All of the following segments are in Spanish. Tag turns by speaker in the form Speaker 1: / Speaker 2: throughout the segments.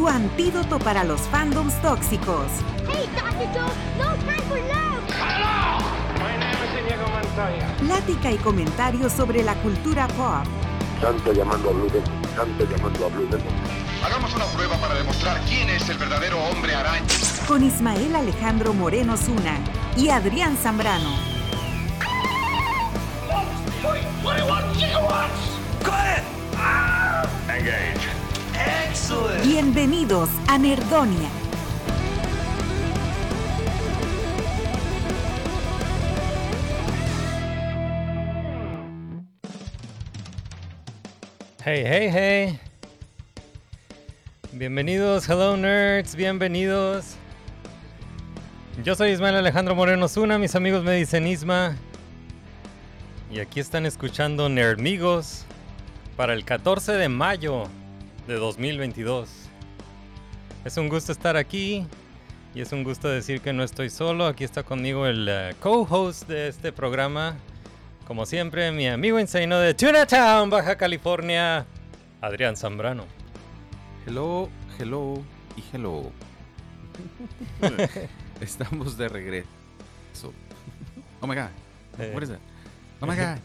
Speaker 1: Tu antídoto para los fandoms tóxicos.
Speaker 2: Hey, Dr. No time for love.
Speaker 3: My name is Inigo Montoya.
Speaker 1: Plática y comentarios sobre la cultura pop.
Speaker 4: Santo llamando a Blue Demon, Santo llamando a Blue Demon.
Speaker 5: Hagamos una prueba para demostrar quién es el verdadero hombre araña.
Speaker 1: Con Ismael Alejandro Moreno Zuna y Adrián Zambrano.
Speaker 5: Engage.
Speaker 1: Bienvenidos a Nerdonia.
Speaker 6: Hey, hey, hey. Bienvenidos, hello nerds, bienvenidos. Yo soy Ismael Alejandro Moreno Zuna, mis amigos me dicen Isma. Y aquí están escuchando Nerdmigos para el 14 de mayo de 2022. Es un gusto estar aquí y es un gusto decir que no estoy solo. Aquí está conmigo el eh, co-host de este programa, como siempre, mi amigo insano de Tuna Town, Baja California, Adrián Zambrano.
Speaker 7: Hello, hello y hello. Estamos de regreso. Oh my god.
Speaker 6: Eh.
Speaker 7: What is that? Oh my god.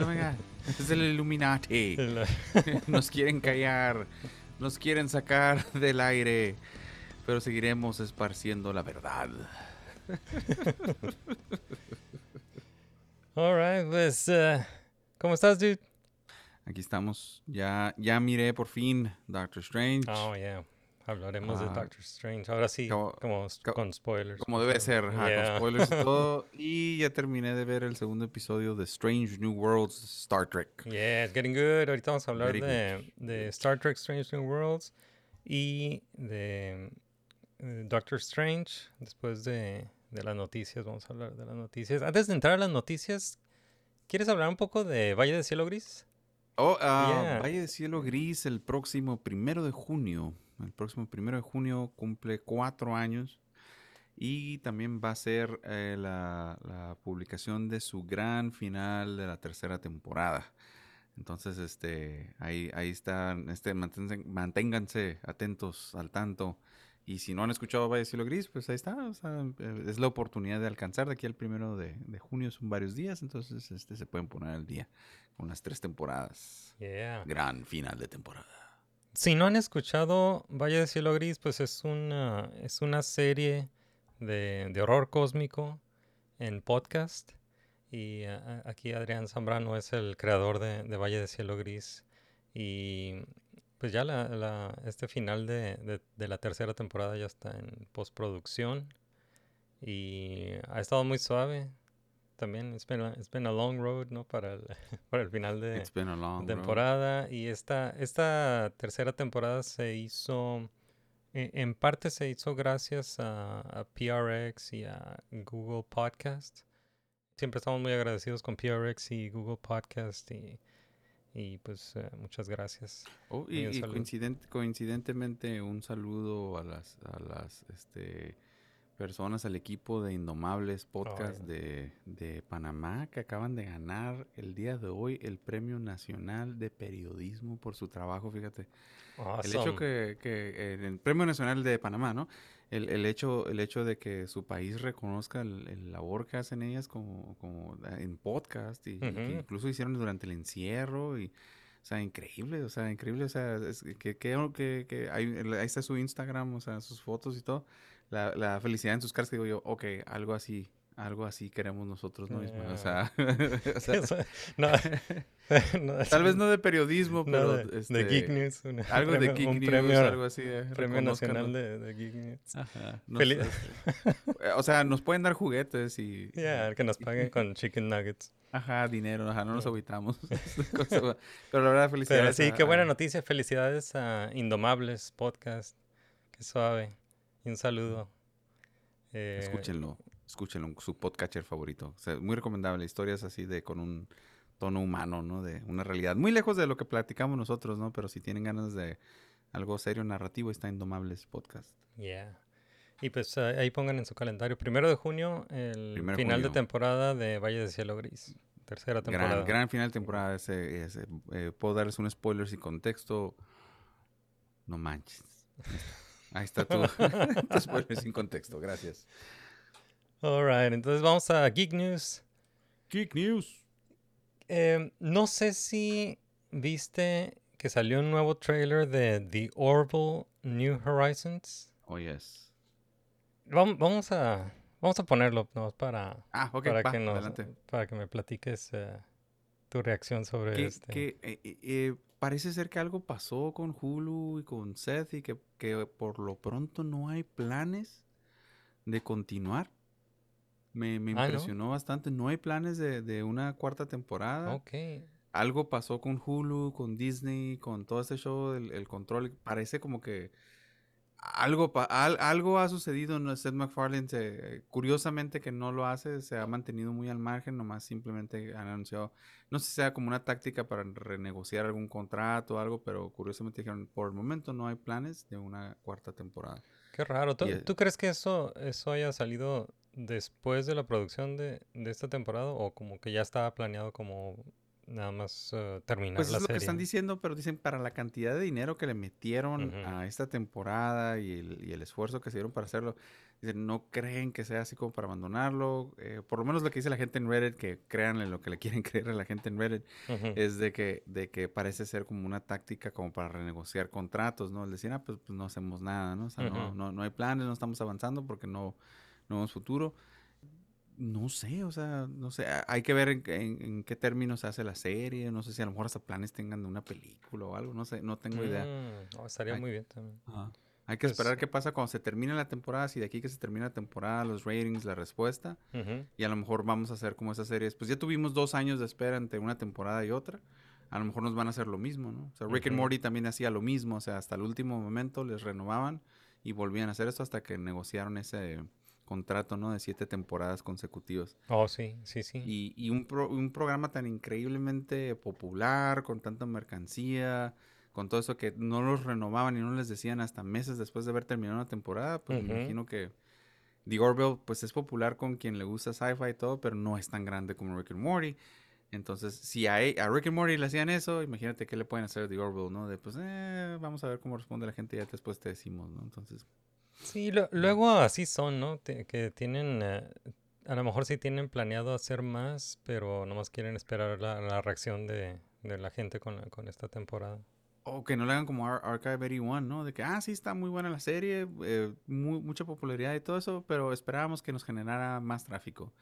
Speaker 7: Oh my god. Es el Illuminati. Nos quieren callar. Nos quieren sacar del aire. Pero seguiremos esparciendo la verdad.
Speaker 6: Alright, pues, eh, ¿cómo estás, dude?
Speaker 7: Aquí estamos. Ya, ya miré por fin Doctor Strange.
Speaker 6: Oh, yeah. Hablaremos de Doctor Strange. Ahora sí,
Speaker 7: como-
Speaker 6: con spoilers.
Speaker 7: Como debe ser, con spoilers y todo. Y ya terminé de ver el segundo episodio de Strange New Worlds Star Trek.
Speaker 6: Yeah, it's getting good. Ahorita vamos a hablar de, de Star Trek Strange New Worlds y de Doctor Strange. Después de, de las noticias, vamos a hablar de las noticias. Antes de entrar a las noticias, ¿quieres hablar un poco de Valle de Cielo Gris?
Speaker 7: Oh,
Speaker 6: Yeah.
Speaker 7: Valle de Cielo Gris el próximo primero de junio. El próximo primero de junio cumple cuatro años. Y también va a ser eh, la, la publicación de su gran final de la tercera temporada. Entonces, este, ahí, ahí están, este, manténganse, manténganse atentos al tanto. Y si no han escuchado Valle Cielo Gris, pues ahí está. o sea, eh, es la oportunidad de alcanzar de aquí al primero de, de junio. Son varios días, entonces este, se pueden poner al día con las tres temporadas.
Speaker 6: Yeah.
Speaker 7: Gran final de temporada.
Speaker 6: Si no han escuchado Valle de Cielo Gris, pues es una, es una serie de, de horror cósmico en podcast. Y ah, aquí Adrián Zambrano es el creador de, Valle de Cielo Gris. Y pues ya la, la- este final de- de la tercera temporada ya está en postproducción. Y ha estado muy suave. También it's been a, it's been a long road, ¿no? Para el, para el final de,
Speaker 7: road.
Speaker 6: temporada y esta, esta tercera temporada se hizo, e- en parte se hizo gracias a, a PRX y a Google Podcast. Siempre estamos muy agradecidos con PRX y Google Podcast y, y pues eh, muchas gracias.
Speaker 7: Oh, y, y coincident- coincidentemente, un saludo a las, a las este, personas, al equipo de Indomables Podcast de, de Panamá que acaban de ganar el día de hoy el Premio Nacional de Periodismo por su trabajo, fíjate. El hecho que, que eh, el Premio Nacional de Panamá, ¿no? El, el hecho, el hecho de que su país reconozca el, el labor que hacen ellas como, como eh, en podcast y, que incluso hicieron durante el encierro y o sea, increíble, o sea, increíble, o sea, es que, que, que, que ahí, ahí está su Instagram, o sea, sus fotos y todo, la, la felicidad en sus caras digo yo, ok, algo así, algo así queremos nosotros, ¿no? Ismael? O sea, o sea,
Speaker 6: Eso- no, no,
Speaker 7: tal vez no de periodismo, pero
Speaker 6: de, de
Speaker 7: este,
Speaker 6: Geek News. una-
Speaker 7: algo de
Speaker 6: premio-
Speaker 7: Geek
Speaker 6: un
Speaker 7: News,
Speaker 6: premio,
Speaker 7: algo así. eh,
Speaker 6: premio nacional de, de Geek News.
Speaker 7: Ajá, nos- este, o sea, nos pueden dar juguetes y...
Speaker 6: Ya, que nos paguen con chicken nuggets.
Speaker 7: Ajá, dinero, ajá, no nos
Speaker 6: Sí.
Speaker 7: agüitamos. pero la verdad,
Speaker 6: Pero
Speaker 7: felicidades.
Speaker 6: sí,
Speaker 7: a-
Speaker 6: qué buena
Speaker 7: a-
Speaker 6: noticia. Felicidades a Indomables Podcast. Qué suave. Y un saludo. Eh,
Speaker 7: Escúchenlo, escúchenlo, su podcatcher favorito. O sea, muy recomendable, historias así de con un tono humano, ¿no? De una realidad. Muy lejos de lo que platicamos nosotros, ¿no? Pero si tienen ganas de algo serio, narrativo, está Indomables Podcast.
Speaker 6: Yeah. Y pues eh, ahí pongan en su calendario. Primero de junio, el
Speaker 7: Primero
Speaker 6: final de temporada de Valle de Cielo Gris. Tercera temporada.
Speaker 7: Gran, gran final de temporada. Ese, ese, eh, puedo darles un spoiler sin contexto. No manches. Ahí está tu spoiler sin contexto. Gracias.
Speaker 6: Alright, entonces vamos a Geek News.
Speaker 7: Geek News.
Speaker 6: Eh, no sé si viste que salió un nuevo trailer de The Orville New Horizons.
Speaker 7: Oh, yes.
Speaker 6: Vam- Vamos a, vamos a ponerlo ¿no? para,
Speaker 7: Ah,
Speaker 6: para, que nos-
Speaker 7: adelante.
Speaker 6: para que me platiques eh, tu reacción sobre
Speaker 7: que,
Speaker 6: este.
Speaker 7: que, eh, eh, parece ser que algo pasó con Hulu y con Seth y que, que por lo pronto no hay planes de continuar. Me, me
Speaker 6: Ah, ¿no?
Speaker 7: impresionó bastante. No hay planes de, de una cuarta temporada.
Speaker 6: Ok.
Speaker 7: Algo pasó con Hulu, con Disney, con todo este show, el, el control. Parece como que algo, al- algo ha sucedido. ¿no? Seth MacFarlane, se- curiosamente que no lo hace, se ha mantenido muy al margen, nomás simplemente han anunciado, no sé si sea como una táctica para renegociar algún contrato o algo, pero curiosamente dijeron, por el momento no hay planes de una cuarta temporada.
Speaker 6: Qué raro. ¿Tú,
Speaker 7: Y, eh,
Speaker 6: tú crees que eso, eso haya salido después de la producción de, de esta temporada o como que ya estaba planeado como nada más eh, terminar
Speaker 7: Pues
Speaker 6: la
Speaker 7: es lo que están diciendo, pero dicen para la cantidad de dinero que le metieron a esta temporada y el, y el esfuerzo que se dieron para hacerlo, dicen, no creen que sea así como para abandonarlo. eh, por lo menos lo que dice la gente en Reddit, que créanle lo que le quieren creer a la gente en Reddit, es de que, de que parece ser como una táctica como para renegociar contratos, ¿no? El decir, ah, pues, pues no hacemos nada, ¿no? O sea, no, no, no hay planes, no estamos avanzando porque no, no vemos futuro. No sé, o sea, no sé, hay que ver en, en- en qué términos se hace la serie, no sé si a lo mejor hasta planes tengan de una película o algo, no sé, no tengo idea.
Speaker 6: Mm, oh, estaría
Speaker 7: Ay.
Speaker 6: muy bien también.
Speaker 7: Hay que
Speaker 6: Pues-
Speaker 7: esperar qué pasa cuando se termine la temporada, si de aquí que se termina la temporada, los ratings, la respuesta, y a lo mejor vamos a hacer como esas series, pues ya tuvimos dos años de espera entre una temporada y otra, a lo mejor nos van a hacer lo mismo, ¿no? O sea, Rick and. Morty también hacía lo mismo, o sea, hasta el último momento les renovaban y volvían a hacer esto hasta que negociaron ese contrato, ¿no? De siete temporadas consecutivas.
Speaker 6: Oh, sí, sí, sí.
Speaker 7: Y, y un, pro- un programa tan increíblemente popular, con tanta mercancía, con todo eso que no los renovaban y no les decían hasta meses después de haber terminado una temporada, pues me imagino que The Orville pues es popular con quien le gusta sci-fi y todo, pero no es tan grande como Rick and Morty. Entonces, si a, e- a Rick and Morty le hacían eso, imagínate qué le pueden hacer a The Orville, ¿no? De pues, eh, vamos a ver cómo responde la gente y ya después te decimos, ¿no? Entonces,
Speaker 6: Sí, lo- luego así son, ¿no? Te- que tienen, eh, a lo mejor sí tienen planeado hacer más, pero nomás quieren esperar la, la reacción de, de la gente con, con esta temporada.
Speaker 7: O que no le hagan como Ar- Archive 81, ¿no? De que, ah, sí, está muy buena la serie, eh, mu- mucha popularidad y todo eso, pero esperábamos que nos generara más tráfico.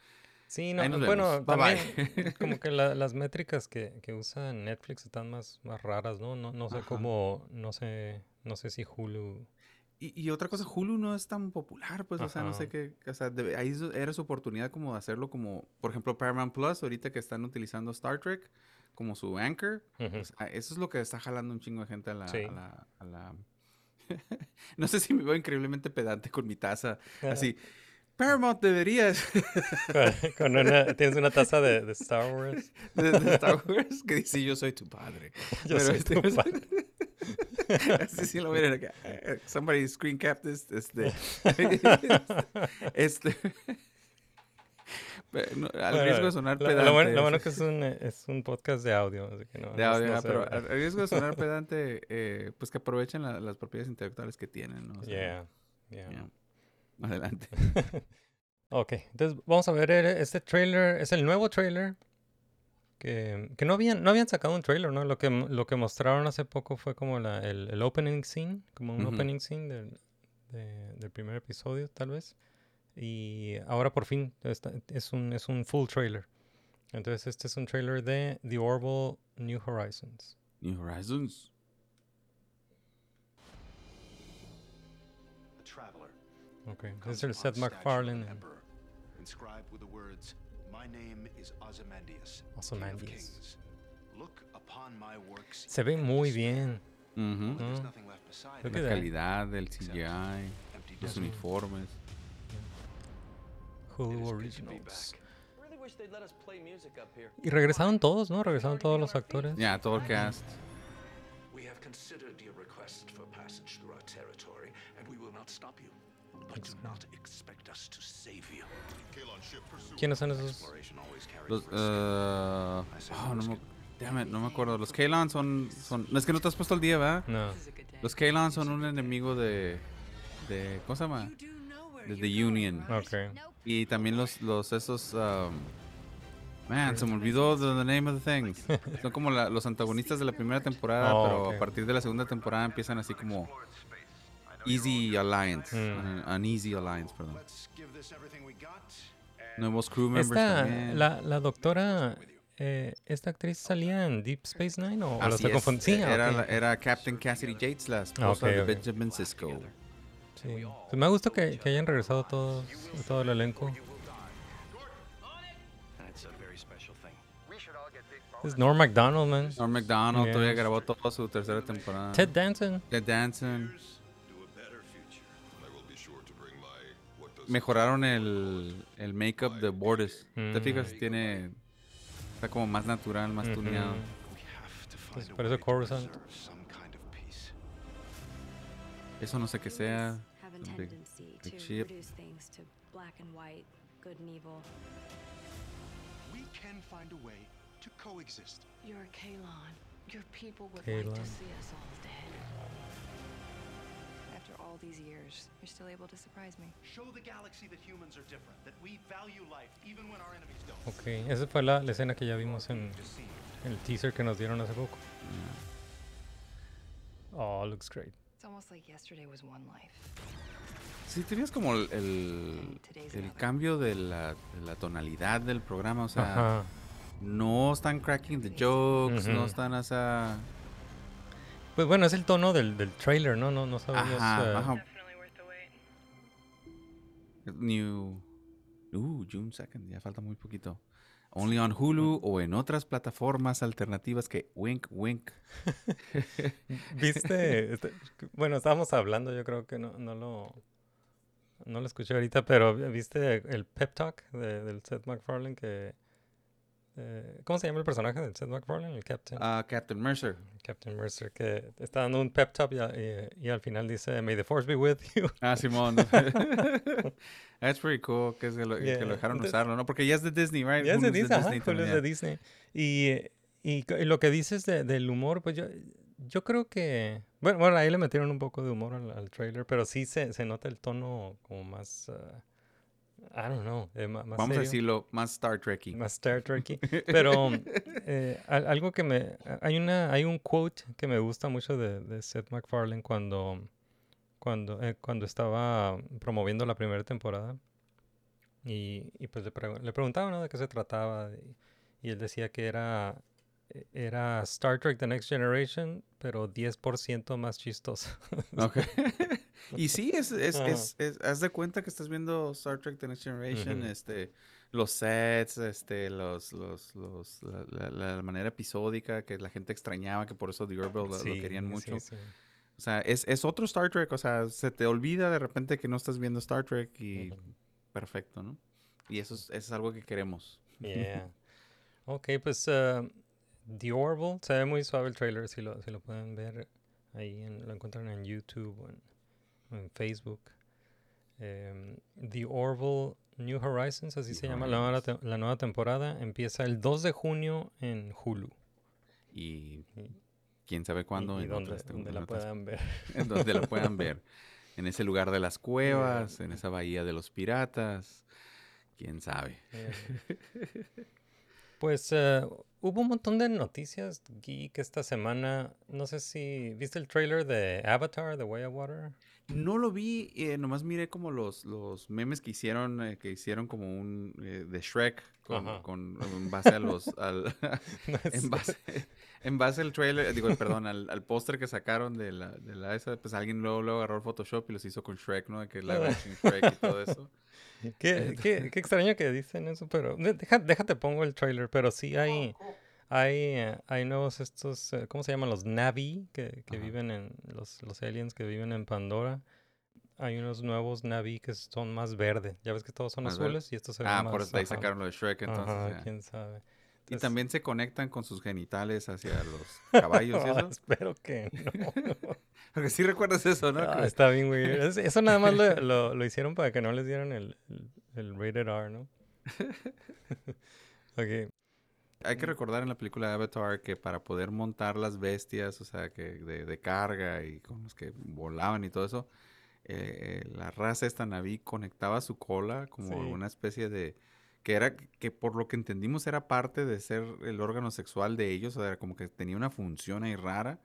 Speaker 6: Sí, no, bueno.
Speaker 7: Bye,
Speaker 6: también
Speaker 7: bye.
Speaker 6: como que la- las métricas que, que usa Netflix están más, más raras, ¿no? No, no sé
Speaker 7: Ajá.
Speaker 6: cómo, no sé, no sé si Hulu...
Speaker 7: Y, y otra cosa, Hulu no es tan popular, pues, o sea, no sé qué, o sea, debe- ahí era su oportunidad como de hacerlo como, por ejemplo, Paramount Plus, ahorita que están utilizando Star Trek como su anchor,
Speaker 6: Ujú.
Speaker 7: pues, a- eso es lo que está jalando un chingo de gente a la...
Speaker 6: Sí.
Speaker 7: a la- a la- no sé si me veo increíblemente pedante con mi taza, así, Paramount deberías...
Speaker 6: Con, una, tienes una taza de, de Star Wars.
Speaker 7: de, de Star Wars que dice yo soy tu padre.
Speaker 6: Yo soy tu
Speaker 7: pues,
Speaker 6: padre.
Speaker 7: Así sí lo miren acá. Eh, Somebody screen cap this. Este. este. No, al
Speaker 6: Bueno,
Speaker 7: riesgo de sonar pedante.
Speaker 6: Lo, bueno, lo bueno que es un, eh, es un podcast de audio, así que no,
Speaker 7: de audio,
Speaker 6: no
Speaker 7: ah, pero al al riesgo de sonar pedante, eh, pues que aprovechen la- las propiedades intelectuales que tienen. ¿no? O sea,
Speaker 6: Yeah, yeah.
Speaker 7: yeah. Adelante.
Speaker 6: Ok, entonces vamos a ver el- este trailer, es el nuevo trailer que, que no habían no habían sacado un trailer, ¿no? Lo que lo que mostraron hace poco fue como la, el, el opening scene, como un opening scene del, de- del primer episodio, tal vez. Y ahora por fin está- es un es un full trailer. Entonces este es un trailer de The Orville New Horizons.
Speaker 7: New Horizons.
Speaker 8: A traveler.
Speaker 6: Ok,
Speaker 8: comes
Speaker 6: es el
Speaker 8: upon
Speaker 6: Seth
Speaker 8: inscribed with the words is Ozymandias, King of
Speaker 6: Ozymandias.
Speaker 8: Kings. Look upon my works
Speaker 6: Se ve muy bien.
Speaker 7: Ujú.
Speaker 8: There's
Speaker 6: ¿no? at
Speaker 7: La calidad del CGI,
Speaker 8: Empty
Speaker 7: los uniformes.
Speaker 6: Hulu Originals. Y regresaron todos, ¿no? Regresaron todos los actores.
Speaker 7: Ya, todo el cast.
Speaker 8: We have considered your request for passage through our territory, and we will not stop you. But do not expect us to save you.
Speaker 6: ¿Quiénes son esos?
Speaker 7: Los, uh, oh, no, me, damn it, no me acuerdo. Los Kalon son, son. Es que no te has puesto al día, ¿verdad?
Speaker 6: No.
Speaker 7: Los Kalon son un enemigo de. de ¿Cómo se llama? De The Union.
Speaker 6: Ok.
Speaker 7: Y también los, los esos. um, man, se me olvidó the, the name of the things. Son como la- los antagonistas de la primera temporada,
Speaker 6: Oh,
Speaker 7: pero a partir de la segunda temporada empiezan así como. Easy Alliance.
Speaker 6: Mm.
Speaker 7: uh, Uneasy Alliance, perdón. Nuevos crew members
Speaker 6: Esta,
Speaker 7: también.
Speaker 6: la, la doctora, eh, ¿esta actriz salía en Deep Space Nine o,
Speaker 7: Así
Speaker 6: estoy
Speaker 7: es,
Speaker 6: confundiendo? Sí,
Speaker 7: era,
Speaker 6: ok.
Speaker 7: la- era Captain Cassidy Yates, la esposa
Speaker 6: ok,
Speaker 7: de. Benjamin Sisko.
Speaker 6: Sí. Pues me gusta que, que hayan regresado todos, todo el elenco.
Speaker 8: That's a very special thing.
Speaker 6: Es Norm MacDonald, man.
Speaker 7: Norm MacDonald
Speaker 6: Yeah.
Speaker 7: todavía grabó toda su tercera temporada.
Speaker 6: Ted Danson.
Speaker 7: Ted Danson. Mejoraron el, el make-up de Borders. ¿Te
Speaker 6: Mm.
Speaker 7: fijas? Tiene... Está como más natural, más tuneado.
Speaker 8: We have to
Speaker 6: Pues
Speaker 8: find a
Speaker 6: parece
Speaker 8: way to
Speaker 6: Coruscant.
Speaker 7: Eso no sé qué sea. Big- big
Speaker 9: to
Speaker 7: ship.
Speaker 9: reduce all dead. After all these years, you're still able to surprise me.
Speaker 8: Show the galaxy that humans are different, that we value life even when our enemies don't.
Speaker 6: Ok, esa fue la, la escena que ya vimos en el teaser que nos dieron hace poco. Oh, looks great.
Speaker 9: It's almost like yesterday was one life.
Speaker 7: Sí, tenías como el, el, el cambio de la, de la tonalidad del programa. O sea,
Speaker 6: Ajá.
Speaker 7: no están cracking the jokes, no están esa...
Speaker 6: Pues bueno, es el tono del, del trailer, ¿no? No, no sabemos.
Speaker 7: Ajá,
Speaker 6: eh,
Speaker 7: ajá. New. Uh, June 2nd, ya falta muy poquito. Only on Hulu o en otras plataformas alternativas que wink, wink.
Speaker 6: ¿Viste? Este- bueno, estábamos hablando, yo creo que no, no lo no lo escuché ahorita, pero ¿viste el pep talk de- del Seth MacFarlane que eh, ¿cómo se llama el personaje del Seth MacFarlane? El Captain.
Speaker 7: Ah, Captain Mercer.
Speaker 6: Captain Mercer que está dando un pep talk y, y- y al final dice May the force be with you.
Speaker 7: Ah, Simón. That's pretty cool que, se lo, que
Speaker 6: Yeah,
Speaker 7: lo dejaron usarlo, ¿no? Porque ya es de Disney, right?
Speaker 6: Ya es de Disney, ajá, es de. Disney. Y, y lo que dices de- del humor, pues yo, yo creo que... Bueno, bueno, ahí le metieron un poco de humor al, al trailer, pero sí se, se nota el tono como más... ah, I don't know, eh, más
Speaker 7: Vamos a decirlo más Star Trekky.
Speaker 6: Más Star Trekky. Pero eh, al- algo que me... Hay, una, hay un quote que me gusta mucho de, de Seth MacFarlane cuando, cuando, eh, cuando estaba promoviendo la primera temporada. Y, y pues le, pregu- le preguntaba, ¿no? De qué se trataba. Y, y él decía que era, era Star Trek The Next Generation, pero 10% más chistoso.
Speaker 7: Ok. y sí, es, es, es, es- haz de cuenta que estás viendo Star Trek The Next Generation, este, los sets, este, los, los, los, la, la- la manera episódica que la gente extrañaba, que por eso The Orville lo, lo
Speaker 6: Sí,
Speaker 7: querían
Speaker 6: sí,
Speaker 7: mucho.
Speaker 6: sí.
Speaker 7: O sea, es, es otro Star Trek, o sea, se te olvida de repente que no estás viendo Star Trek y perfecto, ¿no? Y eso es, eso es algo que queremos.
Speaker 6: Yeah. Ok, pues uh, The Orville, se ve muy suave el trailer, si lo, si lo pueden ver ahí, en- lo encuentran en YouTube o en, en Facebook. Em, The Orville New Horizons, así se llama la nueva, te- la nueva temporada, empieza el 2 de junio en Hulu.
Speaker 7: Y quién sabe cuándo
Speaker 6: y
Speaker 7: en
Speaker 6: donde-
Speaker 7: otras-
Speaker 6: donde
Speaker 7: en
Speaker 6: la
Speaker 7: otras-
Speaker 6: puedan ver.
Speaker 7: En donde la puedan ver. En ese lugar de las cuevas, en esa bahía de los piratas. Quién sabe.
Speaker 6: Yeah. Pues eh, hubo un montón de noticias geek esta semana. No sé si viste el trailer de Avatar, The Way of Water.
Speaker 7: No lo vi, eh, nomás miré como los, los memes que hicieron, eh, que hicieron como un eh, de Shrek con, con- en base a los al-
Speaker 6: No
Speaker 7: en base en base al trailer, digo, perdón, al, al póster que sacaron de la, de la esa, pues alguien luego, luego agarró el Photoshop y los hizo con Shrek, ¿no? De que action Shrek y todo eso.
Speaker 6: Qué, qué, qué extraño que dicen eso, pero deja- déjate pongo el trailer, pero sí hay eh, hay nuevos estos eh, ¿cómo se llaman? los Navi que, que viven en los los aliens que viven en Pandora. Hay unos nuevos Navi que son más verde. Ya ves que todos son
Speaker 7: Más verde.
Speaker 6: azules y estos se ven
Speaker 7: Ah,
Speaker 6: más
Speaker 7: por eso ahí
Speaker 6: ajá.
Speaker 7: sacaron lo de Shrek, entonces.
Speaker 6: Ajá,
Speaker 7: ya.
Speaker 6: quién sabe.
Speaker 7: Y también se conectan con sus genitales hacia los caballos y eso.
Speaker 6: Espero que no.
Speaker 7: Porque sí recuerdas eso, ¿no?
Speaker 6: Ah, está bien, güey. Es- Eso nada más lo, lo- lo hicieron para que no les dieran el, el, el rated R, ¿no? ok.
Speaker 7: Hay que recordar en la película de Avatar que para poder montar las bestias, o sea, que de, de carga y con los que volaban y todo eso, eh, eh, la raza esta Naví conectaba su cola como
Speaker 6: Sí.
Speaker 7: una especie de... que era, que por lo que entendimos era parte de ser el órgano sexual de ellos, o sea, era como que tenía una función ahí rara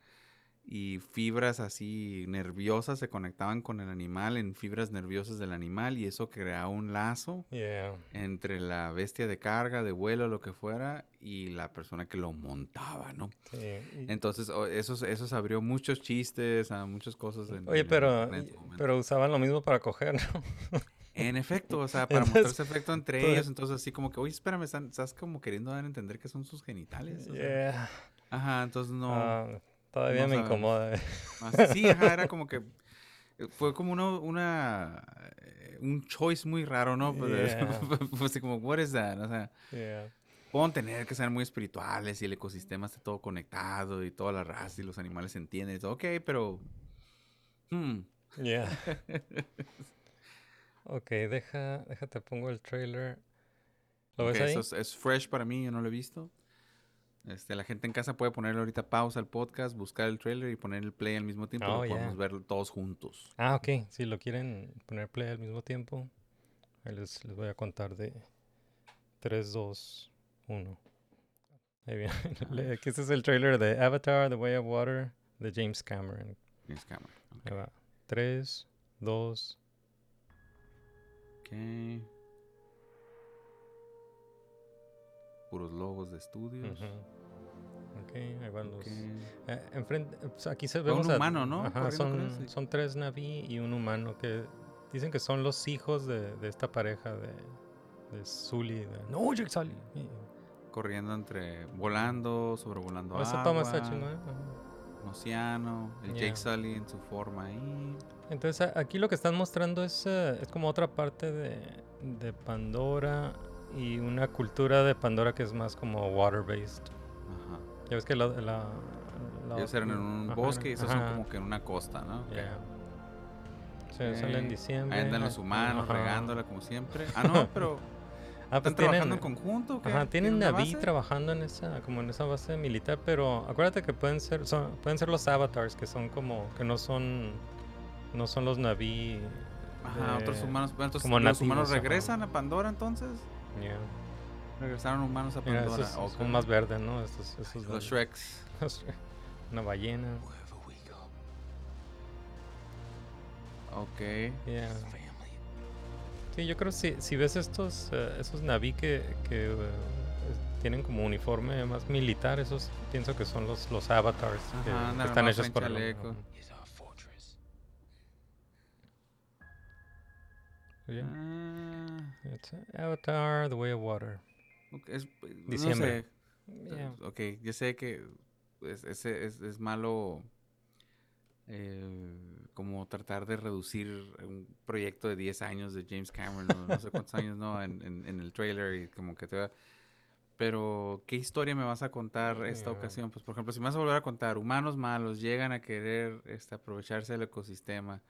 Speaker 7: y fibras así nerviosas se conectaban con el animal en fibras nerviosas del animal y eso creaba un lazo
Speaker 6: Yeah.
Speaker 7: entre la bestia de carga, de vuelo, lo que fuera, y la persona que lo montaba, ¿no?
Speaker 6: Sí.
Speaker 7: Entonces, eso, eso se abrió muchos chistes, a muchas cosas. En,
Speaker 6: Oye,
Speaker 7: en
Speaker 6: pero,
Speaker 7: momento.
Speaker 6: pero usaban lo mismo para coger, ¿no?
Speaker 7: En efecto, o sea, para mostrar
Speaker 6: Entonces,
Speaker 7: ese efecto entre
Speaker 6: todo-
Speaker 7: ellos, entonces así como que, oye, espérame, estás como queriendo dar a entender que son sus genitales. o sea,
Speaker 6: Yeah.
Speaker 7: Ajá, entonces no...
Speaker 6: Ah, todavía
Speaker 7: no
Speaker 6: me
Speaker 7: sabemos.
Speaker 6: incomoda.
Speaker 7: Así, sí, ajá, era como que eh, fue como una, una eh, un choice muy raro, ¿no? Pero,
Speaker 6: Yeah.
Speaker 7: fue así como, what is that? O sea,
Speaker 6: Yeah.
Speaker 7: pueden tener que ser muy espirituales y el ecosistema está todo conectado y toda la raza y los animales se entienden y todo, ok, pero hmm,
Speaker 6: Yeah. ok, deja, déjate pongo el trailer. ¿Lo
Speaker 7: ok,
Speaker 6: ves ahí?
Speaker 7: eso es, es fresh para mí, yo no lo he visto. Este, la gente en casa puede ponerle ahorita pausa al podcast, buscar el trailer y poner el play al mismo tiempo,
Speaker 6: Oh,
Speaker 7: lo
Speaker 6: yeah.
Speaker 7: podemos ver todos juntos.
Speaker 6: Ah, ok. Si lo quieren poner play al mismo tiempo, ahí les, les voy a contar de 3, 2, 1. Ahí viene. Aquí este es el trailer de Avatar, The Way of Water, de James Cameron.
Speaker 7: James Cameron.
Speaker 6: Ahí va. 3, 2,
Speaker 7: Ok. Puros logos de estudios.
Speaker 6: ujú. Ahí van los... Eh, enfrente, pues aquí se vemos
Speaker 7: un
Speaker 6: a-
Speaker 7: humano, ¿no?
Speaker 6: Ajá, son, tres Naví y un humano que dicen que son los hijos de, de esta pareja de, de Sully. de- no, Jake Sully. Y-
Speaker 7: Corriendo entre. volando, sobrevolando
Speaker 6: esa
Speaker 7: agua.
Speaker 6: toma está.
Speaker 7: Un océano. El
Speaker 6: Yeah.
Speaker 7: Jake Sully en su forma ahí.
Speaker 6: Entonces aquí lo que están mostrando es, eh, es como otra parte de, de Pandora y una cultura de Pandora que es más como water-based. Ya ves que la... la, la
Speaker 7: Ellos eran en un
Speaker 6: ajá,
Speaker 7: bosque y esos son
Speaker 6: ajá,
Speaker 7: como que en una costa, ¿no? Ok.
Speaker 6: yeah. Se sale en diciembre.
Speaker 7: Ahí andan los humanos
Speaker 6: ajá.
Speaker 7: regándola como siempre. Ah, no, pero.
Speaker 6: Ah, pues
Speaker 7: ¿Están trabajando
Speaker 6: tienen-
Speaker 7: en conjunto? o qué?
Speaker 6: Ajá, tienen Naví trabajando en esa, como en esa base militar, pero acuérdate que pueden ser, son, pueden ser los avatars, que son como, que no son, no son los Naví.
Speaker 7: Ajá, otros humanos. Entonces,
Speaker 6: como
Speaker 7: ¿los humanos
Speaker 6: nativos, ajá.
Speaker 7: regresan a Pandora entonces?
Speaker 6: Yeah.
Speaker 7: Regresaron humanos a
Speaker 6: Mira,
Speaker 7: Pandora.
Speaker 6: esos son más verdes, ¿no? Estos, esos
Speaker 7: Los Shreks.
Speaker 6: Una ballena.
Speaker 7: Ok.
Speaker 6: Yeah. Sí, yo creo que si, si ves estos, esos Naví que, que eh, tienen como uniforme más militar, esos pienso que son los, los avatars que,
Speaker 7: Ajá,
Speaker 6: que
Speaker 7: andan
Speaker 6: están hechos por el-. Yeah.
Speaker 7: Ah,
Speaker 6: It's Avatar, The Way of Water.
Speaker 7: Es-
Speaker 6: Diciembre.
Speaker 7: No sé.
Speaker 6: Yeah.
Speaker 7: Ok, yo sé que es, es, es- es malo eh, como tratar de reducir un proyecto de 10 años de James Cameron, no, no sé cuántos años, ¿no? En, en- en el trailer y como que te va... Pero, ¿qué historia me vas a contar esta
Speaker 6: Yeah.
Speaker 7: ocasión? Pues, por ejemplo, si me vas a volver a contar, humanos malos llegan a querer este, aprovecharse del ecosistema,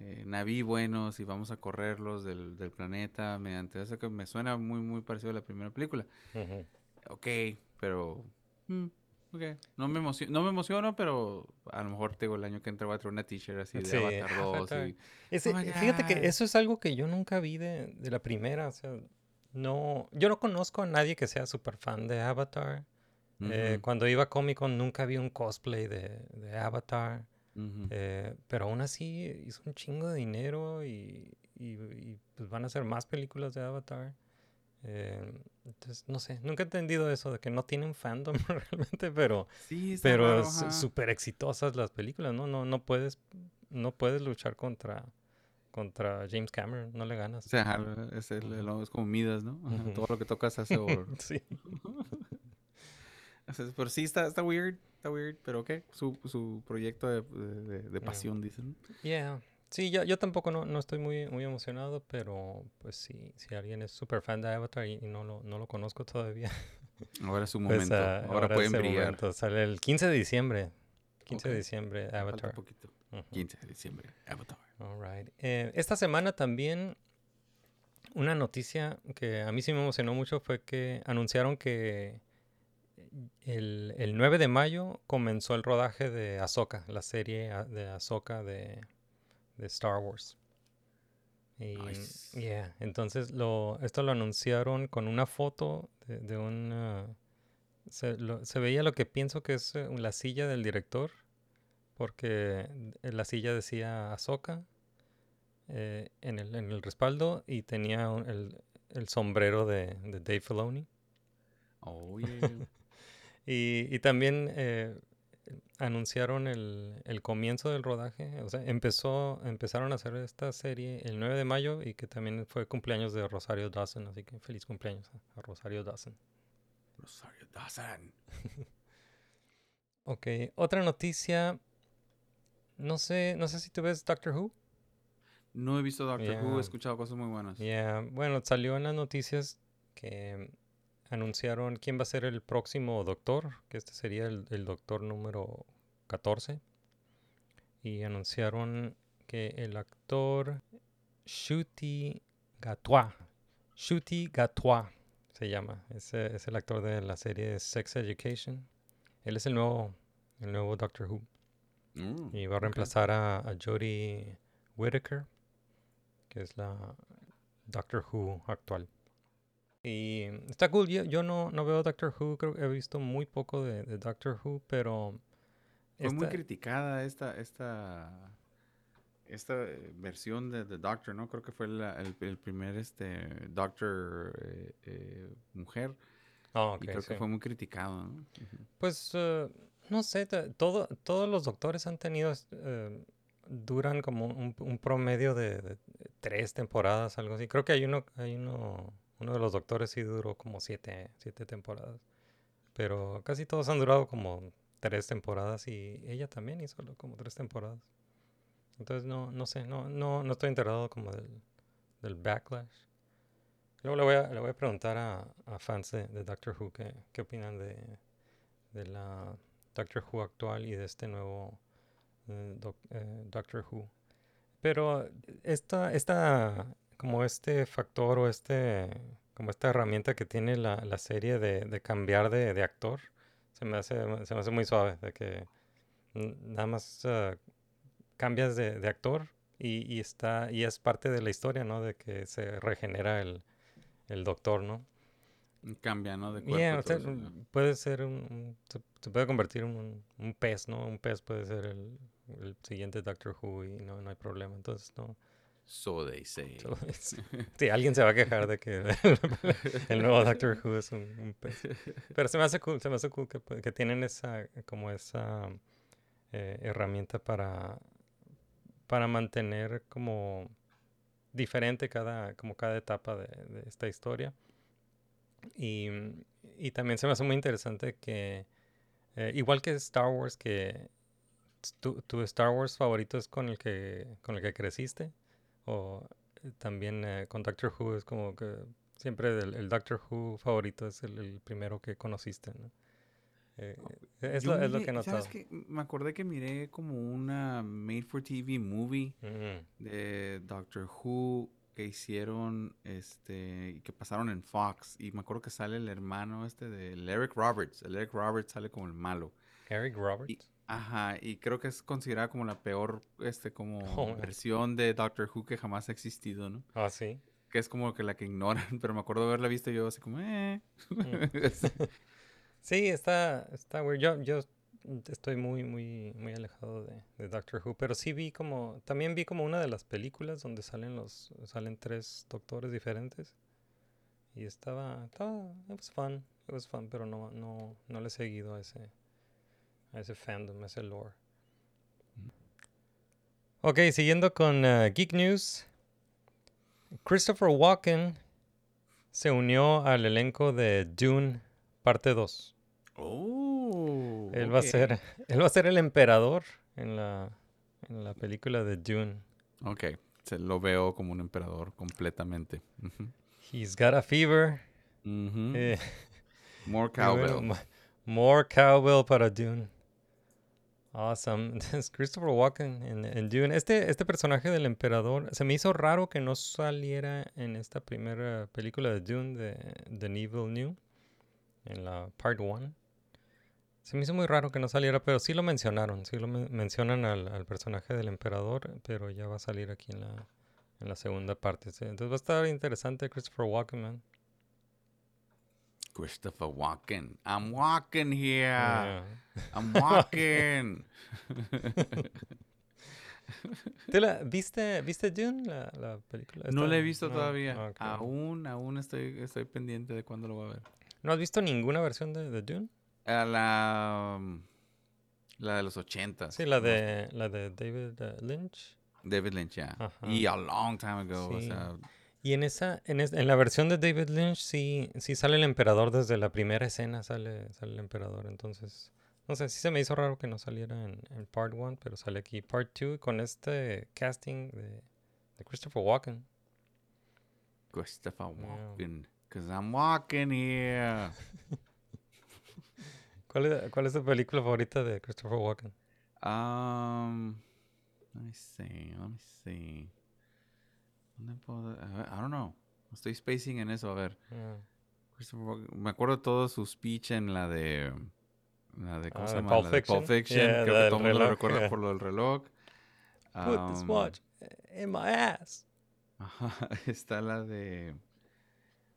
Speaker 7: eh, naví buenos y vamos a correrlos del, del planeta mediante eso que me suena muy, muy parecido a la primera película.
Speaker 6: Ujú.
Speaker 7: Ok, pero... mm, ok. No me, emocio- no me emociono, pero a lo mejor te digo, el año que entra voy a traer una t-shirt así de
Speaker 6: Sí,
Speaker 7: Avatar 2
Speaker 6: Avatar.
Speaker 7: y...
Speaker 6: Ese-
Speaker 7: Oh
Speaker 6: fíjate que eso es algo que yo nunca vi de, de la primera. O sea, no, yo no conozco a nadie que sea súper fan de Avatar. Eh,
Speaker 7: Ujú.
Speaker 6: cuando iba a Comic Con nunca vi un cosplay de, de Avatar. Eh, pero aún así hizo un chingo de dinero y, y- y, pues van a hacer más películas de Avatar. Eh, entonces, no sé, nunca he entendido eso de que no tienen fandom realmente, pero,
Speaker 7: Sí,
Speaker 6: pero súper exitosas las películas, ¿no? No, no puedes, no puedes luchar contra, contra James Cameron, no le ganas.
Speaker 7: O sea, es, el- el- es como Midas, ¿no? Ajá. Todo lo que tocas hace oro.
Speaker 6: Sí.
Speaker 7: O sea, Pero sí, está, está weird, está weird, pero ¿qué? Su, su proyecto de, de- de pasión, dicen.
Speaker 6: Yeah. Sí, yo, yo tampoco no, no estoy muy, muy emocionado, pero pues sí, si alguien es súper fan de Avatar y, y no, lo, no lo conozco todavía,
Speaker 7: Ahora es su
Speaker 6: pues,
Speaker 7: momento,
Speaker 6: ah,
Speaker 7: ahora, pueden brillar.
Speaker 6: momento. Sale el 15 de diciembre. 15 de diciembre,
Speaker 7: Falta
Speaker 6: Avatar. Ujú.
Speaker 7: 15 de diciembre, Avatar.
Speaker 6: All right. Eh, esta semana también una noticia que a mí sí me emocionó mucho fue que anunciaron que el, el 9 de mayo comenzó el rodaje de Ahsoka, la serie a- de Ahsoka de, de Star Wars. Y,
Speaker 7: Nice.
Speaker 6: yeah, entonces lo, esto lo anunciaron con una foto de, de una... Se, lo- se veía lo que pienso que es eh, la silla del director, porque eh, la silla decía Ahsoka eh, en, el, en el respaldo y tenía un- el, el sombrero de, de Dave Filoni.
Speaker 7: Oh, yeah.
Speaker 6: Y, y también eh, anunciaron el, el comienzo del rodaje. O sea, empezó, empezaron a hacer esta serie el 9 de mayo y que también fue cumpleaños de Rosario Dawson. Así que feliz cumpleaños a, Rosario Dawson.
Speaker 7: Rosario Dawson.
Speaker 6: Ok, otra noticia. No sé, no sé si tú ves Doctor Who.
Speaker 7: No he visto Doctor Who, he escuchado cosas muy buenas.
Speaker 6: Yeah, bueno, salió en las noticias que anunciaron quién va a ser el próximo doctor, que este sería el, el doctor número 14. Y anunciaron que el actor Shuti Gatwa, Shuti Gatwa se llama, es, eh, es el actor de la serie Sex Education. Él es el nuevo, el nuevo Doctor Who.
Speaker 7: Mm,
Speaker 6: Y va a reemplazar a, a Jodie Whittaker, que es la Doctor Who actual. Y está cool. Yo, yo no, no veo Doctor Who, creo que he visto muy poco de, de Doctor Who, pero...
Speaker 7: Fue muy criticada esta, esta, esta eh, versión de The Doctor, ¿no? Creo que fue la- el, el primer este, Doctor eh, eh, mujer.
Speaker 6: Ah, ok,
Speaker 7: y creo
Speaker 6: sí.
Speaker 7: que fue muy criticado, ¿no?
Speaker 6: Pues eh, no sé, todo, todos los doctores han tenido, duran como un, un promedio de, de tres temporadas, algo así. Creo que hay uno, hay uno, uno de los doctores sí duró como siete, siete temporadas. Pero casi todos han durado como tres temporadas y ella también hizo como tres temporadas. Entonces no, no sé, no, no, no estoy enterado como del, del backlash. Luego le voy a, le voy a preguntar a, a fans de, Doctor Who qué, qué opinan de, de la Doctor Who actual y de este nuevo eh, eh, Doctor Who. Pero esta, esta, como este factor o este, como esta herramienta que tiene la, la serie de, de cambiar de, de actor, se me hace, se me hace muy suave, de que nada más ah, cambias de, de actor y, y está, y es parte de la historia, ¿no? De que se regenera el, el doctor, ¿no?
Speaker 7: Cambia, ¿no? De cuerpo.
Speaker 6: Yeah,
Speaker 7: y
Speaker 6: o sea,
Speaker 7: todo eso, ¿no?
Speaker 6: puede ser un, un- se, se puede convertir en un, un pez, ¿no? Un pez puede ser el, el siguiente Doctor Who y no, no hay problema. Entonces, no.
Speaker 7: So they say.
Speaker 6: sí, alguien se va a quejar de que el nuevo Doctor Who es un, un pez. Pero se me hace cool, se me hace cool que, pu- que tienen esa, como esa eh, herramienta para, para mantener como diferente cada, como cada etapa de, de esta historia. Y, y también se me hace muy interesante que, eh, igual que Star Wars, que tu, tu Star Wars favorito es con el que, con el que creciste, o eh, también eh, con Doctor Who es como que siempre el, el Doctor Who favorito es el, el primero que conociste, ¿no? Eh, es,
Speaker 7: Yo
Speaker 6: lo, es lo
Speaker 7: miré-
Speaker 6: que he notado.
Speaker 7: ¿Sabes qué? Me acordé que miré como una made for TV movie
Speaker 6: Mm.
Speaker 7: de Doctor Who que hicieron este que pasaron en Fox y me acuerdo que sale el hermano este de Eric Roberts el Eric Roberts sale como el malo
Speaker 6: Eric Roberts.
Speaker 7: Y- ajá y creo que es considerada como la peor este como
Speaker 6: Oh,
Speaker 7: versión de Doctor Who que jamás ha existido no
Speaker 6: Ah, sí.
Speaker 7: que es como que la que ignoran pero me acuerdo de haberla visto yo así como eh
Speaker 6: Mm. Sí, está, está weird. Yo, yo estoy muy, muy, muy alejado de, de Doctor Who, pero sí vi como, también vi como una de las películas donde salen los, salen tres doctores diferentes. Y estaba, estaba, it was fun, it was fun, pero no, no, no le he seguido a ese, a ese fandom, a ese lore. Ok, siguiendo con uh, Geek News. Christopher Walken se unió al elenco de Dune parte 2.
Speaker 7: Oh.
Speaker 6: Él va a ser, él va a ser el emperador en la, en la película de Dune.
Speaker 7: Ok, se lo veo como un emperador completamente.
Speaker 6: He's got a fever. Eh,
Speaker 7: More
Speaker 6: bueno,
Speaker 7: cowbell.
Speaker 6: more cowbell para Dune. Awesome. Es Christopher Walken en, en Dune. Este, este personaje del emperador, se me hizo raro que no saliera en esta primera película de Dune de The Evil New, en la Part 1. Se me hizo muy raro que no saliera, pero sí lo mencionaron. Sí lo men- mencionan al, al personaje del emperador, pero ya va a salir aquí en la, en la segunda parte. Entonces va a estar interesante Christopher Walken, man.
Speaker 7: Christopher Walken. I'm walking here.
Speaker 6: Yeah.
Speaker 7: I'm walking.
Speaker 6: ¿Tú la- viste, ¿Viste Dune, la, la película?
Speaker 7: no la he visto
Speaker 6: No,
Speaker 7: todavía. Aún, aún estoy, estoy pendiente de cuándo lo voy a ver.
Speaker 6: ¿No has visto ninguna versión de, de Dune?
Speaker 7: A la, um, la de los ochentas.
Speaker 6: Sí, la de, la de David uh, Lynch.
Speaker 7: David Lynch, ya.
Speaker 6: Ajá.
Speaker 7: Y a long time ago. O
Speaker 6: Sí.
Speaker 7: sea,
Speaker 6: Y en esa, en, es- en la versión de David Lynch sí, sí sale el emperador desde la primera escena, sale, sale el emperador. Entonces, no sé, sí se me hizo raro que no saliera en, en Part 1, pero sale aquí Part 2 con este casting de, de Christopher Walken.
Speaker 7: Christopher. Walken. Because I'm walking here.
Speaker 6: ¿Cuál es, ¿Cuál es tu película favorita de Christopher Walken?
Speaker 7: Um, let me see, let me see. ¿Dónde puedo? a ver, I don't know. Estoy spacing en eso, a ver.
Speaker 6: Yeah.
Speaker 7: Walken- Me acuerdo todo su speech en la de. La de ¿Cómo
Speaker 6: Ah,
Speaker 7: se llama?
Speaker 6: Pulp
Speaker 7: La de Pulp
Speaker 6: Fiction. Yeah,
Speaker 7: Creo que todo el mundo lo recuerda
Speaker 6: yeah.
Speaker 7: por lo del reloj.
Speaker 6: Put this
Speaker 7: Um,
Speaker 6: watch in my ass.
Speaker 7: Ajá, está la de.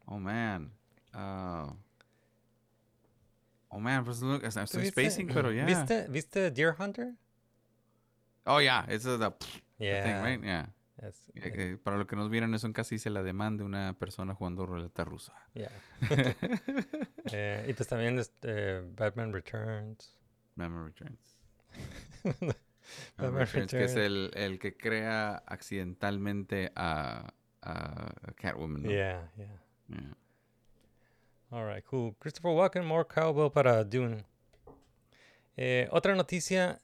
Speaker 7: Oh man. Ah, oh man, pues look, estoy
Speaker 6: ¿Tú viste-
Speaker 7: spacing, pero ya.
Speaker 6: ¿Viste, ¿Viste Deer Hunter?
Speaker 7: Oh yeah, es la. the
Speaker 6: Yeah.
Speaker 7: thing, right? Yeah.
Speaker 6: Es-
Speaker 7: Eh, para lo que nos vieron, eso en casi se la demanda una persona jugando ruleta rusa.
Speaker 6: Yeah. Eh, y pues también este, Batman Returns.
Speaker 7: Batman Returns.
Speaker 6: Batman
Speaker 7: Batman Returns, que es el, el que crea accidentalmente a, a Catwoman. ¿no?
Speaker 6: Yeah, yeah.
Speaker 7: Yeah.
Speaker 6: All right, cool. Christopher Walken, more cowbell para Dune. Eh, otra noticia.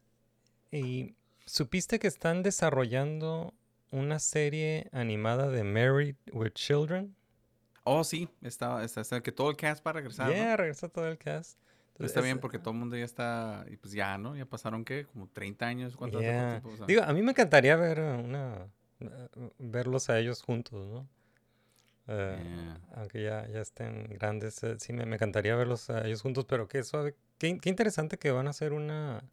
Speaker 6: Y supiste que están desarrollando una serie animada de Married with Children.
Speaker 7: Oh, sí, está, está, está- que todo el cast va a regresar. ¿no?
Speaker 6: Yeah, regresó todo el cast. Entonces,
Speaker 7: Está bien porque todo el mundo ya está, y pues ya, ¿no? Ya pasaron, ¿qué? Como 30 años. ¿Cuánto?
Speaker 6: Yeah.
Speaker 7: ¿Cuánto tiempo? O sea,
Speaker 6: Digo, a mí me encantaría ver uh, una uh, verlos a ellos juntos, ¿no? Eh,
Speaker 7: Yeah.
Speaker 6: Aunque ya, ya estén grandes, eh, sí me, me encantaría verlos a ellos juntos, pero qué suave, qué, qué interesante que van a hacer una,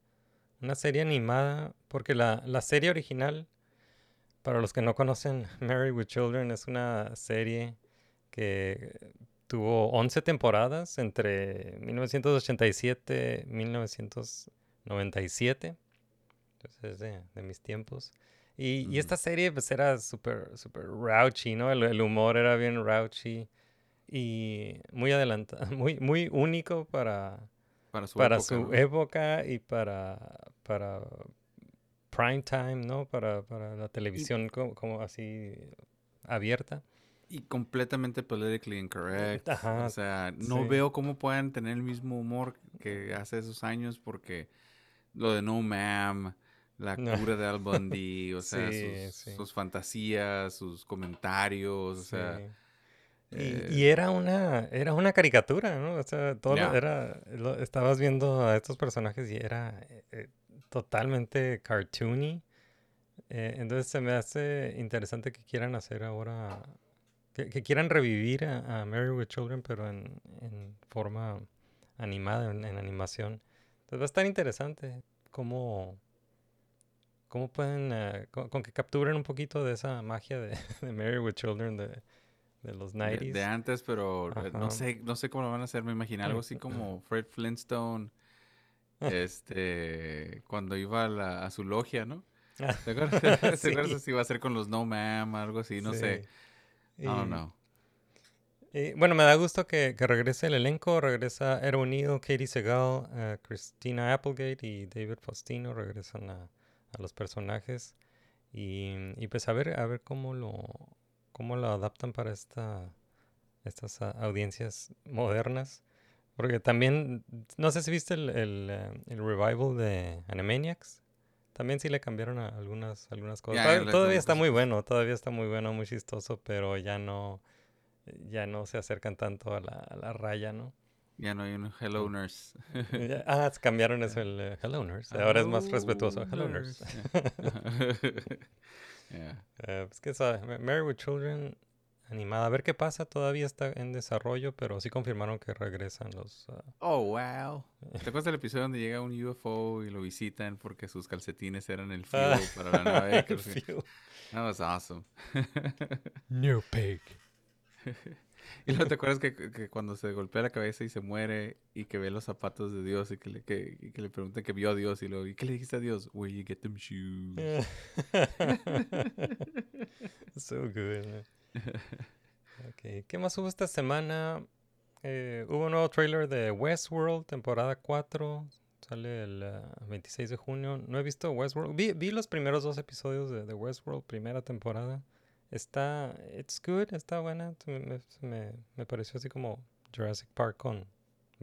Speaker 6: una serie animada, porque la, la serie original, para los que no conocen, Married with Children es una serie que tuvo 11 temporadas entre 1987 y 1997. Entonces es de, de mis tiempos. Y, esta serie pues era súper, súper raunchy, ¿no? El, el humor era bien raunchy y muy adelantado, muy, muy único para,
Speaker 7: para su
Speaker 6: para
Speaker 7: época.
Speaker 6: su
Speaker 7: ¿no?
Speaker 6: época y para, para prime time, ¿no? Para, para la televisión como, como así abierta.
Speaker 7: Y completamente politically incorrect.
Speaker 6: Ajá,
Speaker 7: o sea, no
Speaker 6: sí.
Speaker 7: veo cómo puedan tener el mismo humor que hace esos años porque lo de No Ma'am, la
Speaker 6: No.
Speaker 7: cura de Al Bundy, o sea,
Speaker 6: Sí,
Speaker 7: sus,
Speaker 6: sí.
Speaker 7: sus fantasías, sus comentarios, o sea,
Speaker 6: Sí.
Speaker 7: eh,
Speaker 6: Y, y era una era una caricatura, ¿no? O sea, todo lo-
Speaker 7: Ya.
Speaker 6: era lo- estabas viendo a estos personajes y era eh, eh, totalmente cartoony. Eh, entonces se me hace interesante que quieran hacer ahora que, que quieran revivir a, a Married with Children, pero en, en forma animada, en, en animación. Entonces va a estar interesante cómo, cómo pueden, eh, con, con que capturen un poquito de esa magia de, de Married with Children, de, de los
Speaker 7: de,
Speaker 6: 90s.
Speaker 7: de antes, pero eh, no sé, no sé cómo lo van a hacer. Me imagino algo así como Fred Flintstone, este, cuando iba a, la- a su logia, ¿no? ¿Te acuerdas? ¿Te
Speaker 6: Sí.
Speaker 7: acuerdas si iba a ser con los No Ma'am, algo así? No sé. I don't
Speaker 6: Y-
Speaker 7: know.
Speaker 6: y, bueno, me da gusto que, que regrese el elenco. Regresa Era Unido, Katie Segal, eh, Christina Applegate y David Faustino. Regresan a, a los personajes. Y, y pues a ver, a ver cómo lo, cómo lo adaptan para esta, estas a- audiencias modernas. Porque también, no sé si viste el, el, eh, el revival de Animaniacs. También sí le cambiaron a algunas, algunas cosas. Todavía, está muy bueno, todavía está muy bueno, muy chistoso, pero ya no, ya no se acercan tanto a la, a la raya, ¿no?
Speaker 7: Ya no hay un Hello Nurse.
Speaker 6: Ah, cambiaron eso el eh, Hello Nurse. Ahora es más respetuoso. Hello Nurse.
Speaker 7: Yeah.
Speaker 6: Eh, pues que sabe, Ma- Married with Children animada. A ver qué pasa, todavía está en desarrollo, pero sí confirmaron que regresan los... ah,
Speaker 7: Oh, wow. ¿Te acuerdas del episodio donde llega un UFO y lo visitan porque sus calcetines eran el
Speaker 6: Ah,
Speaker 7: fuel para la nave?
Speaker 6: el fuel.
Speaker 7: That was awesome.
Speaker 6: New pig.
Speaker 7: Y luego te acuerdas que, que cuando se golpea la cabeza y se muere y que ve los zapatos de Dios y que le, que, y que le preguntan que vio a Dios y luego, ¿y qué le dijiste a Dios? Where you get them shoes.
Speaker 6: so good. man. Ok, ¿Qué más hubo esta semana? Eh, hubo un nuevo trailer de Westworld, temporada 4. Sale el ah, 26 de junio. No he visto Westworld. Vi, vi los primeros dos episodios de, de Westworld, primera temporada. Está, it's good, está buena. Me- me- me pareció así como Jurassic Park con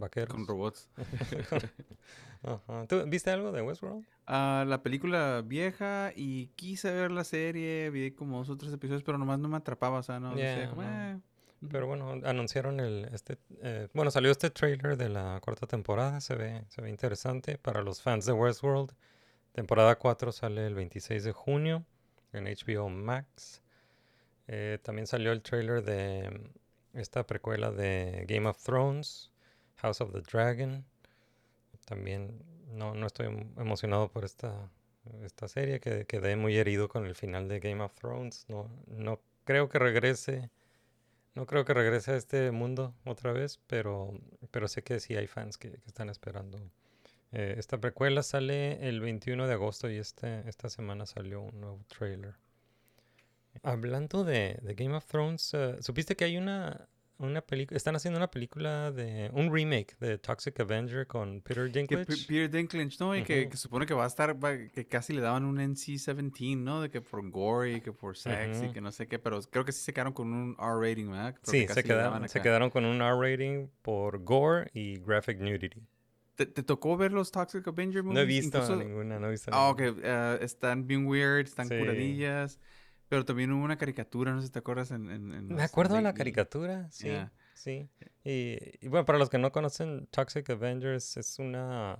Speaker 6: vaqueros.
Speaker 7: Con robots.
Speaker 6: Ajá. ¿Tú viste algo de Westworld?
Speaker 7: Ah, la película vieja y quise ver la serie, vi como dos o tres episodios, pero nomás no me atrapaba, o sea, no decía
Speaker 6: Yeah,
Speaker 7: como,
Speaker 6: no.
Speaker 7: "Eh".
Speaker 6: Pero bueno, anunciaron el este eh, bueno, salió este trailer de la cuarta temporada, se ve se ve interesante para los fans de Westworld. Temporada 4 sale el 26 de junio en HBO Max. Eh, también salió el trailer de mm, esta precuela de Game of Thrones, House of the Dragon. También no, no estoy em- emocionado por esta, esta serie, que quedé muy herido con el final de Game of Thrones. No, no creo que regrese. No creo que regrese a este mundo otra vez, pero, pero sé que sí hay fans que, que están esperando. Eh, esta precuela sale el 21 de agosto y este, esta semana salió un nuevo trailer. Hablando de, de Game of Thrones, eh, ¿supiste que hay una, una película? Están haciendo una película de. un remake de Toxic Avenger con Peter
Speaker 7: Que
Speaker 6: Dinklage.
Speaker 7: P- Peter Dinklage, ¿no? Y que,
Speaker 6: Ujú.
Speaker 7: que supone que va a estar, que casi le daban un NC-17, ¿no? De que por gory, que por sex y
Speaker 6: Ujú.
Speaker 7: que no sé qué, pero creo que sí se quedaron con un R-rating, ¿verdad? Porque
Speaker 6: Sí,
Speaker 7: casi
Speaker 6: se quedaron, se quedaron con un R rating por gore y graphic nudity.
Speaker 7: ¿Te, te tocó ver los Toxic Avenger movies?
Speaker 6: No he visto
Speaker 7: Incluso-
Speaker 6: ninguna, no he visto
Speaker 7: Ah,
Speaker 6: ninguna.
Speaker 7: ok. eh, están bien weird, están
Speaker 6: Sí.
Speaker 7: curadillas. Pero también hubo una caricatura, no sé si te acuerdas en... en- en
Speaker 6: Me acuerdo de la caricatura, sí,
Speaker 7: Yeah.
Speaker 6: sí. Y, y bueno, para los que no conocen, Toxic Avengers es una...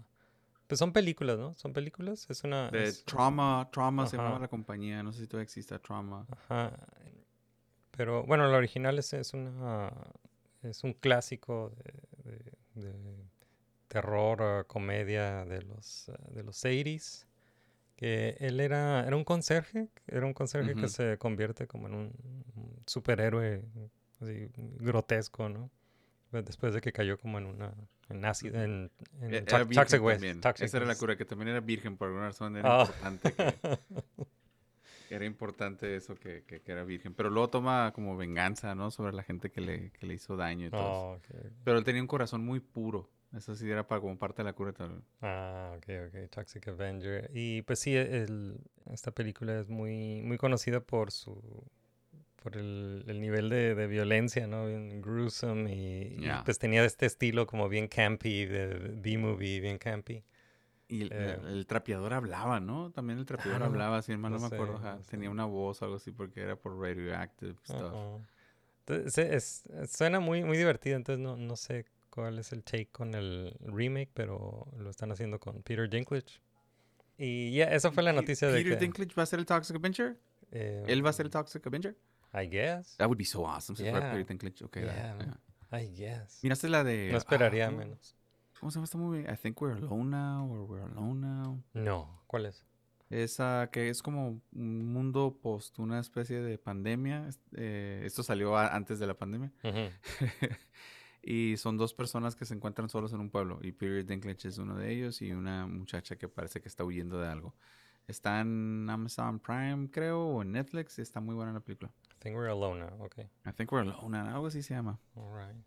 Speaker 6: Pues son películas, ¿no? Son películas, es una...
Speaker 7: De
Speaker 6: es-
Speaker 7: Trauma, Trauma se
Speaker 6: Ajá.
Speaker 7: llamaba la compañía, no sé si todavía existe Trauma.
Speaker 6: Ajá. Pero bueno, la original es, es una... Es un clásico de, de- de terror comedia de los, de los 80s. Que él era, era un conserje, era un conserje que se convierte como en un, superhéroe así, grotesco, ¿no? Pues Después de que cayó como en una... En ácido, en, en
Speaker 7: E- virgen
Speaker 6: Toxic Waste.
Speaker 7: también.
Speaker 6: Toxic
Speaker 7: Esa era la cura, que también era virgen por alguna razón. Era
Speaker 6: Ah.
Speaker 7: importante que, era importante eso, que, que- que era virgen. Pero luego toma como venganza, ¿no? Sobre la gente que le, que le hizo daño y todo.
Speaker 6: Oh.
Speaker 7: Pero él tenía un corazón muy puro. Eso sí era para como parte de la cura también.
Speaker 6: Ah, ok, ok. Toxic Avenger. Y pues sí, el, esta película es muy, muy conocida por su por el, el nivel de, de violencia, ¿no? Bien gruesome y, y,
Speaker 7: Ya.
Speaker 6: pues tenía este estilo como bien campy, de B-movie, bien campy.
Speaker 7: Y el,
Speaker 6: Eh,
Speaker 7: el trapeador hablaba, ¿no? También el trapeador
Speaker 6: no me-
Speaker 7: hablaba, si mal no,
Speaker 6: no
Speaker 7: me
Speaker 6: sé,
Speaker 7: acuerdo.
Speaker 6: no
Speaker 7: ajá,
Speaker 6: sé.
Speaker 7: Tenía una voz o algo así porque era por radioactive stuff.
Speaker 6: Ajá. Entonces, se- es- suena muy, muy divertido, entonces no, no sé cuál es el take con el remake, pero lo están haciendo con Peter Dinklage. Y ya, esa fue la noticia de
Speaker 7: Peter. Dinklage va a ser el Toxic Avenger?
Speaker 6: eh,
Speaker 7: ¿Él va a ser el Toxic Avenger?
Speaker 6: I guess.
Speaker 7: That would be so awesome
Speaker 6: Yeah.
Speaker 7: Peter Dinklage. Okay, that-
Speaker 6: Yeah,
Speaker 7: yeah.
Speaker 6: I guess.
Speaker 7: Miraste la de...
Speaker 6: No
Speaker 7: ah,
Speaker 6: esperaría
Speaker 7: ¿cómo-
Speaker 6: menos.
Speaker 7: ¿Cómo se llama esta movie? I think we're alone now or we're alone now.
Speaker 6: No, ¿cuál es?
Speaker 7: Esa que es como un mundo post una especie de pandemia. eh, esto salió a- antes de la pandemia.
Speaker 6: Ujú.
Speaker 7: y son dos personas que se encuentran solos en un pueblo. Y Peter Dinklage es uno de ellos y una muchacha que parece que está huyendo de algo. Está en Amazon Prime, creo, o en Netflix. y Está muy buena la película.
Speaker 6: I think we're alone now. Okay.
Speaker 7: I think we're alone. Algo así se llama.
Speaker 6: All right.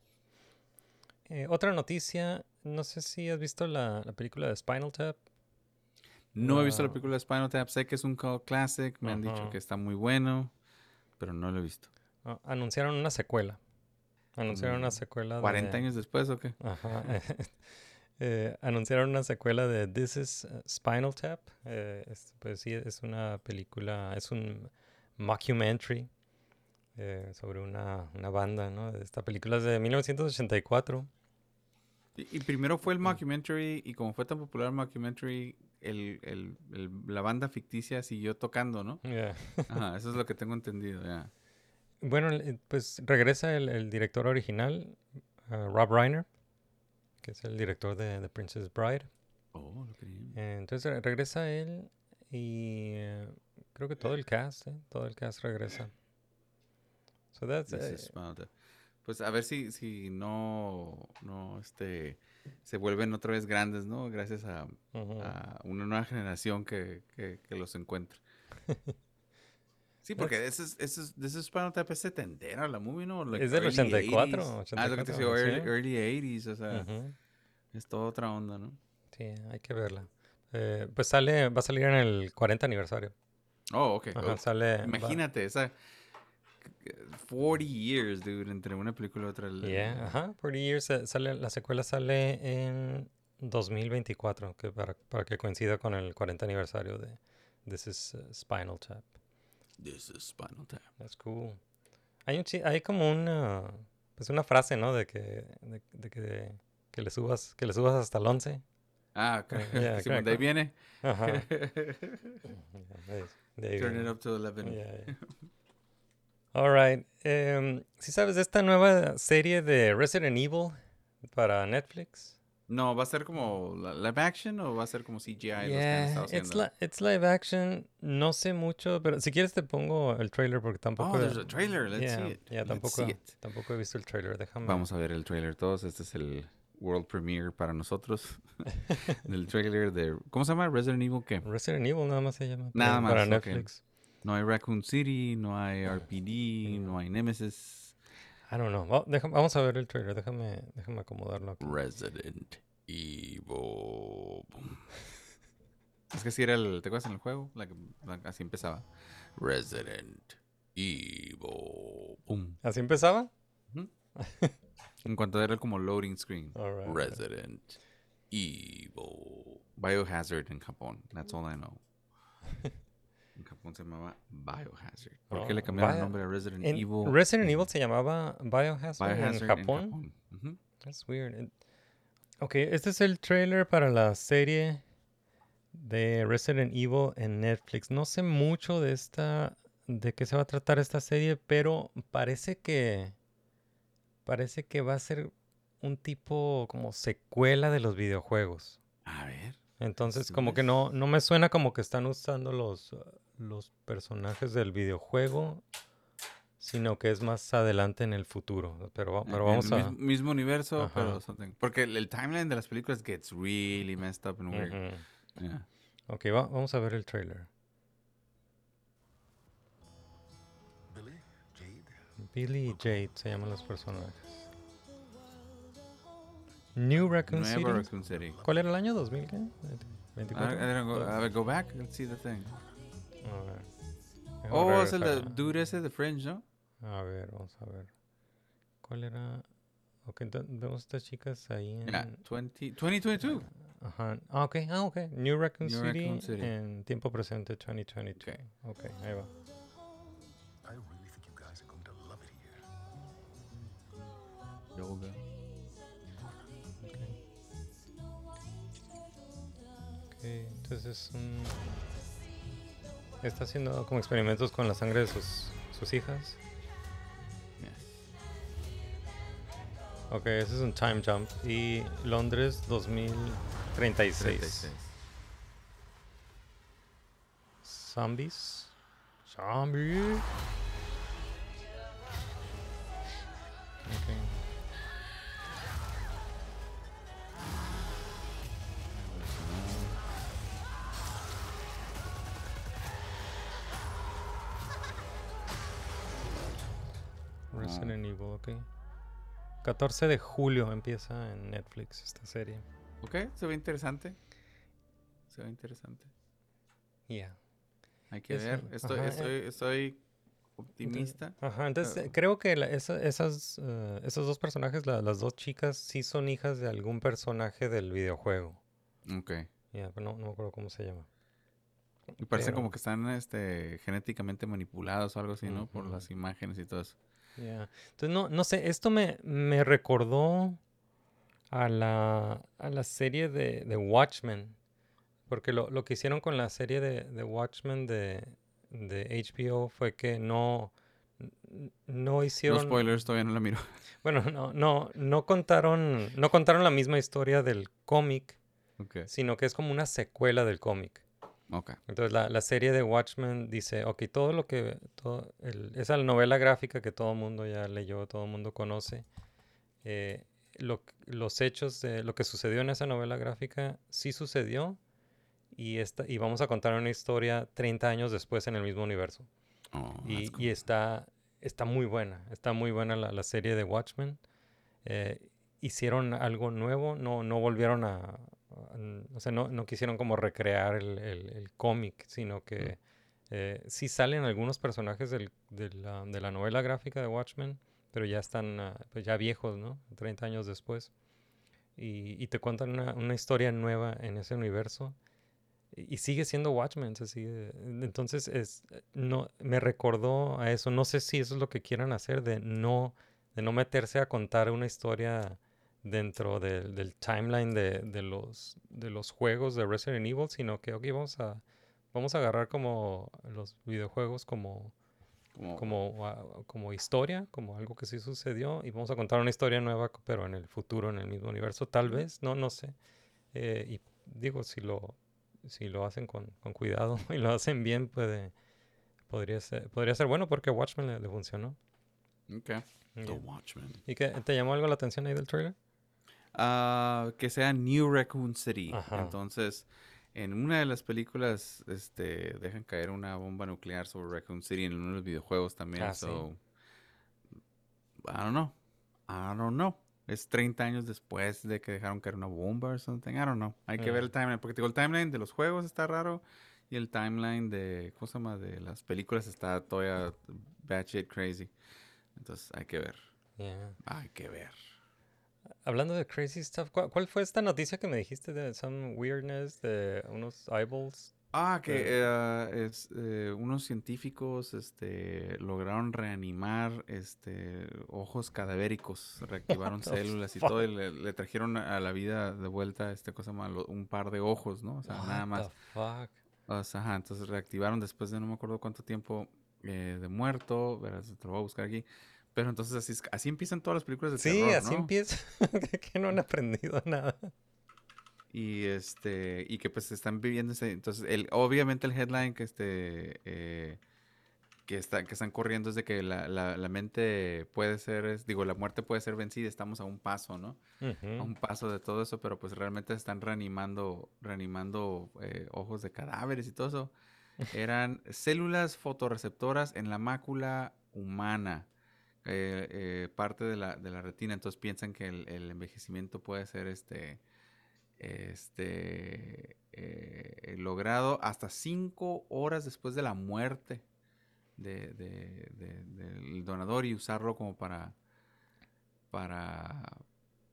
Speaker 6: Eh, otra noticia. No sé si has visto la, la película de Spinal Tap.
Speaker 7: No he visto la película de Spinal Tap. Sé que es un cult classic. Me han dicho que está muy bueno. Pero no lo he visto.
Speaker 6: Ah, anunciaron una secuela. Anunciaron una
Speaker 7: Como
Speaker 6: secuela.
Speaker 7: ¿40
Speaker 6: de,
Speaker 7: años después o qué?
Speaker 6: Ajá. Eh, anunciaron una secuela de This is uh, Spinal Tap. Eh, es- pues sí, es una película, es un mockumentary eh, sobre una, una banda, ¿no? Esta película es de 1984.
Speaker 7: Y, y primero fue el mockumentary. Y como fue tan popular el mockumentary, el, el- el- la banda ficticia siguió tocando, ¿no?
Speaker 6: Yeah.
Speaker 7: Ajá, eso es lo que tengo entendido. ya.
Speaker 6: Bueno, el- pues regresa el, el director original, uh, Rob Reiner, que es el director de The Princess Bride.
Speaker 7: Oh, lo.
Speaker 6: Eh, Entonces re- regresa él y eh, creo que todo el cast, ¿eh? todo el cast regresa. So that's, eh.
Speaker 7: Pues a ver si, si no, no, este, se vuelven otra vez grandes, ¿no? Gracias a, a una nueva generación que, que, que los encuentra. Sí, porque ese es, ese es, This is Spinal Tap es setentera la movie, ¿no? Like
Speaker 6: Es del
Speaker 7: early
Speaker 6: 84,
Speaker 7: 80s. Ah, es lo que te
Speaker 6: 84,
Speaker 7: digo, early, early 80s, o sea,
Speaker 6: Ujú.
Speaker 7: es toda otra onda, ¿no?
Speaker 6: Sí, hay que verla. Eh, pues sale, va a salir en el 40 aniversario.
Speaker 7: Oh, ok.
Speaker 6: Ajá,
Speaker 7: oh.
Speaker 6: sale. va-
Speaker 7: Imagínate, esa 40 years, dude, entre una película y otra. el-
Speaker 6: Yeah, ajá, 40 years. eh, Sale, la secuela sale en 2024, que para, para que coincida con el 40 aniversario de This is uh, Spinal Tap.
Speaker 7: This is Spinal Tap.
Speaker 6: That's cool. Hay, un hay como una, pues una frase, ¿no? De que, de, de que, que le subas, que le subas hasta el 11.
Speaker 7: Ah, ok.
Speaker 6: Eh, yeah,
Speaker 7: Sí, de ahí viene.
Speaker 6: Ajá. De ahí
Speaker 7: Turn it up to 11.
Speaker 6: Yeah, yeah. All right. Em, ¿Sí sabes de esta nueva serie de Resident Evil para Netflix?
Speaker 7: No, ¿va a ser como live action o va a ser como CGI? los que
Speaker 6: Yeah, it's,
Speaker 7: haciendo?
Speaker 6: li- it's live action. No sé mucho, pero si quieres te pongo el trailer porque tampoco.
Speaker 7: Oh,
Speaker 6: he-
Speaker 7: there's a trailer. Let's
Speaker 6: yeah,
Speaker 7: see it.
Speaker 6: yeah,
Speaker 7: Let's
Speaker 6: tampoco,
Speaker 7: see it.
Speaker 6: tampoco he visto el trailer. Déjame.
Speaker 7: Vamos a ver el trailer todos. Este es el world premiere para nosotros. del trailer de... ¿Cómo se llama? Resident Evil qué?
Speaker 6: Resident Evil nada más se llama.
Speaker 7: Nada
Speaker 6: para- Para
Speaker 7: más, ok.
Speaker 6: Netflix.
Speaker 7: No hay Raccoon City, no hay RPD, no hay Nemesis.
Speaker 6: I don't know. Vamos a ver el trailer. Déjame, déjame acomodarlo aquí.
Speaker 7: Resident Evil. Es que si era el... ¿Te acuerdas en el juego? La que- la- así empezaba. Resident Evil. Boom.
Speaker 6: ¿Así empezaba?
Speaker 7: En cuanto era como loading screen.
Speaker 6: Alright, alright.
Speaker 7: Resident Evil. Biohazard en Japón. That's all I know. En Japón se llamaba Biohazard. ¿Por qué le
Speaker 6: Oh,
Speaker 7: cambiaron el nombre a Resident
Speaker 6: En
Speaker 7: Evil?
Speaker 6: Resident Evil se llamaba Biohazard,
Speaker 7: Biohazard
Speaker 6: en Japón. That's weird. It- Ok, este es el trailer para la serie de Resident Evil en Netflix. No sé mucho de esta, de qué se va a tratar esta serie, pero parece que, parece que va a ser un tipo como secuela de los videojuegos.
Speaker 7: A ver.
Speaker 6: Entonces, como que no, no me suena como que están usando los, los personajes del videojuego, sino que es más adelante en el futuro. Pero, pero
Speaker 7: En
Speaker 6: vamos
Speaker 7: el
Speaker 6: a...
Speaker 7: mismo, mismo universo,
Speaker 6: Ajá.
Speaker 7: pero something. Porque el, el timeline de las películas gets really messed up and weird. Yeah.
Speaker 6: Ok, va- vamos a ver el trailer.
Speaker 8: Billy, Jade,
Speaker 6: Billy y Jade se llaman los personajes. New Raccoon City.
Speaker 7: Raccoon City.
Speaker 6: ¿Cuál era el año? ¿2000 qué?
Speaker 7: A
Speaker 6: 24.
Speaker 7: ver, a ver, go, a ver, go back and see the thing.
Speaker 6: A ver.
Speaker 7: Oh, es el de dude ese de Fringe, ¿no?
Speaker 6: A ver, vamos a ver. ¿Cuál era? Ok, entonces vemos estas chicas ahí en...
Speaker 7: Yeah, 20, 2022.
Speaker 6: Ajá. Ah, ok, ah, ok. New Raccoon,
Speaker 7: New
Speaker 6: City,
Speaker 7: Raccoon City.
Speaker 6: en tiempo presente 2022. Ok, ahí va.
Speaker 8: I really think you guys are going to love it here.
Speaker 7: Yoga.
Speaker 6: Ok, entonces es un... Está haciendo como experimentos con la sangre de sus, sus hijas. Ok, ese es un time jump. Y Londres 2036.
Speaker 7: 36.
Speaker 6: Zombies. Zombie. Ok. Resident ah. Evil, ok. 14 de julio empieza en Netflix esta serie.
Speaker 7: Ok, se ve interesante. Se ve interesante.
Speaker 6: Yeah.
Speaker 7: Hay que
Speaker 6: Eso,
Speaker 7: ver. Estoy,
Speaker 6: ajá,
Speaker 7: estoy,
Speaker 6: eh.
Speaker 7: estoy optimista.
Speaker 6: Ajá, entonces
Speaker 7: Ah,
Speaker 6: creo que la- esa- esas, eh, esos dos personajes, la- las dos chicas, sí son hijas de algún personaje del videojuego.
Speaker 7: Ok.
Speaker 6: Ya, pero no, no me acuerdo cómo se llama.
Speaker 7: Y parece
Speaker 6: Pero-
Speaker 7: como que están este, genéticamente manipulados o algo así, ¿no? Por las imágenes y todo eso.
Speaker 6: Entonces, no, no sé, esto me, me recordó a la, a la serie de, de Watchmen. Porque lo, lo que hicieron con la serie de, de Watchmen de, de HBO fue que no, no hicieron...
Speaker 7: No spoilers, todavía no la miro.
Speaker 6: Bueno, no, no, no contaron, no contaron la misma historia del cómic, sino que es como una secuela del cómic.
Speaker 7: Ok.
Speaker 6: Entonces la, la serie de Watchmen dice, ok, todo lo que, todo el- esa novela gráfica que todo el mundo ya leyó, todo el mundo conoce, eh, lo, los hechos de lo que sucedió en esa novela gráfica sí sucedió y, esta, y vamos a contar una historia 30 años después en el mismo universo.
Speaker 7: Oh,
Speaker 6: y,
Speaker 7: that's
Speaker 6: y está, está muy buena, está muy buena la, la serie de Watchmen. Eh, hicieron algo nuevo, no, no volvieron a, o sea, no, no quisieron como recrear el, el- el cómic, sino que eh, sí salen algunos personajes del- de, la, de la novela gráfica de Watchmen, pero ya están ah, pues ya viejos, ¿no? 30 años después. Y, y te cuentan una, una historia nueva en ese universo. Y y sigue siendo Watchmen, se sigue. Entonces es no me recordó a eso. No sé si eso es lo que quieran hacer de no de no meterse a contar una historia dentro del- del timeline de, de los de los juegos de Resident Evil, sino que ok, vamos a vamos a agarrar como los videojuegos como
Speaker 7: Como-
Speaker 6: como ah, como historia, como algo que sí sucedió y vamos a contar una historia nueva, pero en el futuro, en el mismo universo, tal vez, no, no sé. Eh, y digo, si lo si lo hacen con, con cuidado y lo hacen bien, puede podría ser podría ser bueno porque Watchmen le, le funcionó.
Speaker 7: Ok. The. Watchmen.
Speaker 6: ¿Y qué te llamó algo la atención ahí del trailer?
Speaker 7: Ah, que sea New Raccoon City.
Speaker 6: Ajá.
Speaker 7: Entonces, en una de las películas, este, dejan caer una bomba nuclear sobre Raccoon City. En uno de los videojuegos también.
Speaker 6: Ah, sí.
Speaker 7: so, I don't know. I don't know. Es 30 años después de que dejaron caer una bomba o something. I don't know. Hay que ver
Speaker 6: Ah.
Speaker 7: el timeline. Porque digo, el timeline de los juegos está raro. Y el timeline de, ¿cómo se llama? De las películas está todavía batshit crazy. Entonces, hay que ver.
Speaker 6: Yeah.
Speaker 7: Hay que ver.
Speaker 6: Hablando de crazy stuff, ¿cuál, cuál fue esta noticia que me dijiste de some weirdness de unos eyeballs?
Speaker 7: Ah, que es, eh, unos científicos este, lograron reanimar este, ojos cadavéricos, reactivaron células y todo, y le, le trajeron a la vida de vuelta este cosa más, lo- un par de ojos, ¿no? O sea, nada más.
Speaker 6: the fuck?
Speaker 7: O sea, ajá, entonces reactivaron después de no me acuerdo cuánto tiempo eh, de muerto, verás, te lo voy a buscar aquí. Pero entonces así, así empiezan todas las películas de
Speaker 6: Sí,
Speaker 7: terror,
Speaker 6: así
Speaker 7: ¿no?
Speaker 6: empieza. que no han aprendido nada.
Speaker 7: y este y que pues están viviendo ese entonces el obviamente el headline que este eh, que está que están corriendo es de que la, la, la mente puede ser es- digo la muerte puede ser vencida estamos a un paso no a un paso de todo eso pero pues realmente están reanimando reanimando eh, ojos de cadáveres y todo eso eran células fotorreceptoras en la mácula humana eh, eh, parte de la, de la retina entonces piensan que el, el envejecimiento puede ser este este eh, logrado hasta cinco horas después de la muerte de, de- de- del donador y usarlo como para para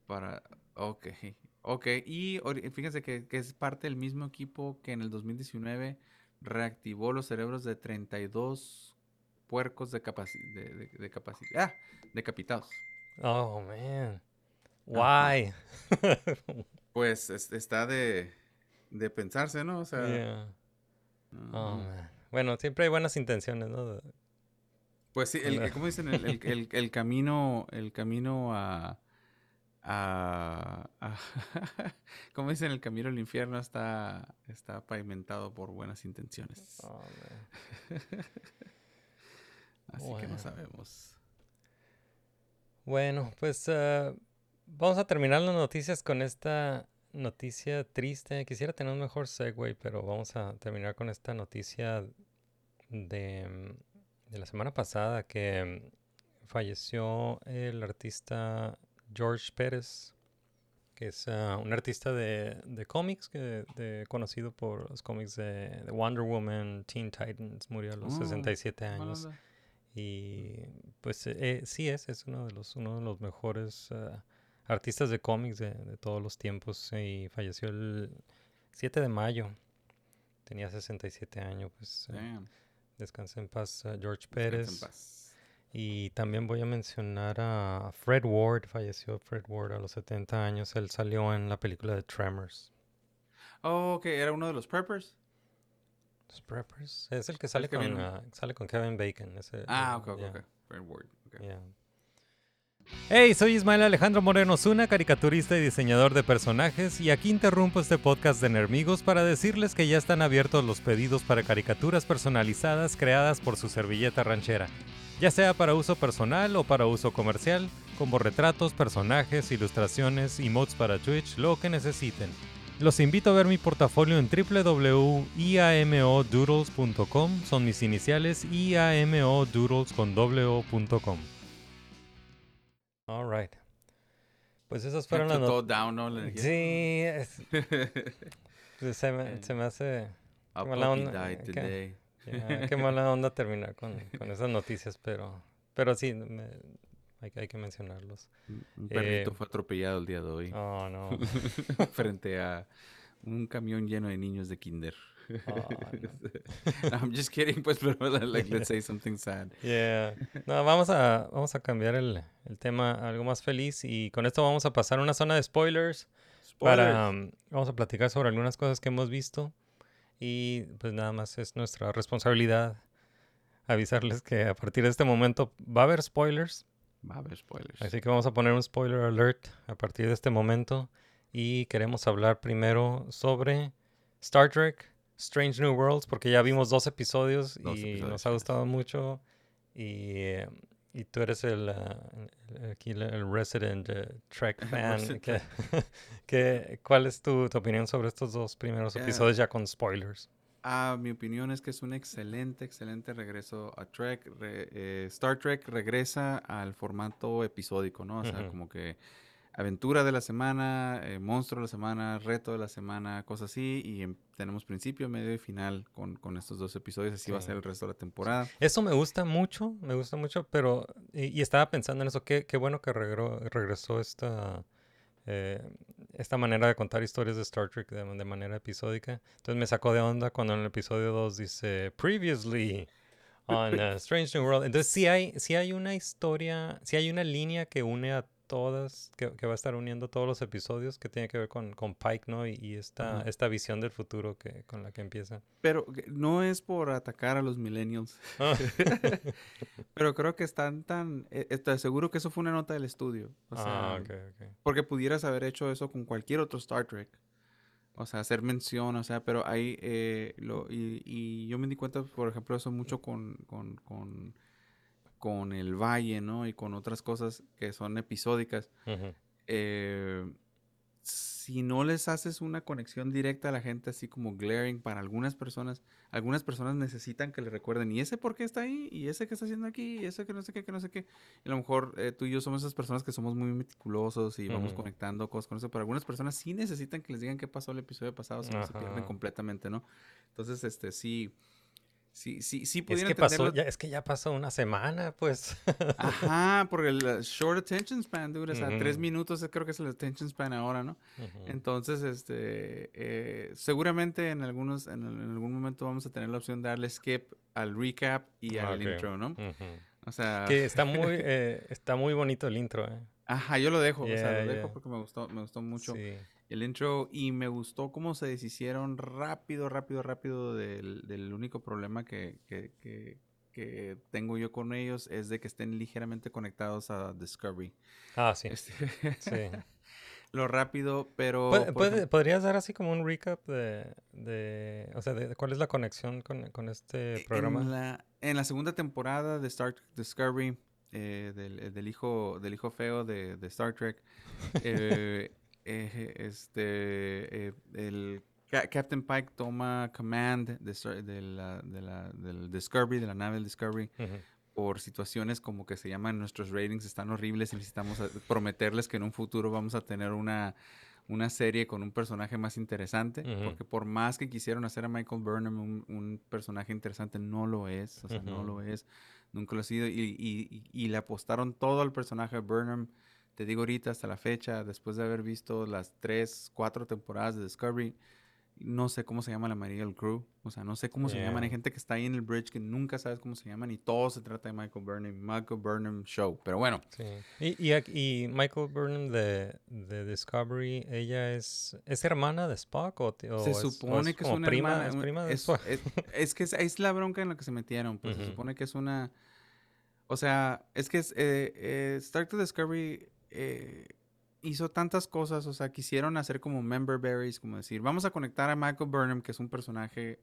Speaker 7: para ok ok y fíjense que, que es parte del mismo equipo que en el 2019 reactivó los cerebros de 32 puercos de capaci- de, de, de capaci- ah, decapitados
Speaker 6: Oh, man. Why?
Speaker 7: Pues es- está de, de pensarse, ¿no? O sea,
Speaker 6: Yeah. Oh, man. Bueno, siempre hay buenas intenciones, ¿no?
Speaker 7: Pues sí, el, ¿cómo dicen? El, el- camino, el camino a, ah, como dicen, el camino al infierno está, está pavimentado por buenas intenciones.
Speaker 6: Oh,
Speaker 7: Así que no sabemos.
Speaker 6: Bueno, pues ah, vamos a terminar las noticias con esta noticia triste. Quisiera tener un mejor segue, pero vamos a terminar con esta noticia de, mm, de la semana pasada que mm, falleció el artista George Pérez, que es ah, un artista de, de cómics, que, de- conocido por los cómics de, de Wonder Woman, Teen Titans, murió a los
Speaker 7: Oh,
Speaker 6: 67
Speaker 7: mala
Speaker 6: años.
Speaker 7: onda.
Speaker 6: Y pues eh, eh, sí es, es uno de los, uno de los mejores ah, artistas de cómics de, de todos los tiempos y falleció el 7 de mayo. Tenía 67 años, pues
Speaker 7: Damn.
Speaker 6: descansa en paz ah, George
Speaker 7: en
Speaker 6: Pérez.
Speaker 7: paz.
Speaker 6: Y también voy a mencionar a Fred Ward, falleció Fred Ward a los 70 años. Él salió en la película de Tremors.
Speaker 7: Oh, ok, era uno de los preppers.
Speaker 6: Preppers. Es el que sale, con, ah, sale con Kevin Bacon. ese-
Speaker 7: Ah,
Speaker 6: eh,
Speaker 7: ok, ok, Ward.
Speaker 6: Yeah. Hey, soy Ismael Alejandro Moreno Zuna, caricaturista y diseñador de personajes, y aquí interrumpo este podcast de Nermigos para decirles que ya están abiertos los pedidos para caricaturas personalizadas creadas por su servilleta ranchera, ya sea para uso personal o para uso comercial, como retratos, personajes, ilustraciones, emotes para Twitch, lo que necesiten. Los invito a ver mi portafolio en www.iamodoodles.com, son mis iniciales iamodoodles con w.com. All right. Pues esas fueron las
Speaker 7: todo
Speaker 6: not-
Speaker 7: down, ¿no? La.
Speaker 6: Sí, es- pues se, me, se me hace qué mala onda, qué mala onda terminar con, con esas noticias, pero pero sí, me- hay, hay que mencionarlos.
Speaker 7: Un perrito
Speaker 6: Eh,
Speaker 7: fue atropellado el día de hoy.
Speaker 6: Oh, no.
Speaker 7: frente a un camión lleno de niños de kinder.
Speaker 6: Oh,
Speaker 7: No, I'm just kidding, pues, pero like, let's say something sad.
Speaker 6: Yeah. No, vamos a, vamos a cambiar el, el tema a algo más feliz y con esto vamos a pasar a una zona de spoilers. Para, um, vamos a platicar sobre algunas cosas que hemos visto y pues nada más es nuestra responsabilidad avisarles que a partir de este momento va a haber spoilers.
Speaker 7: Va a haber spoilers.
Speaker 6: Así que vamos a poner un spoiler alert a partir de este momento y queremos hablar primero sobre Star Trek Strange New Worlds porque ya vimos dos episodios
Speaker 7: Dos
Speaker 6: y
Speaker 7: episodios,
Speaker 6: nos ha gustado mucho y, eh, y tú eres el, el- aquí el, el resident eh, Trek fan. Que- que- ¿Cuál es tu, tu opinión sobre estos dos primeros
Speaker 7: Yeah.
Speaker 6: episodios ya con spoilers?
Speaker 7: Ah, mi opinión es que es un excelente, excelente regreso a Trek. Re- eh, Star Trek regresa al formato episódico, ¿no? O sea, como que aventura de la semana, eh, monstruo de la semana, reto de la semana, cosas así. Y em- tenemos principio, medio y final con, con estos dos episodios. Así va a ser el resto de la temporada.
Speaker 6: Eso me gusta mucho, me gusta mucho, pero y, y estaba pensando en eso, qué, qué bueno que regresó, regresó esta, eh, esta manera de contar historias de Star Trek de, manera episódica. Entonces me sacó de onda cuando en el episodio 2 dice Previously on uh, Strange New World. Entonces sí hay, sí hay una historia, sí hay una línea que une a todas, que, que va a estar uniendo todos los episodios que tiene que ver con, con Pike, ¿no? Y, y esta, esta visión del futuro que, con la que empieza.
Speaker 7: Pero no es por atacar a los millennials.
Speaker 6: Ah.
Speaker 7: Pero creo que están tan... eh, Estoy seguro que eso fue una nota del estudio. O sea,
Speaker 6: ah, ok, ok.
Speaker 7: Porque pudieras haber hecho eso con cualquier otro Star Trek. O sea, hacer mención, o sea, pero ahí... eh, lo, y, y yo me di cuenta, por ejemplo, eso mucho con, con, con, con El Valle, ¿no? Y con otras cosas que son episódicas.
Speaker 6: Ujú.
Speaker 7: Eh, si no les haces una conexión directa a la gente, así como glaring para algunas personas, algunas personas necesitan que le recuerden, y ese por qué está ahí, y ese que está haciendo aquí, y ese que no sé qué, que no sé qué. Y a lo mejor eh, tú y yo somos esas personas que somos muy meticulosos y vamos
Speaker 6: Ujú.
Speaker 7: conectando cosas con eso, pero algunas personas sí necesitan que les digan qué pasó el episodio pasado, si no se pierden completamente, ¿no? Entonces, este, sí, sí, sí, sí
Speaker 6: Es que pasó,
Speaker 7: entenderlo.
Speaker 6: ya, es que ya pasó una semana, pues.
Speaker 7: Ajá, porque el uh, short attention span, dude, o sea, tres minutos creo que es el attention span ahora, ¿no?
Speaker 6: Ujú.
Speaker 7: Entonces, este, eh, seguramente en algunos, en, en algún momento vamos a tener la opción de darle skip al recap y al intro, ¿no?
Speaker 6: Ujú.
Speaker 7: O sea,
Speaker 6: Que está muy, eh, está muy bonito el intro, ¿eh?
Speaker 7: ajá, yo lo dejo, o sea,
Speaker 6: Yeah,
Speaker 7: lo dejo porque me gustó, me gustó mucho
Speaker 6: Sí.
Speaker 7: El intro y me gustó cómo se deshicieron rápido, rápido, rápido del, del único problema que, que, que, que tengo yo con ellos es de que estén ligeramente conectados a Discovery.
Speaker 6: Ah, sí.
Speaker 7: Este,
Speaker 6: Sí.
Speaker 7: lo rápido, pero...
Speaker 6: ¿Puede-
Speaker 7: por
Speaker 6: puede-
Speaker 7: ejemplo,
Speaker 6: ¿Podrías dar así como un recap de, de o sea, de, de cuál es la conexión con, con este programa?
Speaker 7: En la, en la segunda temporada de Star Trek Discovery, eh, del, eh, del hijo, del hijo feo de, de Star Trek, eh, eh, este, eh, el Ca- Captain Pike toma command de, la- de la- del Discovery, de la nave del Discovery, por situaciones como que se llaman nuestros ratings están horribles y necesitamos eh, prometerles que en un futuro vamos a tener una, una serie con un personaje más interesante, porque por más que quisieron hacer a Michael Burnham un, un personaje interesante, no lo es, o sea, no lo es, nunca lo ha sido, y, y- y- y le apostaron todo al personaje de Burnham, te digo ahorita, hasta la fecha, después de haber visto las tres, cuatro temporadas de Discovery, no sé cómo se llama la mayoría del crew. O sea, no sé cómo se llaman. Hay gente que está ahí en el bridge que nunca sabes cómo se llaman y todo se trata de Michael Burnham. Michael Burnham Show. Pero bueno,
Speaker 6: Sí. Y, y, Michael Burnham de, de Discovery, ¿ella es, es hermana de Spock o,
Speaker 7: se
Speaker 6: es- o
Speaker 7: supone que es una
Speaker 6: prima,
Speaker 7: hermana,
Speaker 6: es prima de Spock?
Speaker 7: es- que es, es la bronca en la que se metieron. Pues se supone que es una. O sea, es que es, eh, eh, Star Trek Discovery eh, hizo tantas cosas. O sea, quisieron hacer como member berries, como decir, vamos a conectar a Michael Burnham, que es un personaje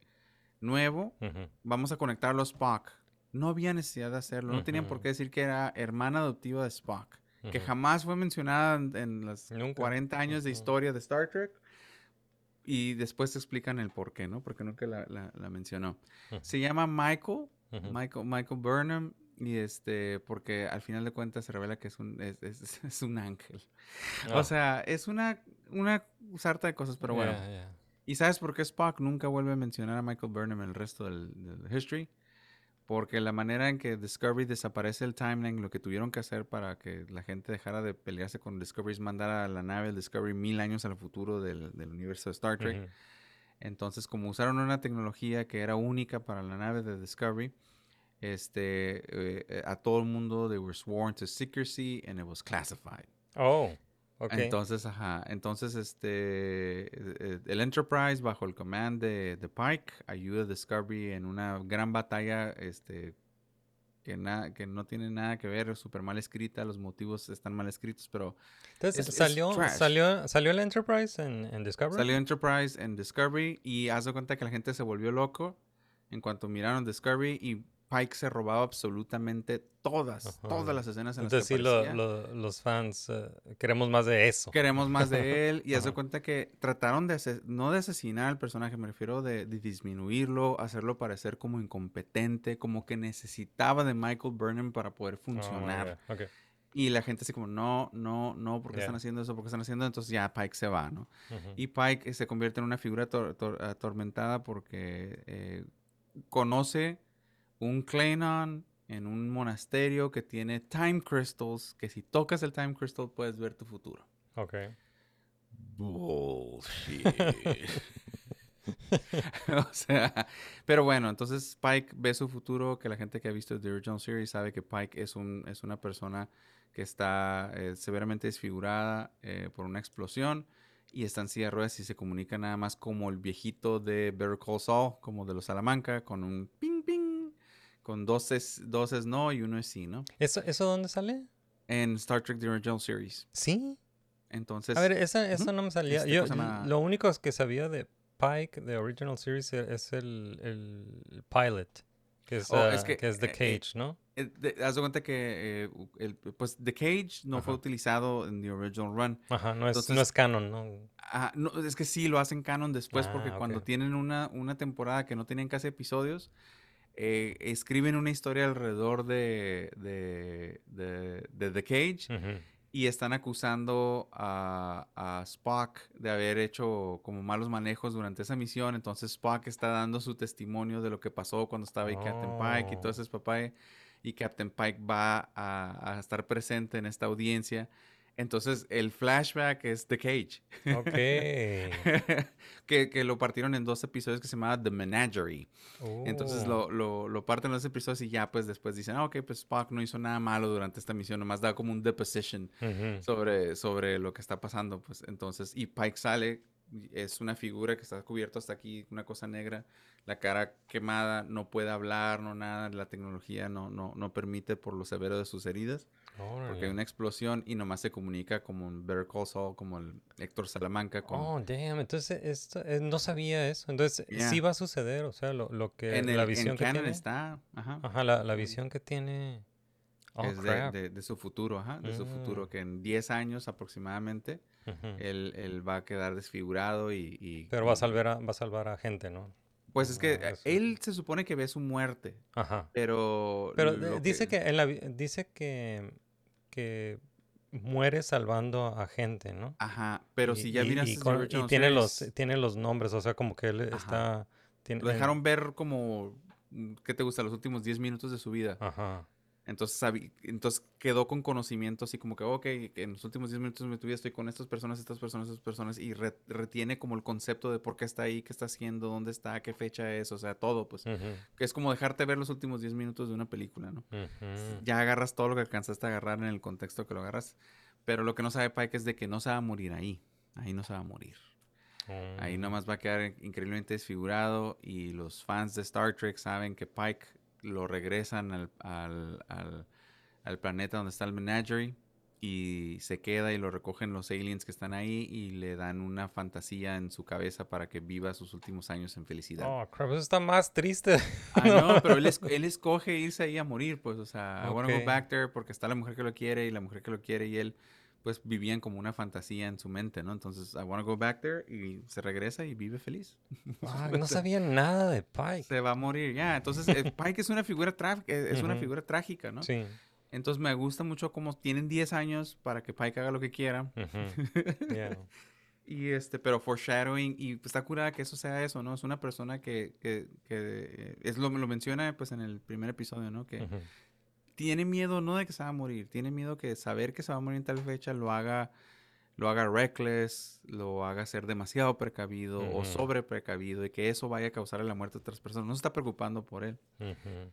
Speaker 7: nuevo. Vamos a conectarlo a Spock. No había necesidad de hacerlo. No tenían por qué decir que era hermana adoptiva de Spock. Que jamás fue mencionada en, en los
Speaker 6: Nunca.
Speaker 7: 40 años de historia de Star Trek. Y después te explican el por qué, ¿no? Porque nunca la, la- la mencionó. Se llama Michael. Michael, Michael Burnham. Y este, porque al final de cuentas se revela que es un, es, es- es un ángel.
Speaker 6: Ah.
Speaker 7: O sea, es una, una sarta de cosas, pero bueno. ¿Y sabes por qué Spock nunca vuelve a mencionar a Michael Burnham en el resto del, del history? Porque la manera en que Discovery desaparece el timeline, lo que tuvieron que hacer para que la gente dejara de pelearse con Discovery es mandar a la nave del Discovery mil años al futuro del, del universo de Star Trek. Entonces, como usaron una tecnología que era única para la nave de Discovery, este, eh, a todo el mundo they were sworn to secrecy and it was classified.
Speaker 6: Oh, ok.
Speaker 7: Entonces, ajá, entonces este, eh, el Enterprise bajo el command de, de Pike ayuda a Discovery en una gran batalla, este, que, na- que no tiene nada que ver, súper mal escrita, los motivos están mal escritos, pero
Speaker 6: Entonces,
Speaker 7: es- es
Speaker 6: salió, salió, salió el Enterprise en, en Discovery.
Speaker 7: salió Enterprise en Discovery y haz de cuenta que la gente se volvió loco en cuanto miraron Discovery y Pike se robaba absolutamente todas,
Speaker 6: Ajá.
Speaker 7: todas las escenas en
Speaker 6: Entonces,
Speaker 7: las que
Speaker 6: sí, lo- lo- los fans eh, queremos más de eso.
Speaker 7: Queremos más de él y
Speaker 6: Ajá.
Speaker 7: cuenta que trataron de no de asesinar al personaje, me refiero de, de disminuirlo, hacerlo parecer como incompetente, como que necesitaba de Michael Burnham para poder
Speaker 6: Oh,
Speaker 7: funcionar.
Speaker 6: ya, ok.
Speaker 7: Y la gente así como, no, no, no, ¿por qué
Speaker 6: Ya.
Speaker 7: están haciendo eso? ¿Por qué están haciendo? Entonces ya Pike se va, ¿no?
Speaker 6: Ujú.
Speaker 7: Y Pike eh, se convierte en una figura tor- tor- atormentada porque eh, conoce un Klingon en un monasterio que tiene time crystals, que si tocas el time crystal puedes ver tu futuro.
Speaker 6: Ok.
Speaker 7: Bullshit. o sea, pero bueno, entonces Pike ve su futuro, que la gente que ha visto The Original Series sabe que Pike es, un, es una persona que está eh, severamente desfigurada eh, por una explosión y está en silla de ruedas y se comunica nada más como el viejito de Better Call Saul, como de los Salamanca, con un con dos es, dos es no y uno es sí, ¿no?
Speaker 6: ¿Eso, ¿Eso dónde sale?
Speaker 7: En Star Trek The Original Series.
Speaker 6: Sí.
Speaker 7: Entonces,
Speaker 6: A ver, esa, eso no me salía.
Speaker 7: este,
Speaker 6: Yo, lo único que sabía de Pike, de Original Series, e- es el, el pilot, que es,
Speaker 7: Oh, es que,
Speaker 6: que es The
Speaker 7: eh, eh,
Speaker 6: Cage, ¿no?
Speaker 7: Eh, de- haz de cuenta que eh, el, pues The Cage no fue
Speaker 6: Ajá.
Speaker 7: utilizado en The Original Run.
Speaker 6: Ajá, no es, no es canon, ¿no?
Speaker 7: Ah, no, es que sí lo hacen canon después porque
Speaker 6: Ah,
Speaker 7: cuando
Speaker 6: ok.
Speaker 7: tienen una, una temporada que no tienen casi episodios, eh, escriben una historia alrededor de, de, de- de The Cage y están acusando a, a Spock de haber hecho como malos manejos durante esa misión. Entonces Spock está dando su testimonio de lo que pasó cuando estaba ahí Captain Pike y todo
Speaker 6: Oh.
Speaker 7: ese papá. Y Captain Pike va a, a estar presente en esta audiencia. Entonces el flashback es The Cage.
Speaker 6: Ok.
Speaker 7: que, que lo partieron en dos episodios que se llamaba The Menagerie. Entonces
Speaker 6: Oh.
Speaker 7: lo, lo, lo parten en los episodios y ya pues después dicen, ah, ok, pues Spock no hizo nada malo durante esta misión, nomás da como un deposition sobre, sobre lo que está pasando, pues entonces, y Pike sale es una figura que está cubierto hasta aquí, una cosa negra, la cara quemada, no puede hablar, no nada, la tecnología no, no, no permite por lo severo de sus heridas, porque hay una explosión y nomás se comunica como en Better Call Saul, como el Héctor Salamanca con...
Speaker 6: Oh, damn. Entonces, esto, eh, no sabía eso. Entonces,
Speaker 7: Yeah.
Speaker 6: sí va a suceder. O sea, lo, lo que.
Speaker 7: en el
Speaker 6: la
Speaker 7: en
Speaker 6: visión que tiene.
Speaker 7: está, ajá.
Speaker 6: Ajá, la, la visión que tiene. Oh,
Speaker 7: es de,
Speaker 6: crap.
Speaker 7: de- de su futuro, ajá, de su
Speaker 6: Mm.
Speaker 7: futuro, que en 10 años aproximadamente él, él va a quedar desfigurado y... y-
Speaker 6: Pero va a
Speaker 7: y-
Speaker 6: salvar a, va a salvar a gente, ¿no?
Speaker 7: Pues es que
Speaker 6: Ah,
Speaker 7: él se supone que ve su muerte,
Speaker 6: Ajá.
Speaker 7: pero...
Speaker 6: Pero dice que, en la dice que, que muere salvando a gente, ¿no?
Speaker 7: Ajá, pero
Speaker 6: Y-
Speaker 7: si ya
Speaker 6: y-
Speaker 7: miraste
Speaker 6: y, con- y
Speaker 7: original
Speaker 6: tiene los tiene los nombres, o sea, como que él
Speaker 7: Ajá.
Speaker 6: está tiene,
Speaker 7: Lo dejaron ver como... mm, ¿Qué te gusta? Los últimos 10 minutos de su vida.
Speaker 6: Ajá.
Speaker 7: Entonces, entonces quedó con conocimiento así como que, ok, en los últimos 10 minutos de tu vida estoy con estas personas, estas personas, estas personas, y re- retiene como el concepto de por qué está ahí, qué está haciendo, dónde está, qué fecha es, o sea, todo, pues.
Speaker 6: Ujú,
Speaker 7: Que es como dejarte ver los últimos 10 minutos de una película, ¿no?
Speaker 6: ujú.
Speaker 7: Ya agarras todo lo que alcanzaste a agarrar en el contexto que lo agarras, pero lo que no sabe Pike es de que no se va a morir ahí, ahí no se va a morir. Ahí
Speaker 6: Mm.
Speaker 7: nomás va a quedar increíblemente desfigurado y los fans de Star Trek saben que Pike lo regresan al, al- al- al planeta donde está el Menagerie y se queda y lo recogen los aliens que están ahí y le dan una fantasía en su cabeza para que viva sus últimos años en felicidad.
Speaker 6: Oh, crap, eso está más triste.
Speaker 7: Ah, no, pero él, es- él escoge irse ahí a morir, pues, o sea, I wanna go back there porque está la mujer que lo quiere y la mujer que lo quiere y él, pues, vivían como una fantasía en su mente, ¿no? Entonces, I wanna go back there y se regresa y vive feliz.
Speaker 6: Ah, no sabía nada de Pike.
Speaker 7: Se va a morir, ya. Entonces, eh, Pike es una figura, eh, es una
Speaker 6: Ujú.
Speaker 7: figura trágica, ¿no?
Speaker 6: Sí.
Speaker 7: Entonces, me gusta mucho como tienen 10 años para que Pike haga lo que quiera.
Speaker 6: Ujú. Yeah.
Speaker 7: Y este, pero foreshadowing, y pues, está curada que eso sea eso, ¿no? Es una persona que, que, que, eh, es lo, lo menciona pues en el primer episodio, ¿no? Que
Speaker 6: Ujú.
Speaker 7: Tiene miedo no de que se va a morir, tiene miedo que saber que se va a morir en tal fecha lo haga, lo haga reckless, lo haga ser demasiado precavido o sobre precavido y que eso vaya a causar la muerte de otras personas. No se está preocupando por él.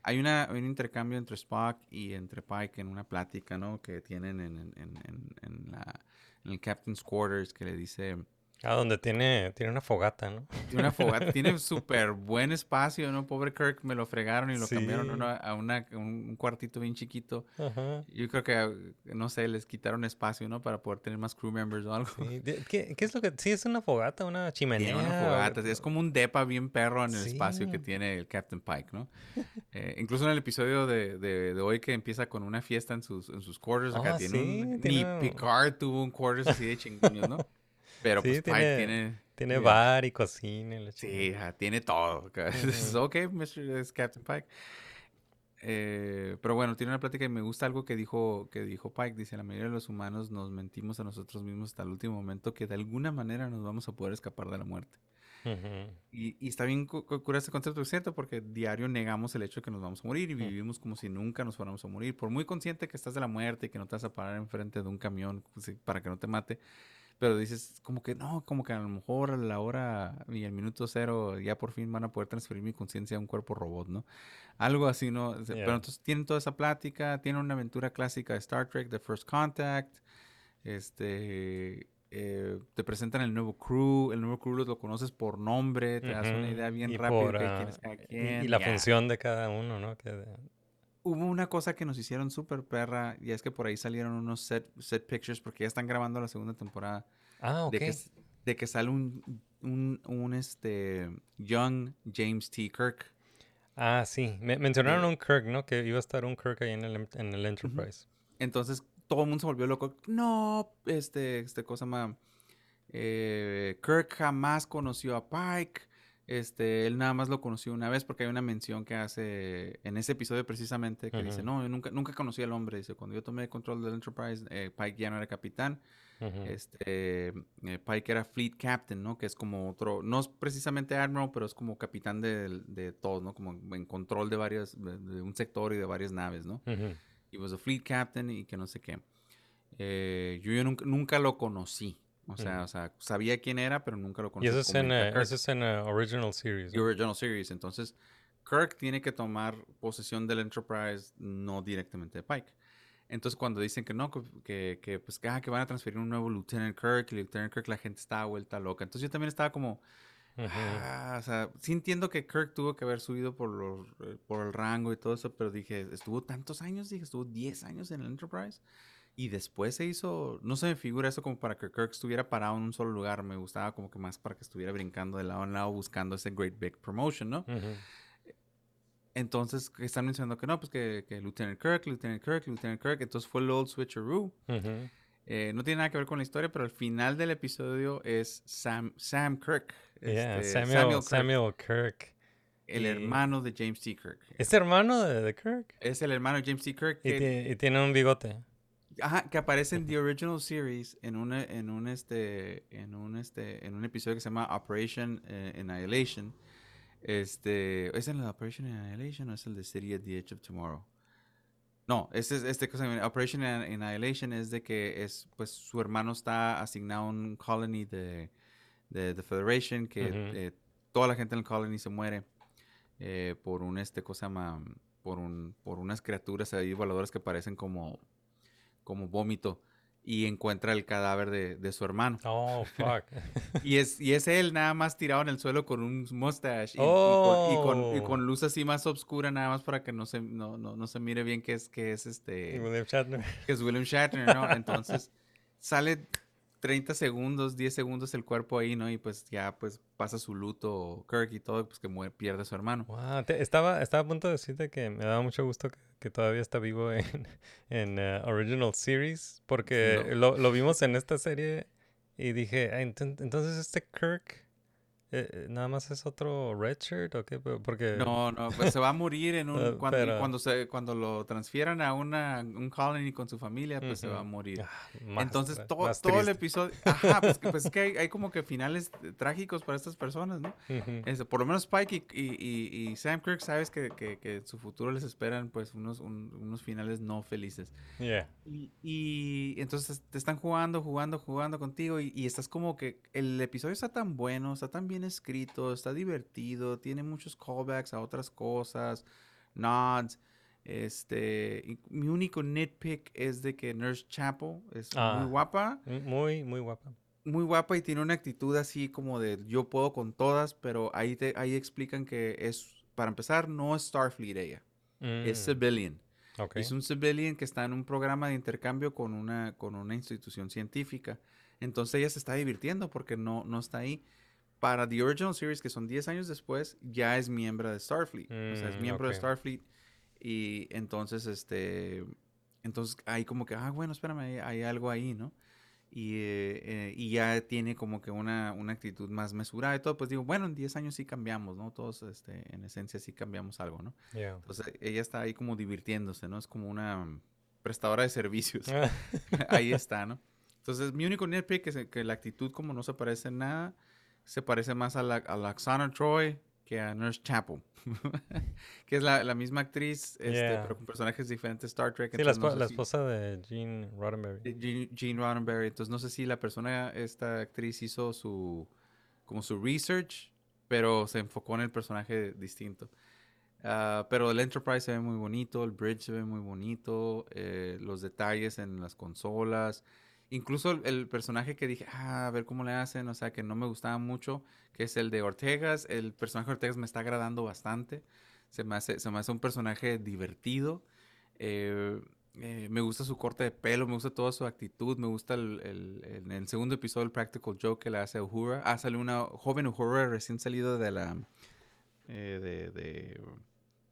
Speaker 7: Hay, una, hay un intercambio entre Spock y entre Pike en una plática, ¿no? Que tienen en, en, en, en- en la, en el Captain's Quarters que le dice...
Speaker 6: Ah, donde tiene, tiene una fogata, ¿no?
Speaker 7: Tiene una fogata, tiene súper buen espacio, ¿no? Pobre Kirk, me lo fregaron y lo cambiaron a
Speaker 6: Sí.
Speaker 7: una- a una- un cuartito bien chiquito.
Speaker 6: Ajá.
Speaker 7: Yo creo que, no sé, les quitaron espacio, ¿no? Para poder tener más crew members o algo.
Speaker 6: Sí, ¿Qué, qué es lo que...? Sí, es una fogata, una chimenea.
Speaker 7: Tiene una fogata, es como un depa bien perro en el espacio que tiene el Captain Pike, ¿no? Eh, incluso en el episodio de, de- de hoy que empieza con una fiesta en sus, en sus quarters, acá
Speaker 6: Ah,
Speaker 7: tiene un...
Speaker 6: sí,
Speaker 7: Ni
Speaker 6: tiene-
Speaker 7: Picard tuvo un quarters así de chingones, ¿no? Pero
Speaker 6: Sí,
Speaker 7: pues Pike
Speaker 6: tiene-
Speaker 7: tiene...
Speaker 6: Tiene bar y cocina. y
Speaker 7: Sí, tiene todo. acá. Es,
Speaker 6: Ujú.
Speaker 7: ok, Mr. es Captain Pike. Eh, pero bueno, tiene una plática y me gusta algo que dijo, que dijo Pike. Dice, la mayoría de los humanos nos mentimos a nosotros mismos hasta el último momento que de alguna manera nos vamos a poder escapar de la muerte.
Speaker 6: Ujú.
Speaker 7: Y, y está bien cu- cu- curioso este concepto, es cierto, porque diario negamos el hecho de que nos vamos a morir y vivimos como si nunca nos fuéramos a morir. Por muy consciente que estás de la muerte y que no te vas a parar enfrente de un camión pues, para que no te mate, pero dices como que no, como que a lo mejor a la hora y el minuto cero ya por fin van a poder transferir mi conciencia a un cuerpo robot, ¿no? Algo así, ¿no?
Speaker 6: Yeah.
Speaker 7: Pero entonces tienen toda esa plática, tienen una aventura clásica de Star Trek, The First Contact, este... eh, te presentan el nuevo crew, el nuevo crew lo, lo conoces por nombre, te das una idea bien rápida
Speaker 6: ah,
Speaker 7: quién es cada
Speaker 6: y-
Speaker 7: quien.
Speaker 6: Y, la función de cada uno, ¿no? Que de-
Speaker 7: Hubo una cosa que nos hicieron súper perra, y es que por ahí salieron unos set, set pictures, porque ya están grabando la segunda temporada.
Speaker 6: Ah, ok.
Speaker 7: De que, s- de que sale un, un, un, este, young James T. Kirk.
Speaker 6: Ah, sí. Me- mencionaron un Kirk, ¿no? Que iba a estar un Kirk ahí en el, en el Enterprise.
Speaker 7: Entonces todo el mundo se volvió loco. No, este, este cosa más. Kirk jamás conoció a Pike. Este, él nada más lo conoció una vez porque hay una mención que hace en ese episodio precisamente que dice, no, yo nunca, nunca conocí al hombre. Dice, cuando yo tomé control del Enterprise, eh, Pike ya no era capitán. Este, eh, Pike era Fleet Captain, ¿no? Que es como otro, no es precisamente Admiral, pero es como capitán de, de todos, ¿no? Como en control de varias, de, de un sector y de varias naves, ¿no?
Speaker 6: Ujú.
Speaker 7: Y was a Fleet Captain y que no sé qué. Eh, yo, yo nunca, nunca lo conocí. O sea,
Speaker 6: Ujú.
Speaker 7: o sea, sabía quién era, pero nunca lo
Speaker 6: Y
Speaker 7: conocí.
Speaker 6: eso es en,
Speaker 7: Kirk.
Speaker 6: eso es en eh, Original Series.
Speaker 7: The
Speaker 6: ¿no?
Speaker 7: Original Series. Entonces, Kirk tiene que tomar posesión del Enterprise, no directamente de Pike. Entonces cuando dicen que no, que, que, pues que, ah, que van a transferir un nuevo Lieutenant Kirk, y Lieutenant Kirk la gente estaba vuelta loca. Entonces yo también estaba como, ah, o sea, sí entiendo que Kirk tuvo que haber subido por, los, eh, por el rango y todo eso, pero dije, estuvo tantos años, dije, estuvo 10 años en el Enterprise. Y después se hizo, no se me figura eso como para que Kirk estuviera parado en un solo lugar. Me gustaba como que más para que estuviera brincando de lado a lado buscando ese great big promotion, ¿no? Entonces están mencionando que no, pues que, que Lieutenant Kirk, Lieutenant Kirk, Lieutenant Kirk. Entonces fue el old switcheroo. Eh, no tiene nada que ver con la historia, pero al final del episodio es Sam, Sam Kirk.
Speaker 6: Yeah,
Speaker 7: este,
Speaker 6: Samuel,
Speaker 7: Kirk,
Speaker 6: Samuel Kirk.
Speaker 7: el
Speaker 6: y-
Speaker 7: hermano de James T. Kirk.
Speaker 6: ¿Es hermano de, de Kirk?
Speaker 7: Es el hermano de James T. Kirk. Que-
Speaker 6: y tiene un bigote.
Speaker 7: Ajá, que aparece en The Original Series en una, en un este, en un este, en un episodio que se llama Operation eh, Annihilation. Este, ¿es en la Operation Annihilation o es el de City at the Edge of Tomorrow? No, este es este cosa, Operation An- Annihilation es de que es, pues, su hermano está asignado a un colony de, de the Federation, que eh, toda la gente en el colony se muere eh, por un, este, cosa, por un, por unas criaturas ahí voladoras que parecen como, como vómito y encuentra el cadáver de, de su hermano.
Speaker 6: Oh, fuck.
Speaker 7: Y es, y es él nada más tirado en el suelo con un mustache y, y con, y con- y
Speaker 6: Oh.
Speaker 7: con luz así más oscura nada más para que no se, no, no, no se mire bien que es, que es este
Speaker 6: William Shatner.
Speaker 7: que es William Shatner, ¿no? Entonces sale 30 segundos, 10 segundos el cuerpo ahí, ¿no? Y pues ya pues pasa su luto Kirk y todo, pues que muere, pierde a su hermano.
Speaker 6: Wow, te- estaba, estaba a punto de decirte que me daba mucho gusto que, que todavía está vivo en, en eh, Original Series, porque
Speaker 7: No.
Speaker 6: lo, lo vimos en esta serie y dije, "Ah, entonces este Kirk eh, eh, nada más es otro red shirt o qué, porque...
Speaker 7: No, no, pues se va a morir en un
Speaker 6: Eh,
Speaker 7: cuando,
Speaker 6: pero-
Speaker 7: cuando se cuando lo transfieran a una un colony con su familia, pues se va a morir.
Speaker 6: Ah, más
Speaker 7: Entonces
Speaker 6: tra-
Speaker 7: todo, todo el
Speaker 6: triste.
Speaker 7: episodio, ajá, pues, que, pues es que hay, hay como que finales trágicos para estas personas, ¿no?
Speaker 6: Ujú.
Speaker 7: Este, por lo menos Spike y, y- y- y Sam Kirk sabes que, que, que en su futuro les esperan pues unos, un- unos finales no felices.
Speaker 6: Yeah.
Speaker 7: Y, y entonces te están jugando, jugando, jugando contigo y, y estás como que el episodio está tan bueno, está tan bien escrito, está divertido, tiene muchos callbacks a otras cosas, nods. Este, mi único nitpick es de que Nurse Chapel es
Speaker 6: Ah.
Speaker 7: muy guapa,
Speaker 6: Muy, muy guapa.
Speaker 7: muy guapa y tiene una actitud así como de yo puedo con todas, pero ahí te, ahí explican que es, para empezar, no es Starfleet ella, es
Speaker 6: Mm,
Speaker 7: civilian.
Speaker 6: ok.
Speaker 7: Es un civilian que está en un programa de intercambio con una, con una institución científica. Entonces ella se está divirtiendo porque no, no está ahí. Para The Original Series, que son 10 años después, ya es miembro de Starfleet. o sea, es
Speaker 6: Mm,
Speaker 7: miembro
Speaker 6: ok.
Speaker 7: de Starfleet. Y entonces, este... Entonces hay como que, ah, bueno, espérame, hay, hay algo ahí, ¿no? Y, eh, eh, y ya tiene como que una, una actitud más mesurada y todo. Pues digo, bueno, en 10 años sí cambiamos, ¿no? Todos, este, en esencia, sí cambiamos algo, ¿no?
Speaker 6: Yeah.
Speaker 7: Entonces ella está ahí como divirtiéndose, ¿no? Es como una mm, prestadora de servicios.
Speaker 6: Ah,
Speaker 7: ahí está, ¿no? Entonces mi único nitpick es que la actitud como no se parece en nada, se parece más a la, a la Oksana Troy que a Nurse Chapel. que es la, la misma actriz, este,
Speaker 6: Yeah.
Speaker 7: pero con personajes diferentes Star Trek.
Speaker 6: Sí, la,
Speaker 7: entonces no sé
Speaker 6: la
Speaker 7: si-
Speaker 6: esposa de Gene Roddenberry.
Speaker 7: de Gene, Gene Roddenberry. Entonces no sé si la persona, esta actriz hizo su como su research, pero se enfocó en el personaje distinto. Ah, pero el Enterprise se ve muy bonito, el Bridge se ve muy bonito, eh, los detalles en las consolas. Incluso el, personaje que dije, ah, a ver cómo le hacen, o sea, que no me gustaba mucho, que es el de Ortegas. El personaje de Ortegas me está agradando bastante. Se me hace, se me hace un personaje divertido. Eh, eh, me gusta su corte de pelo, me gusta toda su actitud, me gusta el, el- el- segundo episodio el practical joke que le hace a Uhura. Ah, sale una joven Uhura recién salido de la eh,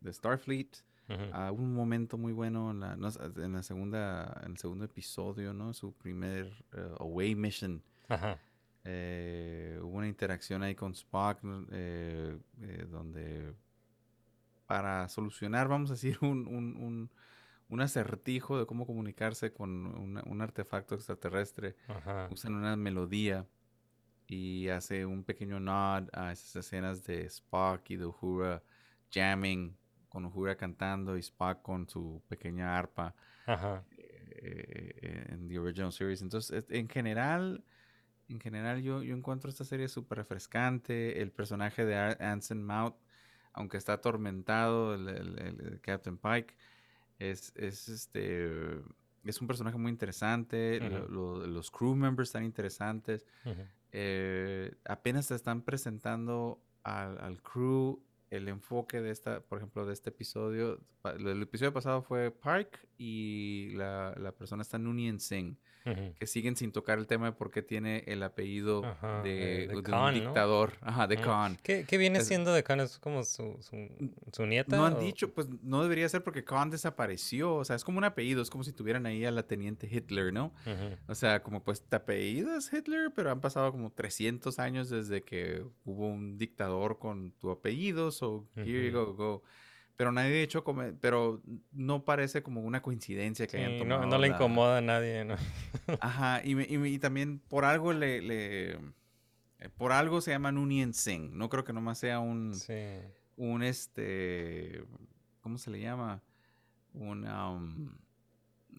Speaker 7: de Starfleet. Hubo un momento muy bueno en la, en la segunda, en el segundo episodio, ¿no? Su primer eh, away mission.
Speaker 6: Ajá.
Speaker 7: Eh, hubo una interacción ahí con Spock, eh, eh, donde para solucionar, vamos a decir, un, un, un- un acertijo de cómo comunicarse con una- un artefacto extraterrestre,
Speaker 6: Ajá.
Speaker 7: usan una melodía y hace un pequeño nod a esas escenas de Spock y de Uhura jamming, con Uhura cantando y Spock con su pequeña arpa
Speaker 6: Ajá.
Speaker 7: eh, eh, en The Original Series. Entonces, es- en general, en general yo, yo encuentro esta serie súper refrescante. El personaje de Anson Mount, aunque está atormentado, el, el- Captain Pike, es, es este es un personaje muy interesante, lo- lo- los crew members están interesantes. Eh, apenas te están presentando al, al crew el enfoque de esta, por ejemplo, de este episodio. El episodio pasado fue Park y la, la persona está Nunien Singh,
Speaker 6: Ujú.
Speaker 7: que siguen sin tocar el tema de por qué tiene el apellido
Speaker 6: Ajá,
Speaker 7: de,
Speaker 6: eh, de
Speaker 7: de
Speaker 6: Khan, ¿no?
Speaker 7: un dictador, ajá, de
Speaker 6: Mm.
Speaker 7: Khan.
Speaker 6: ¿Qué, qué viene
Speaker 7: Es-
Speaker 6: siendo de Khan? ¿Es como su, su, su nieta?
Speaker 7: No han
Speaker 6: o-
Speaker 7: dicho, pues no debería ser porque Khan desapareció. O sea, es como un apellido, es como si tuvieran ahí a la teniente Hitler, ¿no?
Speaker 6: Ujú.
Speaker 7: O sea, como pues te apellidas Hitler, pero han pasado como 300 años desde que hubo un dictador con tu apellido, so here you go, go. Pero nadie ha hecho, come- pero no parece como una coincidencia que hayan
Speaker 6: Sí, no,
Speaker 7: tomado
Speaker 6: no le
Speaker 7: la-
Speaker 6: incomoda a nadie, ¿no?
Speaker 7: Ajá, y, me- y me- y también por algo le, le- eh, por algo se llama Nunien Singh. No creo que nomás sea un,
Speaker 6: Sí.
Speaker 7: un este, ¿cómo se le llama? Una, um,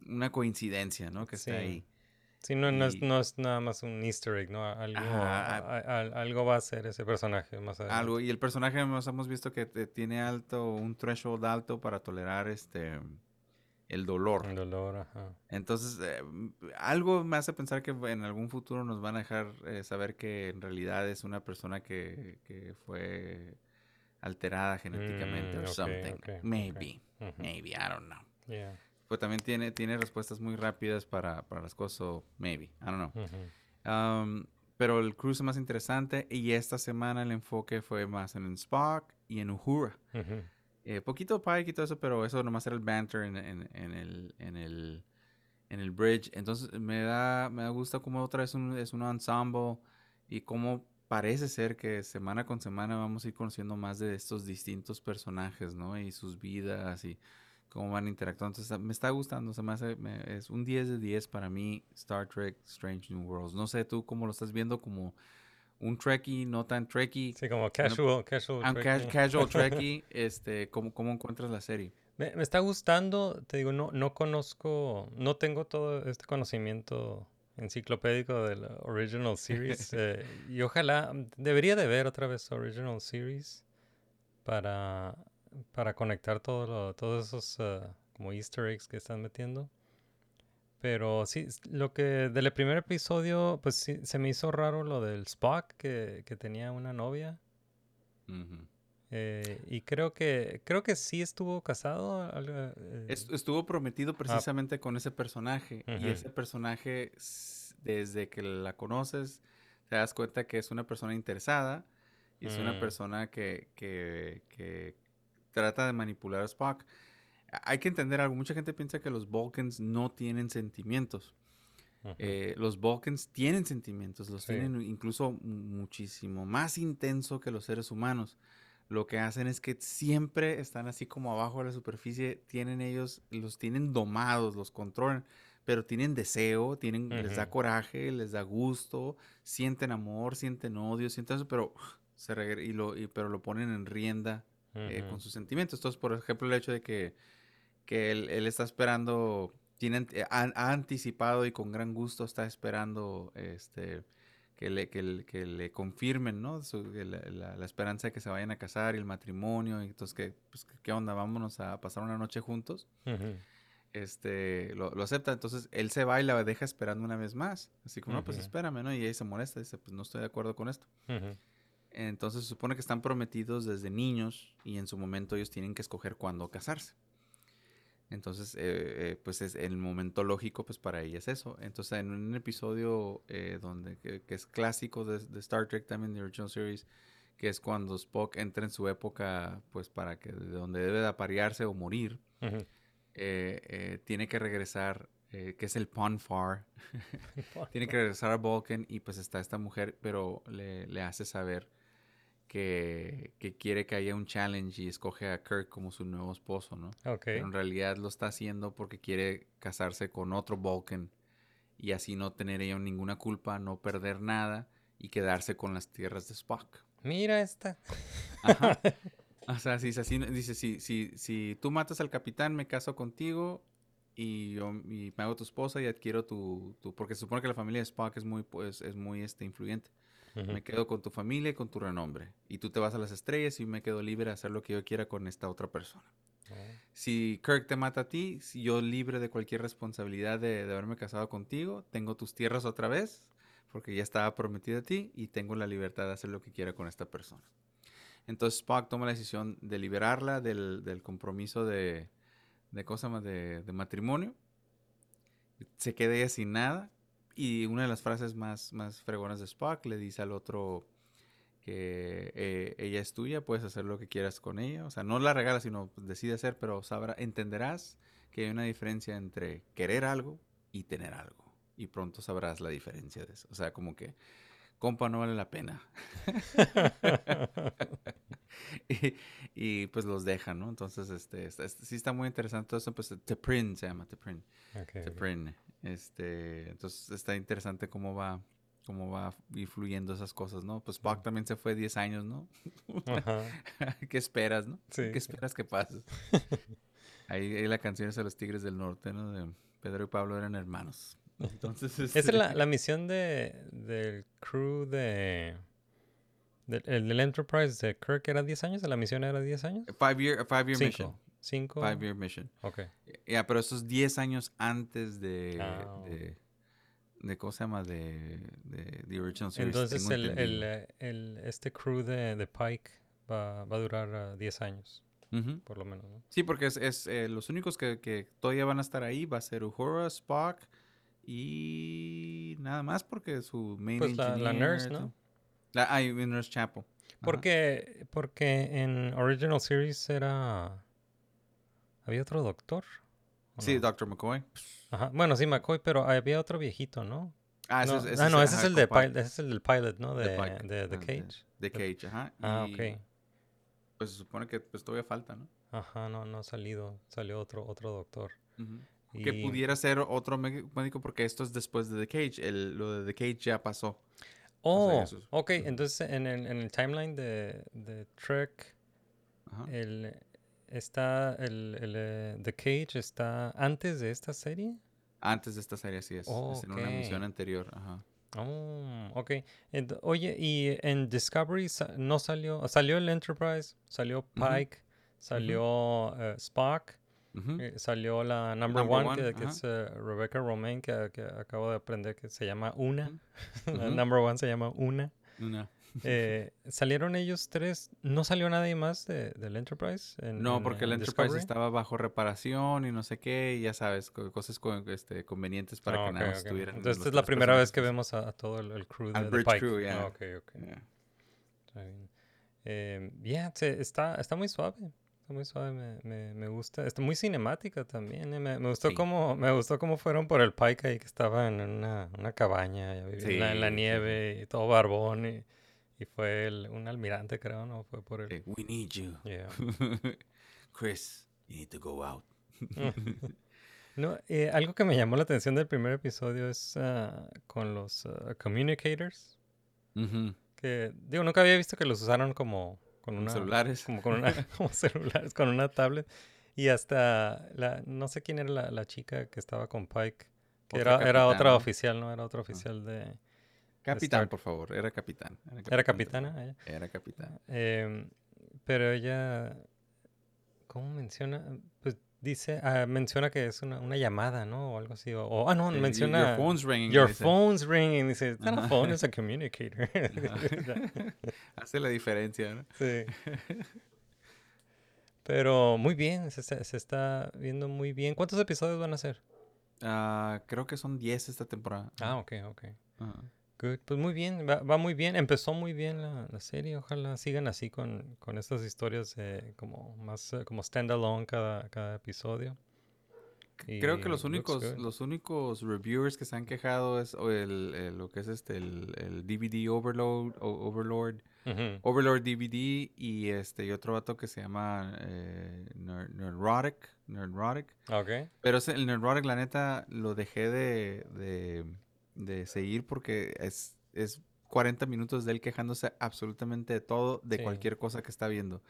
Speaker 7: una coincidencia, ¿no? Que
Speaker 6: Sí.
Speaker 7: está ahí.
Speaker 6: Sí, no, no, es, no es nada más un easter egg, ¿no? Algo,
Speaker 7: Ajá,
Speaker 6: a- a- algo va a ser ese personaje más adelante.
Speaker 7: Algo, y el personaje hemos visto que tiene alto, un threshold alto para tolerar este el dolor.
Speaker 6: El dolor, ajá.
Speaker 7: Entonces, eh, algo me hace pensar que en algún futuro nos van a dejar eh, saber que en realidad es una persona que, que fue alterada genéticamente
Speaker 6: Mm,
Speaker 7: or
Speaker 6: ok,
Speaker 7: something. maybe, maybe, I don't know.
Speaker 6: Yeah.
Speaker 7: Pues también tiene, tiene respuestas muy rápidas para, para las cosas, so maybe, I don't know.
Speaker 6: Ujú.
Speaker 7: Um, pero el cruce más interesante y esta semana el enfoque fue más en Spock y en Uhura.
Speaker 6: Ujú.
Speaker 7: Eh, poquito Pike y todo eso, pero eso nomás era el banter en, en- en el, en, el, en el bridge. Entonces me da, me da gusto como otra vez un- es un ensemble y como parece ser que semana con semana vamos a ir conociendo más de estos distintos personajes, ¿no? Y sus vidas y cómo van interactuando. Entonces me está gustando, se me hace, me- es un 10 de 10 para mí Star Trek Strange New Worlds. No sé tú cómo lo estás viendo como un Trekkie, no tan Trekkie.
Speaker 6: Sí, como
Speaker 7: No-
Speaker 6: casual, casual.
Speaker 7: Ah, ca-
Speaker 6: Trekkie.
Speaker 7: casual Trekkie, este, ¿cómo, ¿cómo encuentras la serie?
Speaker 6: Me, me está gustando, te digo, no, no conozco, no tengo todo este conocimiento enciclopédico de la Original Series eh, y ojalá, debería de ver otra vez Original Series para, para conectar todo lo- todos esos eh, como easter eggs que están metiendo. Pero sí, lo que del primer episodio, pues sí, se me hizo raro lo del Spock que, que tenía una novia. Eh, y creo que creo que sí estuvo casado. eh,
Speaker 7: Est- Estuvo prometido precisamente con ese personaje y ese personaje, desde que la conoces, te das cuenta que es una persona interesada y es una
Speaker 6: Mm.
Speaker 7: persona que, que, que trata de manipular a Spock. Hay que entender algo, mucha gente piensa que los Vulcans no tienen sentimientos. Eh, los Vulcans tienen sentimientos, los
Speaker 6: Sí.
Speaker 7: tienen incluso muchísimo más intenso que los seres humanos. Lo que hacen es que siempre están así como abajo de la superficie, tienen ellos, los tienen domados, los controlan, pero tienen deseo, tienen, les da coraje, les da gusto, sienten amor, sienten odio, sienten eso, pero se regre- y lo, y- pero lo ponen en rienda eh,
Speaker 6: Ujú.
Speaker 7: con sus sentimientos. Entonces, por ejemplo, el hecho de que, que él, él está esperando, tiene, ant- eh, ha, ha anticipado y con gran gusto está esperando este, que, le, que, le, que le confirmen, ¿no? Su- la, la- la esperanza de que se vayan a casar y el matrimonio. Y entonces, que, pues, ¿qué onda? Vámonos a pasar una noche juntos.
Speaker 6: Ujú.
Speaker 7: Este, lo, lo acepta. Entonces, él se va y la deja esperando una vez más. Así como, no, pues espérame, ¿no? Y ella se molesta, dice, pues no estoy de acuerdo con esto.
Speaker 6: Ujú.
Speaker 7: Entonces se supone que están prometidos desde niños y en su momento ellos tienen que escoger cuándo casarse. Entonces, eh, eh, pues es el momento lógico, pues para ella es eso. Entonces, en un episodio eh, donde que, que es clásico de, de Star Trek también de original series, que es cuando Spock entra en su época, pues para que de donde debe de aparearse o morir, tiene que regresar, que es el Ponfar, tiene que regresar a Vulcan y pues está esta mujer, pero le, le hace saber que, que quiere que haya un challenge y escoge a Kirk como su nuevo esposo, ¿no?
Speaker 6: Ok.
Speaker 7: Pero en realidad lo está haciendo porque quiere casarse con otro Vulcan y así no tener ella ninguna culpa, no perder nada y quedarse con las tierras de Spock.
Speaker 6: Mira esta.
Speaker 7: Ajá. O sea, si, así, dice, si, si, si tú matas al capitán, me caso contigo y, yo, y me hago tu esposa y adquiero tu, tu... Porque se supone que la familia de Spock es muy, pues, es muy este, influyente. Me quedo con tu familia y con tu renombre. Y tú te vas a las estrellas y me quedo libre de hacer lo que yo quiera con esta otra persona. Si Kirk te mata a ti, si yo libre de cualquier responsabilidad de, de haberme casado contigo, tengo tus tierras otra vez, porque ya estaba prometido a ti y tengo la libertad de hacer lo que quiera con esta persona. Entonces Spock toma la decisión de liberarla del, del compromiso de, de, cosa más de, de matrimonio. Se queda ella sin nada. Y una de las frases más, más fregonas de Spock le dice al otro que eh, ella es tuya, puedes hacer lo que quieras con ella. O sea, no la regalas, sino decide hacer, pero sabrá, entenderás que hay una diferencia entre querer algo y tener algo. Y pronto sabrás la diferencia de eso. O sea, como que, compa, no vale la pena. y, y, pues los dejan, ¿no? Entonces, este, este, este, sí está muy interesante todo eso. Pues Teprin se llama, Teprin.
Speaker 6: Okay,
Speaker 7: Teprin. Este, entonces está interesante cómo va cómo va influyendo esas cosas, ¿no? Pues Spock también se fue 10 años, ¿no? ¿Qué esperas, no?
Speaker 6: Sí.
Speaker 7: ¿Qué esperas que pase? ahí, ahí, la canción es a los Tigres del Norte, ¿no? De Pedro y Pablo eran hermanos. Entonces,
Speaker 6: Esa es la, la misión de, del crew de... de el del Enterprise de Kirk era 10 años, la misión era 10 años.
Speaker 7: Five year, five year
Speaker 6: Cinco.
Speaker 7: mission.
Speaker 6: Cinco.
Speaker 7: Five year mission.
Speaker 6: Ok.
Speaker 7: Ya, pero esos 10 años antes de,
Speaker 6: Ah.
Speaker 7: de, de, ¿cómo se llama? De, de The Original Series.
Speaker 6: Entonces el, el, el- este crew de, de Pike va, va a durar ah, 10 años,
Speaker 7: Ujú.
Speaker 6: por lo menos, ¿no?
Speaker 7: Sí, porque es, es, eh, los únicos que, que todavía van a estar ahí va a ser Uhura, Spock y nada más porque su main
Speaker 6: Pues la- nurse, ¿no?
Speaker 7: La, ah, Nurse Chapel. Ajá.
Speaker 6: Porque, porque en Original Series era... ¿Había otro doctor? ¿O
Speaker 7: Sí,
Speaker 6: no?
Speaker 7: Dr. McCoy.
Speaker 6: Ajá. Bueno, sí, McCoy, pero había otro viejito, ¿no?
Speaker 7: Ah, ese
Speaker 6: no,
Speaker 7: es- ese
Speaker 6: ah,
Speaker 7: es-
Speaker 6: no, ese es el de pilot, ese es el del pilot, ¿no? De,
Speaker 7: De ah, de-
Speaker 6: Cage.
Speaker 7: De Cage, ajá.
Speaker 6: Ah,
Speaker 7: y,
Speaker 6: ok.
Speaker 7: Pues se supone que pues, todavía falta, ¿no?
Speaker 6: Ajá, no, no ha salido. Salió otro, otro doctor.
Speaker 7: Que
Speaker 6: Y-
Speaker 7: pudiera ser otro médico porque esto es después de The Cage. El, lo de The Cage ya pasó.
Speaker 6: Oh,
Speaker 7: es-
Speaker 6: ok. Entonces, en el, en el timeline de, de Trek,
Speaker 7: Ajá.
Speaker 6: el, está el, el, eh, The Cage está antes de esta serie.
Speaker 7: Antes de esta serie, así es. es en una misión
Speaker 6: Ok.
Speaker 7: anterior. Ajá.
Speaker 6: Oh, ok. Ent- oye, y en Discovery sa- no salió, salió el Enterprise, salió Pike, salió eh, Spock, eh, salió la Number,
Speaker 7: Number
Speaker 6: One,
Speaker 7: One,
Speaker 6: que, es Rebecca Romaine, que, que acabo de aprender que se llama Una. La. Number One se llama Una.
Speaker 7: Una.
Speaker 6: Eh, ¿Salieron ellos tres? ¿No salió nadie más de, del Enterprise? en-
Speaker 7: No,
Speaker 6: en,
Speaker 7: porque el
Speaker 6: eh,
Speaker 7: Enterprise
Speaker 6: Discovery?
Speaker 7: estaba bajo reparación y no sé qué, y ya sabes, co- cosas co- este, convenientes para
Speaker 6: Ah,
Speaker 7: que nada
Speaker 6: ok,
Speaker 7: más
Speaker 6: ok.
Speaker 7: estuvieran.
Speaker 6: Entonces, esta es la primera vez que vemos a, a todo el, el crew de,
Speaker 7: Bridge
Speaker 6: Pike.
Speaker 7: Crew,
Speaker 6: Ah,
Speaker 7: yeah.
Speaker 6: ok, ok.
Speaker 7: Yeah.
Speaker 6: Está bien. Eh, yeah, se- está, está muy suave. Está muy suave, me, me, me gusta. Está muy cinemática también. eh, Me, me gustó
Speaker 7: Sí.
Speaker 6: cómo me gustó cómo fueron por el Pike ahí que estaba en una, una cabaña vivía en, la, en la
Speaker 7: Sí, sí, sí.
Speaker 6: nieve y todo barbón y, y fue el- un almirante creo, ¿no? Fue por el...
Speaker 7: We need you.
Speaker 6: Yeah.
Speaker 7: Chris, you need to go out.
Speaker 6: No, eh, algo que me llamó la atención del primer episodio es ah, con los ah, communicators. Que, digo, nunca había visto que los usaron como con una...
Speaker 7: celulares.
Speaker 6: Como con una... como celulares, con una tablet. Y hasta, la, no sé quién era la, la chica que estaba con Pike. Que
Speaker 7: Otra
Speaker 6: era, era otra oficial, ¿no? Era otra oficial de...
Speaker 7: Capitán, por favor. Era capitán.
Speaker 6: ¿Era
Speaker 7: capitán
Speaker 6: capitana?
Speaker 7: también.
Speaker 6: ella?
Speaker 7: Era capitán.
Speaker 6: Em, pero ella... ¿Cómo menciona? Pues dice... ah, menciona que es una, una llamada, ¿no? O algo así. O, o- ah, no, menciona...
Speaker 7: Your phone's ringing.
Speaker 6: Your
Speaker 7: dice.
Speaker 6: phone's ringing. Dice,
Speaker 7: Ajá.
Speaker 6: phone, it's a communicator.
Speaker 7: Hace la diferencia, ¿no?
Speaker 6: Sí. Pero muy bien, se, está- se está viendo muy bien. ¿Cuántos episodios van a ser?
Speaker 7: Ah, creo que son 10 esta temporada.
Speaker 6: Ah, ok, ok.
Speaker 7: Ajá.
Speaker 6: Good. Pues muy bien, va, va muy bien. Empezó muy bien la, la serie. Ojalá sigan así con, con estas historias eh, como más eh, como standalone cada, cada episodio.
Speaker 7: Creo que los únicos,
Speaker 6: good.
Speaker 7: los únicos reviewers que se han quejado es el, el- lo que es este el, el DVD Overload o Overlord. Overlord DVD y este y otro vato que se llama eh, Ner- Nerdrotic, Nerdrotic.
Speaker 6: Ok.
Speaker 7: Pero ese- el Nerdrotic la neta lo dejé de, de, de seguir porque es, es 40 minutos de él quejándose absolutamente de todo, de
Speaker 6: Sí.
Speaker 7: cualquier cosa que está viendo.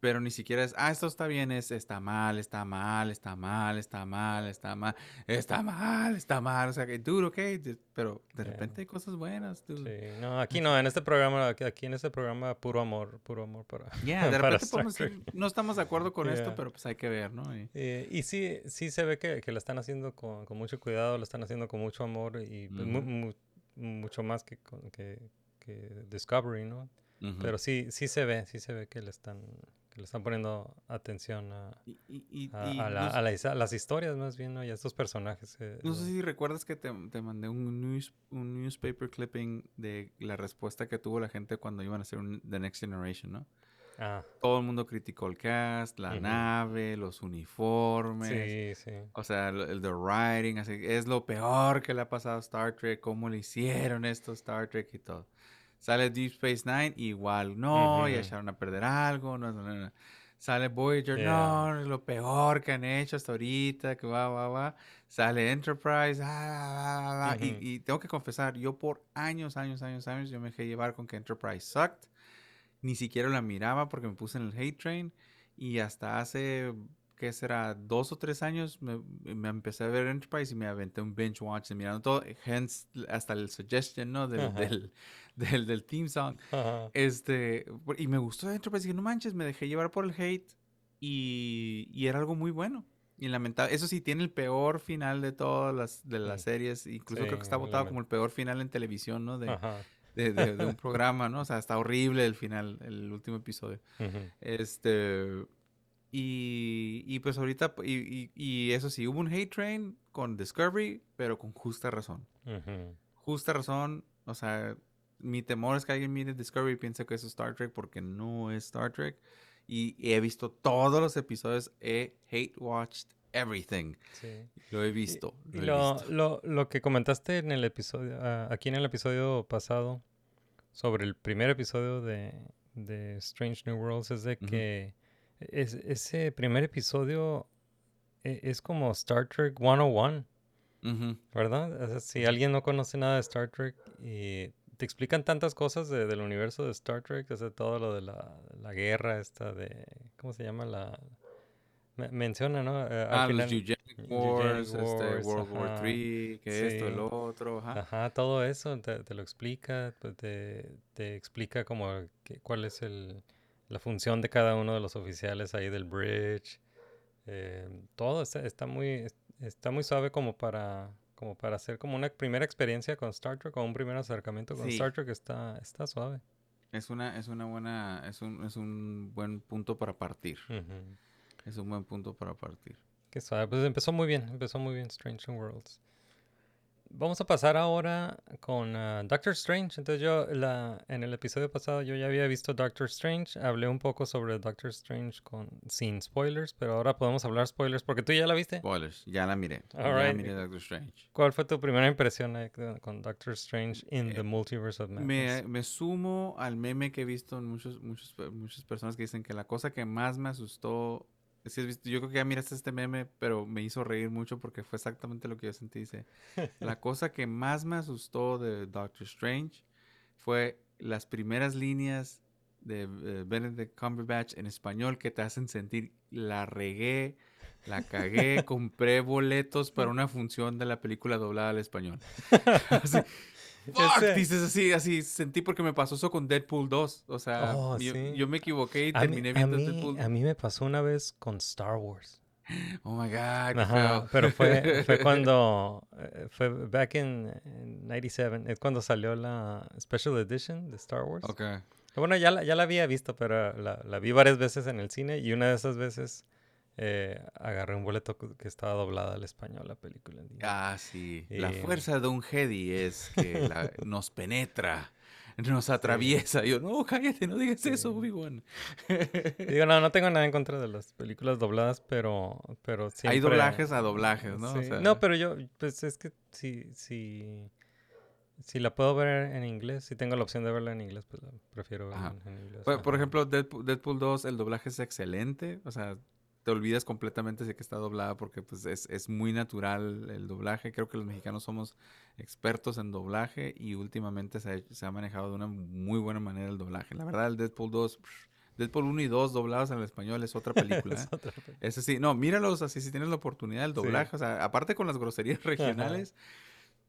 Speaker 7: Pero ni siquiera es, ah, esto está bien, es, está mal, está mal, está mal, está mal, está mal, está mal, está mal, o sea, que, dude, ok, pero de repente hay cosas buenas, dude.
Speaker 6: Sí, no, aquí no, en este programa, aquí- en este programa, puro amor, puro amor para.
Speaker 7: Ya, de repente podemos no estamos de acuerdo con esto,
Speaker 6: Yeah.
Speaker 7: pero pues hay que ver, ¿no? Y-
Speaker 6: Eh, y sí, sí se ve que, que lo están haciendo con, con mucho cuidado, lo están haciendo con mucho amor y pues, mu- mu- mucho más que, que, que Discovery, ¿no? Pero sí, sí se ve, sí se ve que le están, le están poniendo atención a,
Speaker 7: y- y-
Speaker 6: a,
Speaker 7: y
Speaker 6: a la-
Speaker 7: no sé-
Speaker 6: a la his- a las historias más bien, ¿no? Y a estos personajes. eh,
Speaker 7: No sé si recuerdas que te, te mandé un, news, un newspaper clipping de la respuesta que tuvo la gente cuando iban a hacer un- The Next Generation, ¿no?
Speaker 6: Ah,
Speaker 7: Todo el mundo criticó el cast, la nave, los uniformes.
Speaker 6: sí, sí.
Speaker 7: O sea, el, el the writing, así, es lo peor que le ha pasado a Star Trek, cómo le hicieron esto a Star Trek y todo. Sale Deep Space Nine, igual, no, ya
Speaker 6: Ujú.
Speaker 7: echaron a perder algo, no, no, no, no. Sale Voyager,
Speaker 6: Yeah.
Speaker 7: no, es lo peor que han hecho hasta ahorita, que va, va, va. Sale Enterprise, ah, va, va, va, y-
Speaker 6: Ujú.
Speaker 7: y, tengo que confesar, yo por años, años, años, años, yo me dejé llevar con que Enterprise sucked. Ni siquiera la miraba porque me puse en el hate train. Y hasta hace, ¿qué será? Dos o tres años me, me empecé a ver Enterprise y me aventé un binge watch mirando todo. Hence, hasta el suggestion, ¿no? Del,
Speaker 6: Ajá.
Speaker 7: del, del, del theme song.
Speaker 6: Ajá.
Speaker 7: Este, y me gustó. Y dije, no manches, me dejé llevar por el hate. Y, y era algo muy bueno. Y lamentable. Eso sí, tiene el peor final de todas las, de las
Speaker 6: Mm.
Speaker 7: series. Incluso creo que está votado como el peor final en televisión, ¿no? De,
Speaker 6: Ajá.
Speaker 7: de, de- de un programa, ¿no? O sea, está horrible el final, el último episodio. Este. Y, y pues ahorita, y, y- y eso sí, hubo un hate train con Discovery, pero con justa razón. Justa razón, o sea, mi temor es que alguien mire Discovery y piense que es Star Trek porque no es Star Trek. Y he visto todos los episodios, he hate watched everything.
Speaker 6: Sí.
Speaker 7: Lo he visto. Lo he
Speaker 6: lo,
Speaker 7: visto.
Speaker 6: lo, lo que comentaste en el episodio, ah, aquí en el episodio pasado, sobre el primer episodio de, de Strange New Worlds, es de que es, ese primer episodio e- es como Star Trek 101,
Speaker 7: Ujú.
Speaker 6: ¿verdad? O sea, si alguien no conoce nada de Star Trek y te explican tantas cosas de- del universo de Star Trek, o sea, todo lo de la, la guerra esta de, ¿cómo se llama? La... me- Menciona, ¿no? Eh, al
Speaker 7: Ah, los Eugenic
Speaker 6: Eugenic
Speaker 7: Wars, este, World War
Speaker 6: ajá.
Speaker 7: III, que esto, el
Speaker 6: Sí.
Speaker 7: otro, ajá.
Speaker 6: Ajá, todo eso te, te lo explica, pues, te, te explica como que- cuál es el, la función de cada uno de los oficiales ahí del bridge. eh, todo está, está muy está muy suave como para como para hacer como una primera experiencia con Star Trek o un primer acercamiento con
Speaker 7: Sí.
Speaker 6: Star Trek está está suave.
Speaker 7: Es una, es una buena, es un, es un buen punto para partir. Es un buen punto para partir.
Speaker 6: Qué suave. Pues empezó muy bien, empezó muy bien Strange Worlds. Vamos a pasar ahora con ah, Doctor Strange. Entonces yo la, en el episodio pasado yo ya había visto Doctor Strange. Hablé un poco sobre Doctor Strange con, sin spoilers, pero ahora podemos hablar spoilers porque tú ya la viste.
Speaker 7: Spoilers, ya la miré. ya miré Doctor Strange.
Speaker 6: ¿Cuál fue tu primera impresión con- Doctor Strange in the
Speaker 7: Eh,
Speaker 6: Multiverse of
Speaker 7: Me,
Speaker 6: Madness?
Speaker 7: me sumo al meme que he visto en muchos, muchos, muchas personas que dicen que la cosa que más me asustó. Si has visto- yo creo que ya miraste este meme, pero me hizo reír mucho porque fue exactamente lo que yo sentí. Dice: La cosa que más me asustó de Doctor Strange fue las primeras líneas de eh, Benedict Cumberbatch en español que te hacen sentir la regué, la cagué, compré boletos para una función de la película doblada al español. Así, fuck,
Speaker 6: Ese-
Speaker 7: dices así, así, sentí porque me pasó eso con Deadpool 2. O sea,
Speaker 6: Oh,
Speaker 7: yo,
Speaker 6: sí.
Speaker 7: yo me equivoqué y
Speaker 6: A mí,
Speaker 7: terminé
Speaker 6: a
Speaker 7: viendo
Speaker 6: mí-
Speaker 7: Deadpool.
Speaker 6: a mí me pasó una vez con Star Wars.
Speaker 7: Oh my god,
Speaker 6: Ajá, pero fue, fue cuando, eh, fue back in, in 97, es cuando salió la Special Edition de Star Wars.
Speaker 7: Ok.
Speaker 6: Bueno, ya la, ya la había visto, pero la, la vi varias veces en el cine y una de esas veces eh, agarré un boleto que estaba doblada al español la película.
Speaker 7: Ah, sí. La fuerza de un Jedi es que la- nos penetra, nos atraviesa. Yo, no, cállate, no digas eso, Obi-Wan.
Speaker 6: Digo, no, no tengo nada en contra de las películas dobladas, pero, pero siempre...
Speaker 7: Hay doblajes a doblajes, ¿no? O
Speaker 6: Sí,
Speaker 7: sea,
Speaker 6: No, pero yo, pues es que si, si, si la puedo ver en inglés, si tengo la opción de verla en inglés, pues la prefiero verla
Speaker 7: Ajá.
Speaker 6: en, en inglés.
Speaker 7: Por, ejemplo, Deadpool, Deadpool 2, el doblaje es excelente. O sea, te olvidas completamente de que está doblada porque pues, es, es muy natural el doblaje. Creo que los mexicanos somos expertos en doblaje y últimamente se ha, se ha manejado de una muy buena manera el doblaje. La verdad, el Deadpool 2, pff, Deadpool 1 y 2 doblados en el español es otra película.
Speaker 6: Es
Speaker 7: ¿eh?
Speaker 6: otra película.
Speaker 7: Ese sí, no, míralos así si tienes la oportunidad, el
Speaker 6: Sí.
Speaker 7: doblaje, o sea, aparte con las groserías regionales,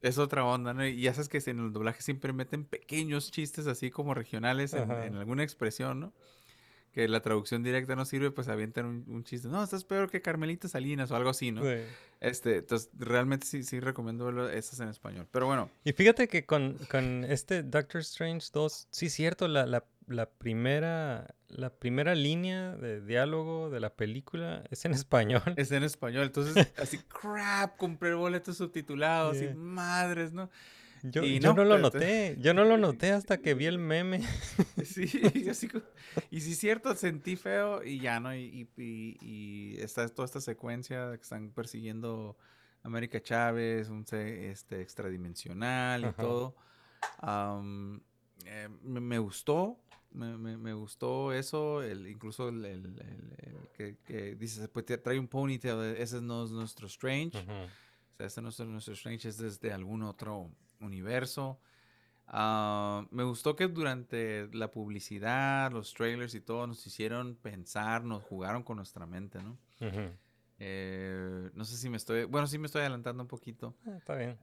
Speaker 7: es otra onda, ¿no? Y ya sabes que en el doblaje siempre meten pequeños chistes así como regionales en, en alguna expresión, ¿no? Que la traducción directa no sirve, pues avientan un, un chiste. No, estás peor que Carmelita Salinas o algo así, ¿no?
Speaker 6: Sí.
Speaker 7: Este, entonces, realmente sí, sí recomiendo esas en español. Pero bueno,
Speaker 6: Y fíjate que con, con este Doctor Strange 2, sí es cierto, la, la, la primera, la primera línea de diálogo de la película es en español.
Speaker 7: es en español. Entonces, así, crap, compré el boleto subtitulado, así,
Speaker 6: Yeah.
Speaker 7: madres, ¿no?
Speaker 6: Yo,
Speaker 7: y
Speaker 6: yo
Speaker 7: no,
Speaker 6: no, lo noté, yo no lo noté hasta que vi el meme.
Speaker 7: Sí, y así co- y sí es cierto, sentí feo y ya, ¿no? Y, y, y- está toda esta secuencia que están persiguiendo América Chávez, un este extradimensional y
Speaker 6: Ajá.
Speaker 7: todo. Eh, me, me gustó, me, me- me gustó eso, el, incluso el, el- el- el que, que dice, pues trae un ponytail, ese no es nuestro Strange. O sea, este no es nuestro Strange, es desde algún otro universo. Ah, me gustó que durante la publicidad, los trailers y todo, nos hicieron pensar, nos jugaron con nuestra mente, ¿no? Eh, no sé si me estoy, bueno, sí me estoy adelantando un poquito,
Speaker 6: Ah, Está bien.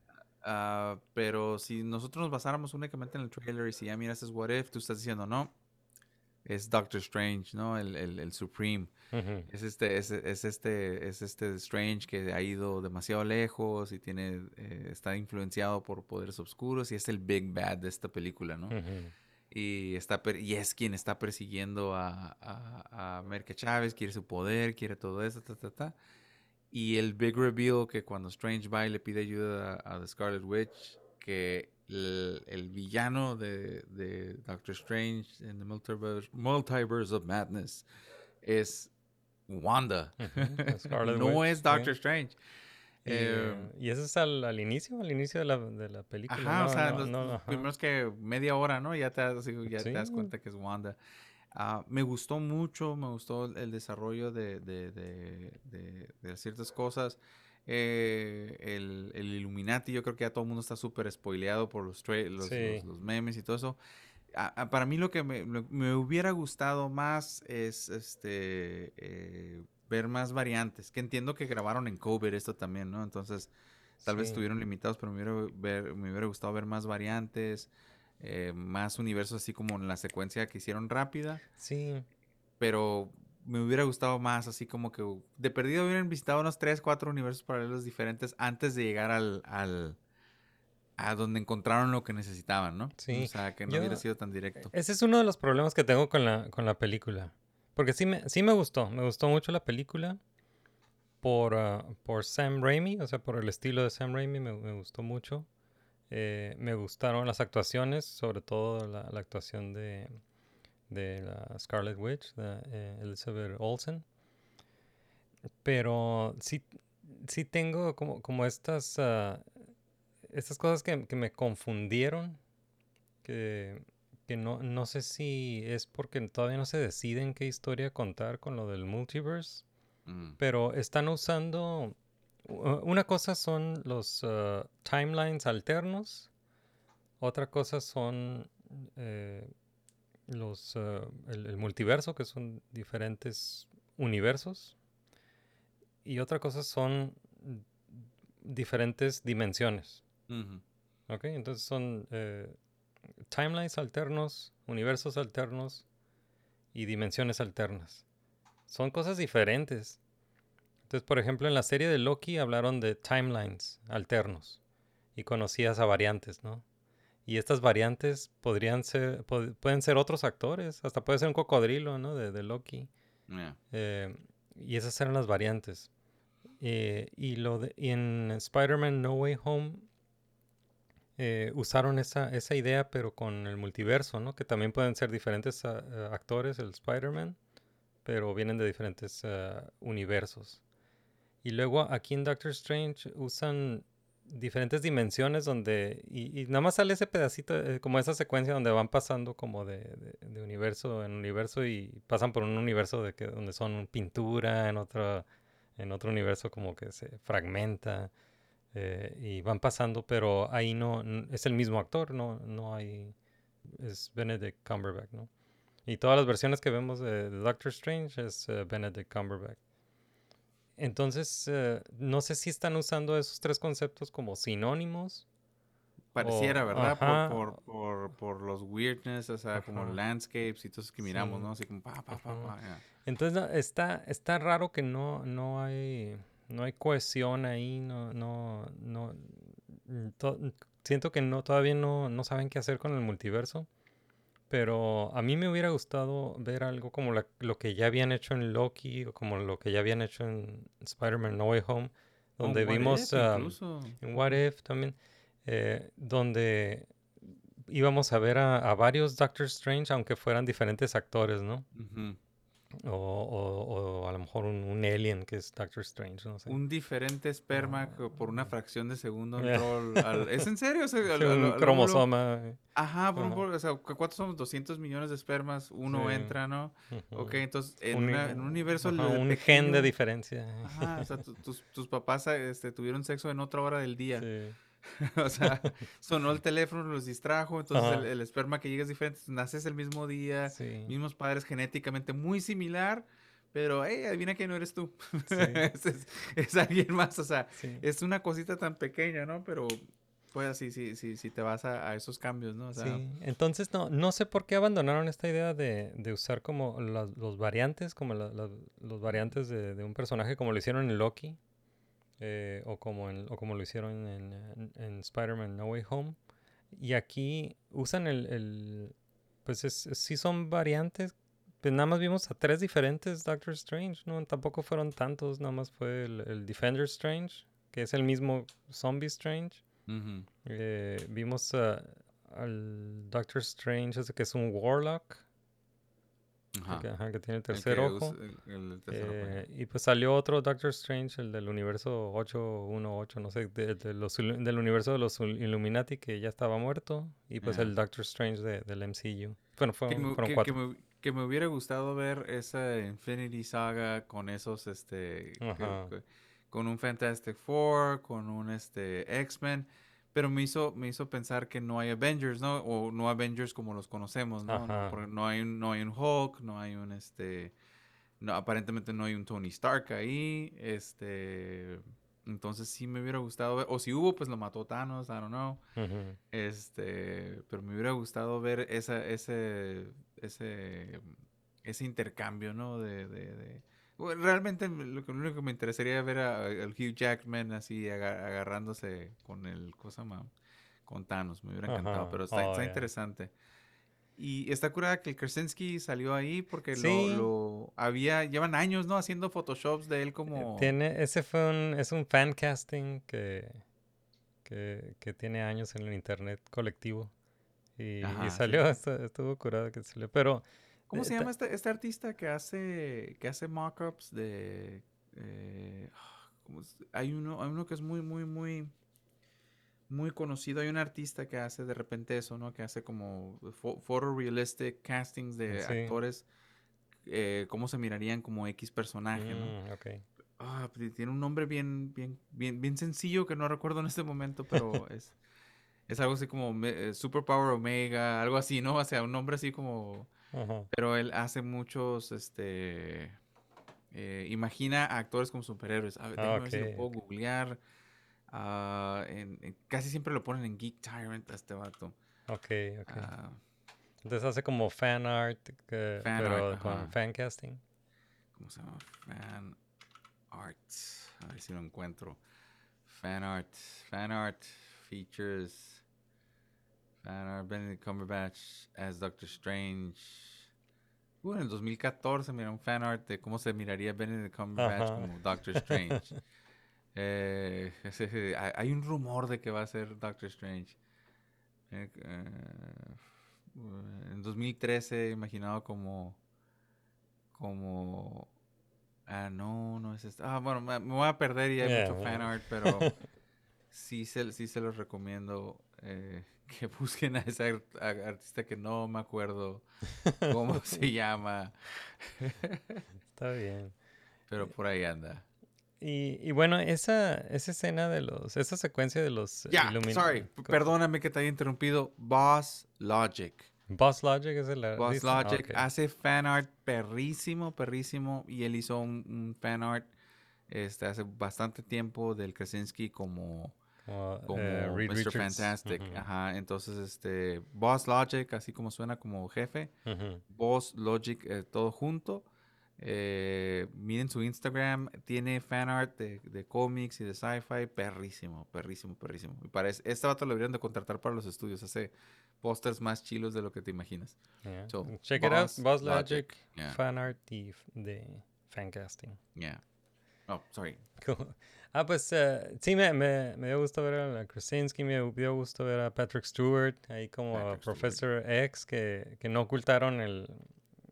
Speaker 7: ah, pero si nosotros nos basáramos únicamente en el trailer y si ya miras es What If, tú estás diciendo, no, es Doctor Strange, ¿no? El, el, el Supreme. Es este, es, es este, es este Strange que ha ido demasiado lejos y tiene, eh, está influenciado por poderes oscuros y es el Big Bad de esta película, ¿no? Y, está, y es quien está persiguiendo a, a, a Chávez, quiere su poder, quiere todo eso, ta, ta, ta. Y el big reveal que cuando Strange va y le pide ayuda a, a The Scarlet Witch, que el, el villano de, de Doctor Strange en The Multiverse, Multiverse of Madness es Wanda.
Speaker 6: La Scarlet
Speaker 7: no
Speaker 6: Witch,
Speaker 7: es
Speaker 6: sí.
Speaker 7: Doctor Strange.
Speaker 6: Y,
Speaker 7: Eh,
Speaker 6: y eso es al, al inicio, al inicio de la, de la película.
Speaker 7: Ajá,
Speaker 6: no,
Speaker 7: o sea,
Speaker 6: no,
Speaker 7: los,
Speaker 6: no,
Speaker 7: los
Speaker 6: ajá.
Speaker 7: primeros que media hora, ¿no? Ya te ya te das
Speaker 6: Sí.
Speaker 7: cuenta que es Wanda. Ah, me gustó mucho, me gustó el- desarrollo de, de- de- de- de ciertas cosas. Eh, el, el Illuminati, yo creo que ya todo el mundo está súper spoileado por los, tra- los,
Speaker 6: Sí.
Speaker 7: los- los memes y todo eso. Para mí lo que me, lo- me hubiera gustado más es este eh, ver más variantes, que entiendo que grabaron en COVID esto también, ¿no? Entonces, tal vez estuvieron limitados, pero me hubiera, ver- me hubiera gustado ver más variantes, eh, más universos así como en la secuencia que hicieron rápida,
Speaker 6: Sí,
Speaker 7: pero me hubiera gustado más así como que de perdido hubieran visitado unos 3, 4 universos paralelos diferentes antes de llegar al... al a donde encontraron lo que necesitaban, ¿no?
Speaker 6: Sí,
Speaker 7: O sea, que no
Speaker 6: yo-
Speaker 7: hubiera sido tan directo.
Speaker 6: ese es uno de los problemas que tengo con la, con la película. Porque sí me, sí me gustó, me gustó mucho la película por, ah, por Sam Raimi, o sea, por el estilo de Sam Raimi me, me gustó mucho. Eh, me gustaron las actuaciones, sobre todo la, la actuación de, de la Scarlet Witch, de eh, Elizabeth Olsen. Pero sí, sí tengo como, como estas, ah, estas cosas que, que me confundieron, que, que no, no sé si es porque todavía no se deciden qué historia contar con lo del multiverse,
Speaker 7: Mm.
Speaker 6: pero están usando... Una cosa son los ah, timelines alternos, otra cosa son eh, los, ah, el, el multiverso, que son diferentes universos, y otra cosa son diferentes dimensiones. ¿Ok? Entonces son eh, timelines alternos, universos alternos y dimensiones alternas. Son cosas diferentes. Entonces, por ejemplo, en la serie de Loki hablaron de timelines alternos y conocías a variantes, ¿no? Y estas variantes podrían ser, pod- pueden ser otros actores, hasta puede ser un cocodrilo, ¿no? De, de Loki.
Speaker 7: Yeah.
Speaker 6: Eh, y esas eran las variantes. Eh, y, lo de, y en Spider-Man No Way Home eh, usaron esa, esa idea, pero con el multiverso, ¿no? Que también pueden ser diferentes ah, ah, actores, el Spider-Man, pero vienen de diferentes ah, universos. Y luego aquí en Doctor Strange usan diferentes dimensiones donde... Y, y nada más sale ese pedacito, eh, como esa secuencia donde van pasando como de, de- universo en universo y pasan por un universo de que, donde son pintura, en otro, en otro universo como que se fragmenta eh, y van pasando, pero ahí no, es el mismo actor, no, no hay... Es Benedict Cumberbatch, ¿no? Y todas las versiones que vemos de, de Doctor Strange es eh, Benedict Cumberbatch. Entonces, eh, no sé si están usando esos tres conceptos como sinónimos.
Speaker 7: Pareciera,
Speaker 6: o-
Speaker 7: ¿verdad? Por- por, por, por los weirdness, o sea, como landscapes y todo eso que miramos,
Speaker 6: Sí.
Speaker 7: ¿no? Así como pa, pa, pa, pa.
Speaker 6: Entonces no, está, está raro que no, no hay no hay cohesión ahí, no, no, no to- siento que no, todavía no, no saben qué hacer con el multiverso. Pero a mí me hubiera gustado ver algo como la- lo que ya habían hecho en Loki o como lo que ya habían hecho en Spider-Man No Way Home,
Speaker 7: Oh,
Speaker 6: donde vimos
Speaker 7: If,
Speaker 6: um, en What If también, eh, donde íbamos a ver a, a varios Doctor Strange, aunque fueran diferentes actores, ¿no?
Speaker 7: Ujú.
Speaker 6: O, o- o a lo mejor un, un alien que es Doctor Strange, no sé.
Speaker 7: Un diferente esperma por una fracción de segundo al, al- ¿Es en serio? O sea,
Speaker 6: Sí,
Speaker 7: al- al-
Speaker 6: un cromosoma. eh,
Speaker 7: Ajá, por un
Speaker 6: Ajá.
Speaker 7: por- o sea, ¿cu- ¿cuántos somos? 200 millones de espermas, uno
Speaker 6: Sí.
Speaker 7: entra, ¿no?
Speaker 6: ujú.
Speaker 7: Ok, entonces en,
Speaker 6: Un-
Speaker 7: una- en un universo de
Speaker 6: un gen de diferencia.
Speaker 7: Ajá, o sea, tu- tus, tus papás este, tuvieron sexo en otra hora del día.
Speaker 6: Sí.
Speaker 7: o sea, sonó el teléfono, los distrajo, entonces el, el esperma que llega es diferente, naces el mismo día,
Speaker 6: Sí.
Speaker 7: mismos padres genéticamente muy similar, pero, hey, adivina que no eres tú. es, es- es alguien más, o sea,
Speaker 6: Sí.
Speaker 7: es una cosita tan pequeña, ¿no? Pero, pues así, sí, sí, sí te vas a, a esos cambios, ¿no? O sea,
Speaker 6: Sí, entonces no, no sé por qué abandonaron esta idea de, de usar como las- los variantes, como la- la- los variantes de, de un personaje, como lo hicieron en Loki, eh, o, como en- o como lo hicieron en, en- en Spider-Man No Way Home. Y aquí usan el, el- pues es, es- sí son variantes, pues nada más vimos a tres diferentes Doctor Strange, ¿no? Tampoco fueron tantos, nada más fue el, el Defender Strange, que es el mismo Zombie Strange. Eh, vimos al Doctor Strange, ese que es un Warlock,
Speaker 7: Ajá.
Speaker 6: que, ajá, que tiene el tercer
Speaker 7: que
Speaker 6: ojo.
Speaker 7: usa- el-.
Speaker 6: Eh, y pues salió otro Doctor Strange, el del universo 818, no sé, de- de los ilu- del universo de los Illuminati que ya estaba muerto. Y pues
Speaker 7: Ajá.
Speaker 6: el Doctor Strange de- del MCU. Bueno,
Speaker 7: que,
Speaker 6: fueron,
Speaker 7: me,
Speaker 6: fueron
Speaker 7: que- que
Speaker 6: cuatro.
Speaker 7: me- que me hubiera gustado ver esa Infinity Saga con esos, este, que- que- con un Fantastic Four, con un, este, X-Men, pero me hizo, me hizo pensar que no hay Avengers, ¿no? O no Avengers como los conocemos, ¿no? No, porque no hay, un- no hay un Hulk, no hay un, este, no, aparentemente no hay un Tony Stark ahí, este, entonces sí me hubiera gustado ver, o si hubo, pues lo mató Thanos, I don't know. Este, pero me hubiera gustado ver esa, ese, ese, ese intercambio, ¿no? De, de, de- bueno, realmente me- lo, que- lo único que me interesaría ver a, al Hugh Jackman así aga- agarrándose con el, cosa más, con Thanos, me hubiera encantado,
Speaker 6: Ajá.
Speaker 7: pero está,
Speaker 6: Oh,
Speaker 7: está interesante. Y está curada que el Krasinski salió ahí porque lo-
Speaker 6: Sí.
Speaker 7: lo, había, llevan años, ¿no? Haciendo photoshops de él como...
Speaker 6: Tiene, ese fue un, es un fan casting que, que, que tiene años en el internet colectivo. Y,
Speaker 7: Ajá, sí.
Speaker 6: salió, estu- estuvo curado que salió. Pero
Speaker 7: ¿Cómo se llama este, este artista que hace que hace mock-ups de eh, ¿cómo es? hay uno hay uno que es muy muy muy muy conocido hay un artista que hace de repente eso no que hace como photorealistic castings de
Speaker 6: Sí.
Speaker 7: actores eh, cómo se mirarían como X personaje no
Speaker 6: Mm, ok.
Speaker 7: Ah, pues, tiene un nombre bien bien bien bien sencillo que no recuerdo en este momento pero es es algo así como eh, Superpower Omega algo así no o sea un nombre así como
Speaker 6: Ajá.
Speaker 7: pero él hace muchos, este, eh, imagina a actores como superhéroes. A ver,
Speaker 6: Ah,
Speaker 7: déjame ver si lo puedo googlear. Ah, en- en- casi siempre lo ponen en Geek Tyrant a este vato.
Speaker 6: Ok, ok.
Speaker 7: Ah,
Speaker 6: Entonces hace como fan art, que-
Speaker 7: Fan
Speaker 6: pero
Speaker 7: art,
Speaker 6: con fan casting.
Speaker 7: ¿Cómo se llama? Fan Art. A ver si lo encuentro. Fan Art. Fan Art features. Fan Art Benedict Cumberbatch as Doctor Strange. Uh, en el 2014 mira un fan art de cómo se miraría Benedict Cumberbatch
Speaker 6: Ajá.
Speaker 7: como Doctor Strange. Eh, hay hay un rumor de que va a ser Doctor Strange. Eh, eh, en 2013 imaginado como como ah no no es esto ah bueno me, me voy a perder y hay
Speaker 6: Yeah,
Speaker 7: mucho fan
Speaker 6: bueno.
Speaker 7: art pero sí se sí se los recomiendo eh, que busquen a ese ar- a- artista que no me acuerdo cómo se llama
Speaker 6: Está bien.
Speaker 7: pero por ahí anda
Speaker 6: Y, y bueno, esa, esa escena de los, esa secuencia de los
Speaker 7: ya sorry perdóname que te haya interrumpido Boss Logic
Speaker 6: Boss Logic es el
Speaker 7: Boss
Speaker 6: artista? Ah,
Speaker 7: Logic
Speaker 6: ok.
Speaker 7: hace fan art perrísimo, perrísimo. Y él hizo un, un fan art este, hace bastante tiempo del Krasinski como,
Speaker 6: Como,
Speaker 7: como
Speaker 6: eh, Reed
Speaker 7: Mr.
Speaker 6: Richards.
Speaker 7: Fantastic.
Speaker 6: Ujú.
Speaker 7: Ajá, entonces, este, Boss Logic, así como suena como jefe.
Speaker 6: Ujú.
Speaker 7: Boss Logic, eh, todo junto. Eh, miren su Instagram, tiene fan art de, de cómics y de sci-fi, perrísimo, perrísimo, perrísimo. Y para es- este vato lo deberían de contratar para los estudios, hace pósters más chilos de lo que te imaginas.
Speaker 6: Yeah.
Speaker 7: So,
Speaker 6: Check it out.
Speaker 7: Boss
Speaker 6: Boss
Speaker 7: Logic,
Speaker 6: Logic,
Speaker 7: yeah.
Speaker 6: fan art y de fancasting.
Speaker 7: Yeah. Oh, sorry.
Speaker 6: Cool. Ah, pues eh, sí, me, me, me dio gusto ver a la Krasinski, me dio gusto ver a Patrick Stewart, ahí como
Speaker 7: Patrick Stewart.
Speaker 6: Professor X, que, que no ocultaron el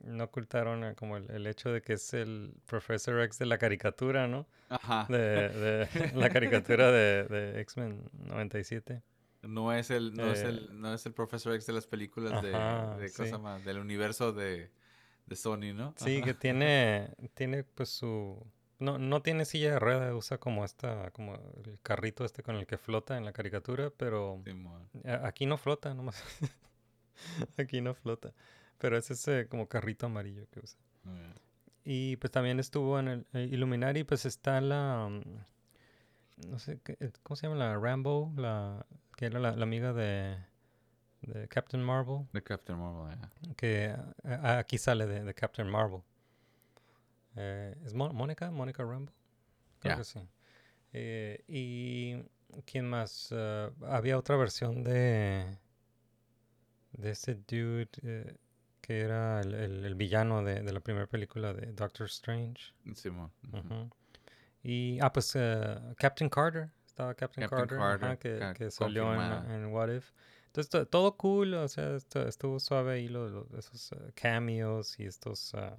Speaker 6: no ocultaron eh, como el, el hecho de que es el Professor X de la caricatura, ¿no?
Speaker 7: Ajá.
Speaker 6: De, de la caricatura de, de X-Men 97.
Speaker 7: No es el, no es
Speaker 6: Eh,
Speaker 7: el, no es el Professor X de las películas de,
Speaker 6: Ajá,
Speaker 7: de cosa más, del universo de, de Sony, ¿no?
Speaker 6: Sí,
Speaker 7: Ajá.
Speaker 6: que tiene, tiene pues su... No, no tiene silla de rueda, usa como esta, como el carrito este con el que flota en la caricatura, pero aquí no flota, nomás. aquí no flota. Pero es ese como carrito amarillo que usa.
Speaker 7: Yeah.
Speaker 6: Y pues también estuvo en el eh, Illuminati, pues está la... mm, No sé, ¿qué- eh, ¿cómo se llama? La Rambo, la que era la, la amiga de, de Captain Marvel.
Speaker 7: De Captain Marvel, yeah.
Speaker 6: que aquí sale de, de Captain Marvel. Eh, ¿Es Mónica? ¿Mónica Rambo? Creo
Speaker 7: Ya.
Speaker 6: que sí. Eh, y ¿quién más? Ah, había otra versión de de ese dude eh, que era el, el- el villano de, de la primera película de Doctor Strange.
Speaker 7: Simón. ujú.
Speaker 6: Ujú. Y, ah, pues eh, Captain Carter. Estaba Captain,
Speaker 7: Captain
Speaker 6: Carter,
Speaker 7: Carter,
Speaker 6: ajá, que,
Speaker 7: ca-
Speaker 6: que salió en, en What If. Entonces, to- todo cool, o sea, estuvo suave ahí lo- lo- esos eh, cameos y estos, ah,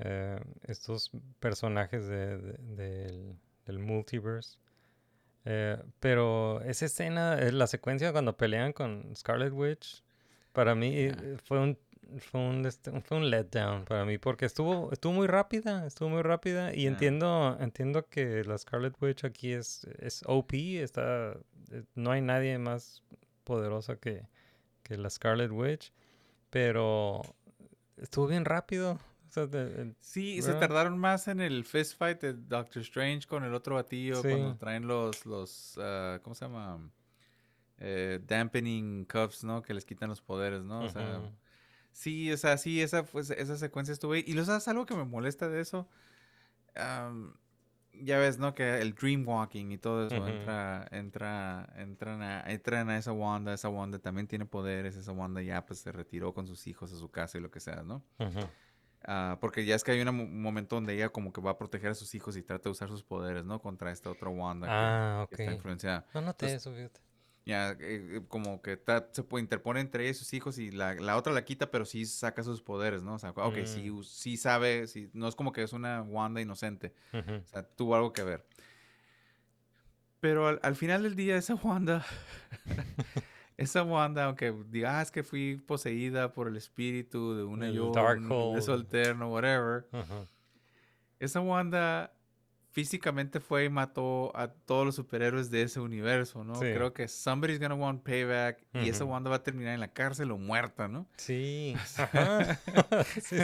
Speaker 6: eh, estos personajes de, de- del, del multiverse. Eh, pero esa escena, eh, la secuencia cuando pelean con Scarlet Witch, para mí
Speaker 7: Yeah.
Speaker 6: fue un fue un, fue un letdown para mí porque estuvo estuvo muy rápida, estuvo muy rápida y
Speaker 7: Yeah.
Speaker 6: entiendo entiendo que la Scarlet Witch aquí es es OP, está no hay nadie más poderosa que, que la Scarlet Witch, pero estuvo bien rápido. O sea, de- el-
Speaker 7: Sí, se tardaron más en el fist fight de Doctor Strange con el otro batillo cuando traen los, los ah, ¿cómo se llama? Eh, dampening cuffs, ¿no? Que les quitan los poderes, ¿no? O sea, sí, o sea, sí, esa, fue, esa secuencia estuvo ahí. Y lo sabes, algo que me molesta de eso, am, ya ves, ¿no? Que el dream walking y todo eso,
Speaker 6: Ujú.
Speaker 7: entra, entra, entran a, entran a esa Wanda, esa Wanda también tiene poderes, esa Wanda ya pues se retiró con sus hijos a su casa y lo que sea, ¿no?
Speaker 6: Ujú.
Speaker 7: Ah, porque ya es que hay una un momento donde ella como que va a proteger a sus hijos y trata de usar sus poderes, ¿no? Contra esta otra Wanda que-
Speaker 6: Ah,
Speaker 7: que, está
Speaker 6: ok.
Speaker 7: influenciada.
Speaker 6: No noté eso, fíjate.
Speaker 7: Ya, eh, eh, como que ta- se puede interpone entre ella y sus hijos y la, la otra la quita, pero sí saca sus poderes, ¿no? O sea, ok, sí,
Speaker 6: Mm.
Speaker 7: us- sí sabe, sí, no es como que es una Wanda inocente.
Speaker 6: Ujú.
Speaker 7: O sea, tuvo algo que ver. Pero al, al final del día, esa Wanda, esa Wanda, aunque diga, "Ah, es que fui poseída por el espíritu de una yo, un universo alterno, whatever.
Speaker 6: Ujú.
Speaker 7: Esa Wanda físicamente fue y mató a todos los superhéroes de ese universo, ¿no?
Speaker 6: Sí.
Speaker 7: Creo que somebody's gonna want payback y esa
Speaker 6: Ujú.
Speaker 7: Wanda va a terminar en la cárcel o muerta, ¿no?
Speaker 6: Sí. Sí,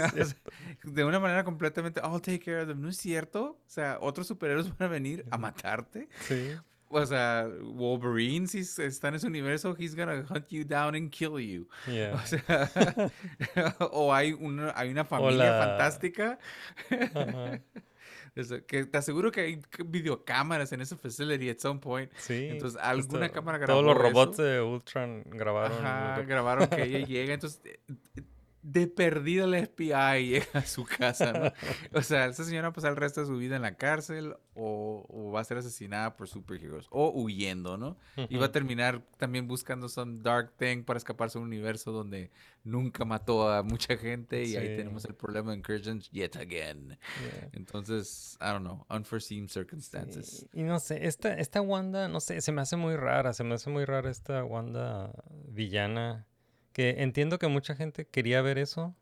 Speaker 7: de una manera completamente, I'll take care of them. ¿No es cierto? O sea, otros superhéroes van a venir a matarte.
Speaker 6: Sí.
Speaker 7: O sea, Wolverine, si está en ese universo, he's gonna hunt you down and kill you.
Speaker 6: Yeah.
Speaker 7: O sea, o hay una, hay una familia
Speaker 6: la-
Speaker 7: fantástica. O sea, que te aseguro que hay videocámaras en esa facility at some point.
Speaker 6: Sí.
Speaker 7: Entonces, alguna
Speaker 6: Esto-
Speaker 7: cámara grabó
Speaker 6: Todos los robots
Speaker 7: eso.
Speaker 6: de Ultron grabaron.
Speaker 7: Ajá, grabaron que ella llega. Entonces, eh, de perdida el FBI llega a su casa, ¿no? O sea, esa señora va a pasar el resto de su vida en la cárcel o, o va a ser asesinada por superheroes o huyendo, ¿no? Y va a terminar también buscando some dark thing para escaparse a un universo donde nunca mató a mucha gente y ahí
Speaker 6: Sí.
Speaker 7: tenemos el problema de Incursions yet again.
Speaker 6: Yeah.
Speaker 7: Entonces, I don't know, unforeseen circumstances.
Speaker 6: Y, y no sé, esta, esta Wanda, no sé, se me hace muy rara, se me hace muy rara esta Wanda villana. Que entiendo que mucha gente quería ver eso.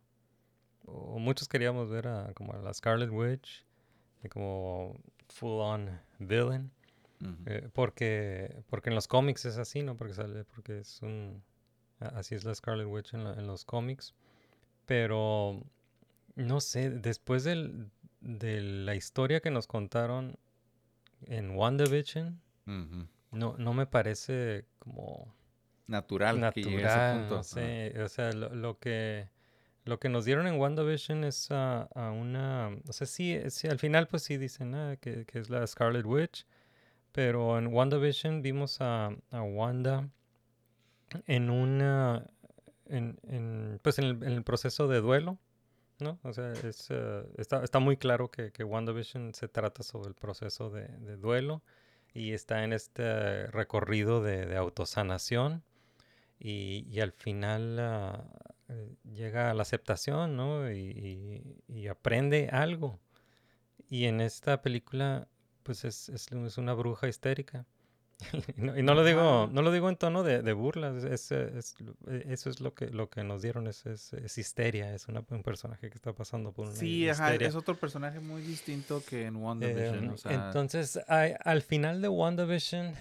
Speaker 6: O muchos queríamos ver a como a la Scarlet Witch. y como full on villain. Eh, porque, porque en los cómics es así, ¿no? Porque sale, porque es un Así es la Scarlet Witch en, la- en los cómics. Pero no sé, después del, de la historia que nos contaron en WandaVision,
Speaker 7: Ujú.
Speaker 6: no, no me parece como
Speaker 7: Natural, que llegue a ese
Speaker 6: natural,
Speaker 7: punto.
Speaker 6: no sé, o sea, lo, lo que lo que nos dieron en WandaVision es a, a una, o sea, sí, sí, al final pues sí dicen ah, que, que es la Scarlet Witch, pero en WandaVision vimos a, a Wanda en una, en, en, pues en el, en el proceso de duelo, ¿no? O sea, es, eh, está, está muy claro que, que WandaVision se trata sobre el proceso de, de duelo y está en este recorrido de, de autosanación y, y al final ah, eh, llega a la aceptación, ¿no? Y, y- y aprende algo. Y en esta película, pues es, es, es una bruja histérica. y, no, y no lo digo, no lo digo en tono de, de burla, es, eh, eh, eso es lo que, lo que nos dieron, es, es, histeria, es una- un personaje que está pasando por una
Speaker 7: Sí, ajá, es otro personaje muy distinto que en
Speaker 6: Eh,
Speaker 7: WandaVision. o sea,
Speaker 6: entonces, hay- al final de WandaVision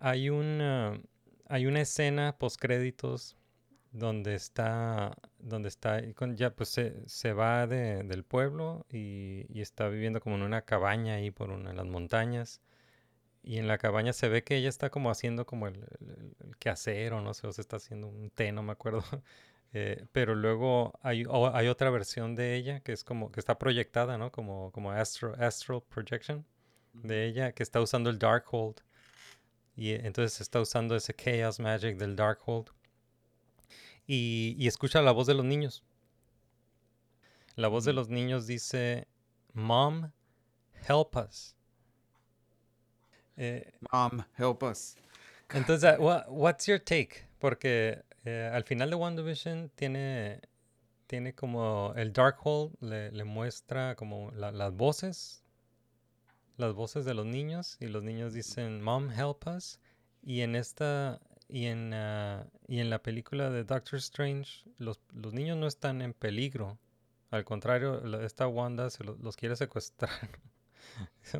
Speaker 6: hay una, hay una escena post créditos donde está, donde está, ya pues se, se va de- del pueblo y, y está viviendo como en una cabaña ahí por una de las montañas. Y en la cabaña se ve que ella está como haciendo como el, el- el- el quehacer o no sé, o se está haciendo un té, no me acuerdo. Eh, pero luego hay, hay otra versión de ella que es como que está proyectada, ¿no? Como, como astro, astral projection de ella que está usando el Darkhold. Y eh, entonces está usando ese Chaos Magic del Darkhold. Y, y escucha la voz de los niños. La voz de los niños dice, Mom, help us. Eh,
Speaker 7: Mom, help us.
Speaker 6: entonces, uh, wha- what's your take? Porque eh, al final de WandaVision tiene, tiene como el Darkhold le, le muestra como la- las voces, las voces de los niños y los niños dicen Mom help us y en esta y en ah, y en la película de Doctor Strange los, los niños no están en peligro, al contrario esta Wanda se lo- los quiere secuestrar.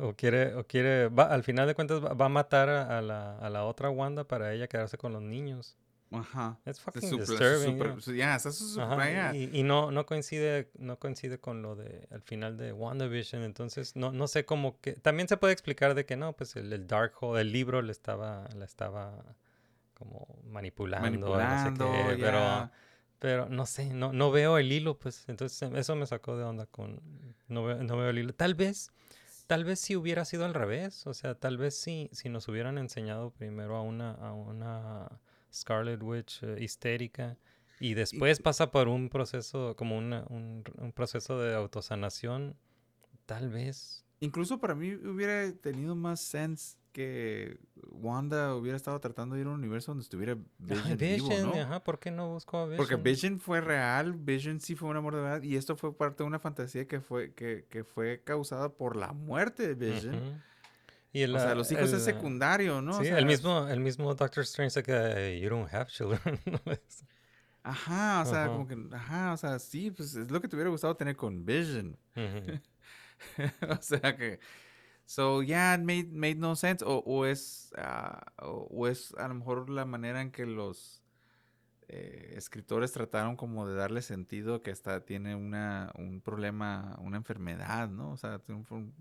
Speaker 6: O quiere, o quiere, va, al final de cuentas va, va a matar a la, a la otra Wanda para ella quedarse con los niños.
Speaker 7: Ajá.
Speaker 6: It's fucking disturbing.
Speaker 7: súper-
Speaker 6: yeah.
Speaker 7: ya, está ya.
Speaker 6: Y, y no, no coincide, no coincide con lo de al final de WandaVision. Entonces, no, no sé cómo que. También se puede explicar de que no, pues el, el Darkhold, el libro le estaba, la estaba como manipulando, no sé qué, pero, pero no sé, no, no veo el hilo, pues. Entonces eso me sacó de onda con. No veo, no veo el hilo. Tal vez. Tal vez si hubiera sido al revés, o sea, tal vez si, si nos hubieran enseñado primero a una, a una Scarlet Witch eh, histérica y después pasa por un proceso, como una- un, un proceso de autosanación, tal vez.
Speaker 7: Incluso para mí hubiera tenido más sense que Wanda hubiera estado tratando de ir a un universo donde estuviera Vision, vivo,
Speaker 6: Vision,
Speaker 7: ¿no?
Speaker 6: ajá, ¿por qué no buscó a Vision?
Speaker 7: Porque Vision fue real, Vision sí fue un amor de verdad y esto fue parte de una fantasía que fue que, que fue causada por la muerte de Vision.
Speaker 6: Y el,
Speaker 7: o sea, los hijos
Speaker 6: el,
Speaker 7: es secundario, ¿no? O
Speaker 6: Sí,
Speaker 7: sea,
Speaker 6: el mismo, el mismo Doctor Strange se queda, "Hey, you don't have children.
Speaker 7: Ajá, o sea, como que, ajá, o sea, sí, pues es lo que te hubiera gustado tener con Vision. O sea que, so yeah, it made, made no sense. O, o es, ah, o, o es a lo mejor la manera en que los eh, escritores trataron como de darle sentido que hasta tiene una, un problema, una enfermedad, ¿no? O sea, un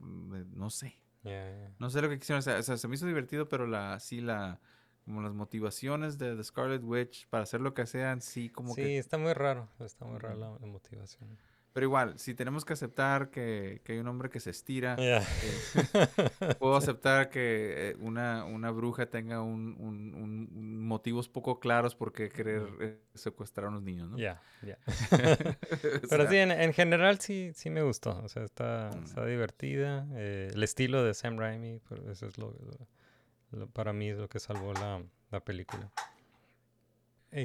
Speaker 7: no sé.
Speaker 6: Yeah, yeah.
Speaker 7: No sé lo que quisieron, o sea, o sea, se me hizo divertido, pero la, sí, la, como las motivaciones de The Scarlet Witch para hacer lo que sean, sí, como
Speaker 6: Sí,
Speaker 7: que
Speaker 6: está muy raro, está muy rara la, la motivación.
Speaker 7: Pero igual, si tenemos que aceptar que, que hay un hombre que se estira,
Speaker 6: Yeah.
Speaker 7: eh, puedo aceptar que eh, una, una bruja tenga un, un- un- un motivos poco claros por qué querer eh, secuestrar a unos niños, ¿no?
Speaker 6: Ya, ya.
Speaker 7: O
Speaker 6: Pero
Speaker 7: sea,
Speaker 6: sí, en, en general sí, sí me gustó. O sea, está, está divertida. eh, el estilo de Sam Raimi, pues, eso es lo, lo- lo- para mí es lo que salvó la, la película.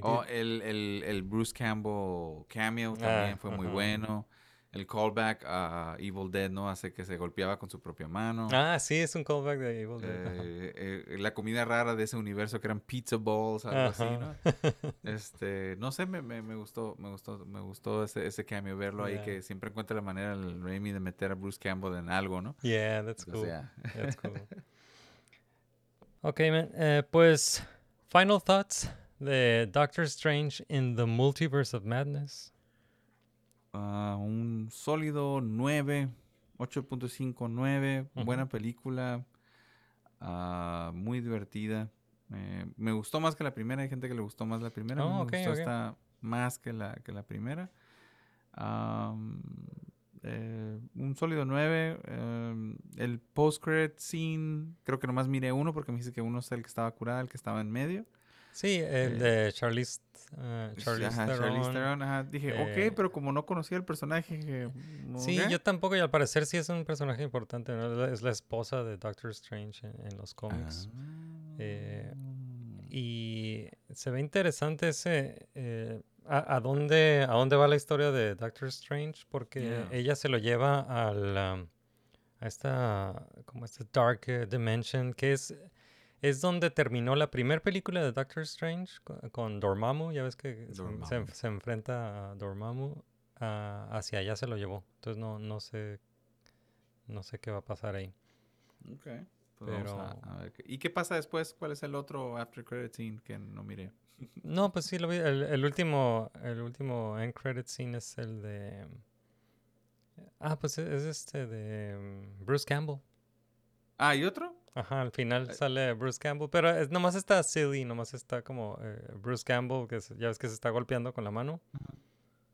Speaker 7: Oh, el, el, el Bruce Campbell cameo también
Speaker 6: Ah,
Speaker 7: fue muy bueno. El callback a Evil Dead, ¿no? Hace que se golpeaba con su propia mano.
Speaker 6: ah, sí, es un callback de Evil Dead.
Speaker 7: Eh, eh, la comida rara de ese universo que eran pizza balls, algo así, ¿no? Este, no sé, me, me, me gustó, me gustó, me gustó ese, ese cameo, verlo ahí,
Speaker 6: Yeah.
Speaker 7: que siempre encuentra la manera el Raimi de meter a Bruce Campbell en algo, ¿no?
Speaker 6: Yeah, that's cool.
Speaker 7: sea.
Speaker 6: That's cool. Ok, man. eh, pues, final thoughts de Doctor Strange in the Multiverse of Madness.
Speaker 7: Ah, un sólido 9, 8.59, buena película, ah, muy divertida. Eh, me gustó más que la primera, hay gente que le gustó más la primera,
Speaker 6: Oh,
Speaker 7: me gustó esta más que la, que la primera. Eh, un sólido 9. em, el post-credit scene, creo que nomás miré uno porque me dice que uno es el que estaba curado, el que estaba en medio.
Speaker 6: Sí, el de Charlize, uh, Charlize
Speaker 7: Ajá, Charlize
Speaker 6: Theron.
Speaker 7: Ajá. Dije,
Speaker 6: eh,
Speaker 7: ok, pero como no conocía el personaje, dije,
Speaker 6: Sí,
Speaker 7: "Ok".
Speaker 6: yo tampoco, y al parecer sí es un personaje importante, ¿no? Es la- Es la esposa de Doctor Strange en, en los cómics. Eh, y se ve interesante ese... eh, a, a dónde, ¿A dónde va la historia de Doctor Strange? Porque
Speaker 7: Yeah.
Speaker 6: ella se lo lleva al, um, a esta... como esta Dark eh, Dimension, que es... Es donde terminó la primera película de Doctor Strange con, con Dormammu. Ya ves que se- se,
Speaker 7: Dormammu.
Speaker 6: se enfrenta a Dormammu. hacia allá se lo llevó. Entonces no, no sé... No sé qué va a pasar ahí.
Speaker 7: Ok. Pues vamos a-
Speaker 6: Pero-
Speaker 7: a ver qué- ¿Y qué pasa después? ¿Cuál es el otro after credit scene que no miré?
Speaker 6: No, pues sí, lo vi. El, el último, el último end credit scene es el de... Ah, pues es, es este de mm, Bruce Campbell.
Speaker 7: Ah, ¿y otro?
Speaker 6: Ajá, al final sale Bruce Campbell, pero es, nomás está silly, nomás está como eh, Bruce Campbell, que ya ves que se está golpeando con la mano.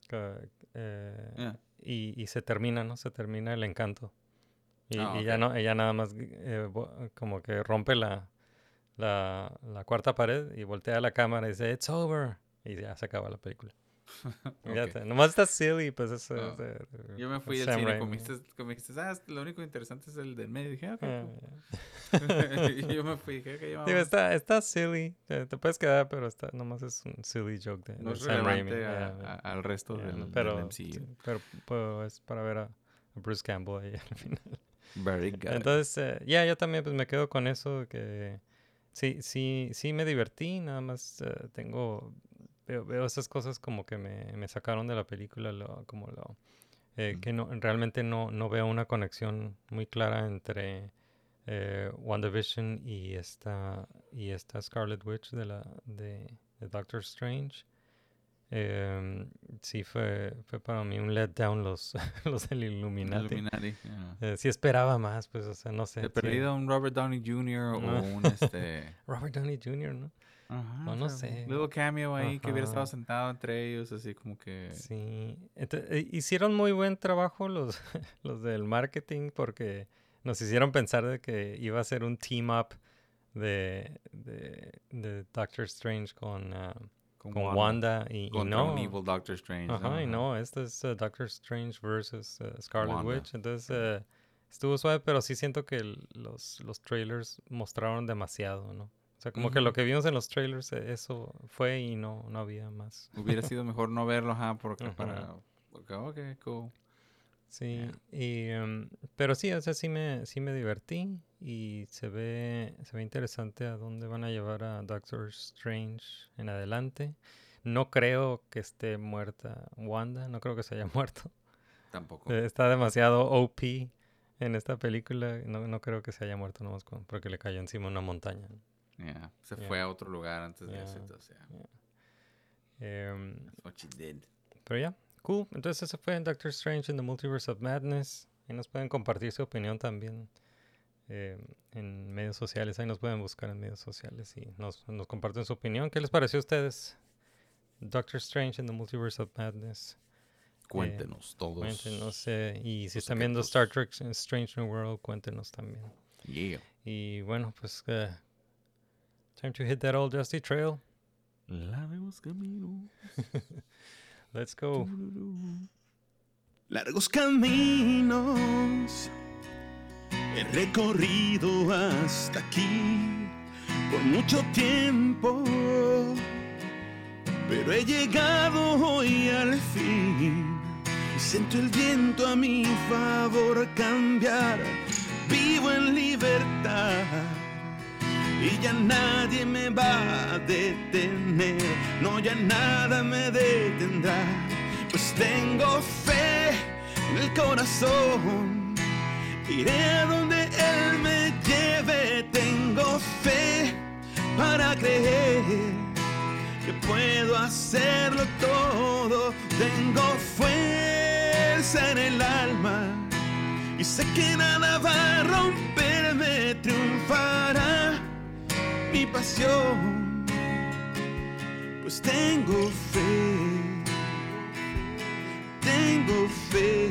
Speaker 6: Que, eh,
Speaker 7: Yeah.
Speaker 6: y, y se termina, ¿no? Se termina el encanto. Y,
Speaker 7: Ah,
Speaker 6: y ya no, ella nada más eh, como que rompe la, la, la cuarta pared y voltea la cámara y dice, It's over. Y ya se acaba la película. Y ya
Speaker 7: Ok.
Speaker 6: está. Nomás está silly, pues es...
Speaker 7: Ah,
Speaker 6: es de-
Speaker 7: Yo me fui
Speaker 6: es Sam
Speaker 7: cine,
Speaker 6: Raimi.
Speaker 7: como dijiste, ah, lo único interesante es el del medio. Dije, ah, ok,
Speaker 6: Ah,
Speaker 7: cool". y yo me fui, dije, ok, ya
Speaker 6: Digo, está, está silly. Te, te puedes quedar, pero está, nomás es un silly joke de,
Speaker 7: No
Speaker 6: de
Speaker 7: es
Speaker 6: Sam Raimi.
Speaker 7: a-
Speaker 6: yeah,
Speaker 7: a- al resto
Speaker 6: yeah,
Speaker 7: del-
Speaker 6: no,
Speaker 7: del
Speaker 6: pero,
Speaker 7: MCU.
Speaker 6: pero, pero es para ver a, Bruce Campbell ahí al final.
Speaker 7: Very good.
Speaker 6: Entonces, eh, ya, yo también pues me quedo con eso que sí, sí, sí me divertí, nada más eh, tengo, veo, veo esas cosas como que me, me sacaron de la película, lo, como lo, eh, que no, realmente no, no veo una conexión muy clara entre eh, WandaVision y esta, y esta Scarlet Witch de, la, de, de Doctor Strange. Em, sí, fue, fue para mí un letdown los, los del Illuminati.
Speaker 7: Illuminati, yeah.
Speaker 6: Eh, sí esperaba más, pues, o sea, no sé. Sí.
Speaker 7: perdido un Robert Downey Jr. o un este.
Speaker 6: Robert Downey Jr., ¿no?
Speaker 7: Ajá,
Speaker 6: No,
Speaker 7: o
Speaker 6: no
Speaker 7: sea,
Speaker 6: sé.
Speaker 7: Little cameo ahí que hubiera estado
Speaker 6: Ajá.
Speaker 7: sentado entre ellos, así como que.
Speaker 6: Sí. Ento- eh, hicieron muy buen trabajo los, los del marketing porque nos hicieron pensar de que iba a ser un team up de, de, de Doctor Strange con, ah,
Speaker 7: Con
Speaker 6: con,
Speaker 7: Wanda.
Speaker 6: Wanda, y, y
Speaker 7: Contra
Speaker 6: no.
Speaker 7: un evil Doctor Strange.
Speaker 6: Ajá, y
Speaker 7: Ajá.
Speaker 6: no, este es uh, Doctor Strange versus uh, Scarlet
Speaker 7: Wanda.
Speaker 6: Witch. Entonces estuvo suave, pero sí siento que los, los trailers mostraron demasiado, ¿no? O sea, como que lo que vimos en los trailers, eh, eso fue y no, no había más.
Speaker 7: Hubiera sido mejor no verlo, ajá, porque
Speaker 6: Ajá.
Speaker 7: para. porque, ok, cool.
Speaker 6: Sí, y, em, pero sí, o sea, sí me, sí me divertí y se ve, se ve interesante a dónde van a llevar a Doctor Strange en adelante. No creo que esté muerta Wanda, no creo que se haya muerto.
Speaker 7: Tampoco.
Speaker 6: Eh, Está demasiado OP en esta película, no, no creo que se haya muerto nomás con- porque le cayó encima una montaña.
Speaker 7: Yeah, Se
Speaker 6: Yeah.
Speaker 7: fue a otro lugar antes de eso, entonces. yeah.
Speaker 6: Em,
Speaker 7: That's what she did.
Speaker 6: Pero ya, cool. Entonces eso fue Doctor Strange in the Multiverse of Madness. Ahí nos pueden compartir su opinión también eh, en medios sociales. Ahí nos pueden buscar en medios sociales y nos, nos comparten su opinión. ¿Qué les pareció a ustedes? Doctor Strange in the Multiverse of Madness.
Speaker 7: Cuéntenos todos.
Speaker 6: Cuéntenos. eh, y si están viendo. Star Trek Strange New World, cuéntenos también.
Speaker 7: Yeah.
Speaker 6: Y bueno, pues... eh, time to hit that old dusty trail.
Speaker 7: Largos caminos.
Speaker 6: Let's go.
Speaker 10: Largos caminos he recorrido hasta aquí por mucho tiempo, pero he llegado hoy al fin y siento el viento a mi favor cambiar. Vivo en libertad y ya nadie me va a detener, no ya nada me detendrá, pues tengo fe en el corazón, iré a donde Él me lleve, tengo fe para creer puedo hacerlo todo. Tengo fuerza en el alma. Y sé que nada va a romperme. Triunfará mi pasión, pues tengo fe. Tengo fe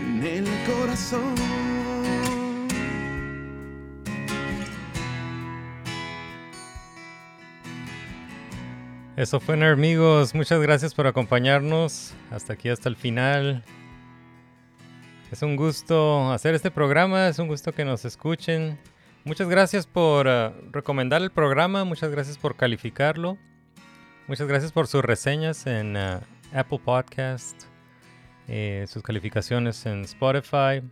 Speaker 10: en el corazón.
Speaker 6: Eso fue amigos. Muchas gracias por acompañarnos hasta aquí, hasta el final. Es un gusto hacer este programa, es un gusto que nos escuchen. Muchas gracias por uh, recomendar el programa, muchas gracias por calificarlo. Muchas gracias por sus reseñas en uh, Apple Podcast, eh, sus calificaciones en Spotify.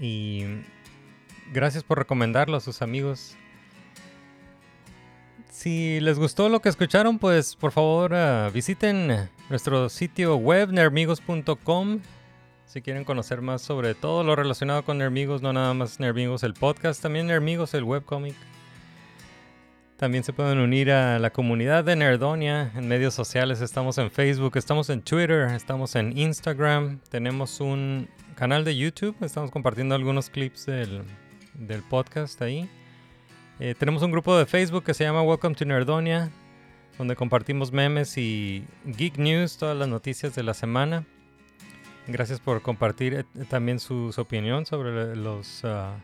Speaker 6: Y gracias por recomendarlo a sus amigos. Si les gustó lo que escucharon, pues por favor visiten nuestro sitio web nermigos.com si quieren conocer más sobre todo lo relacionado con Nermigos, no nada más Nermigos el podcast, también Nermigos el webcomic. También se pueden unir a la comunidad de Nerdonia en medios sociales. Estamos en Facebook, estamos en Twitter, estamos en Instagram. Tenemos un canal de YouTube. Estamos compartiendo algunos clips del, del podcast ahí. Eh, tenemos un grupo de Facebook que se llama Welcome to Nerdonia, donde compartimos memes y geek news, todas las noticias de la semana. Gracias por compartir eh, también su, su, opinión sobre los, uh,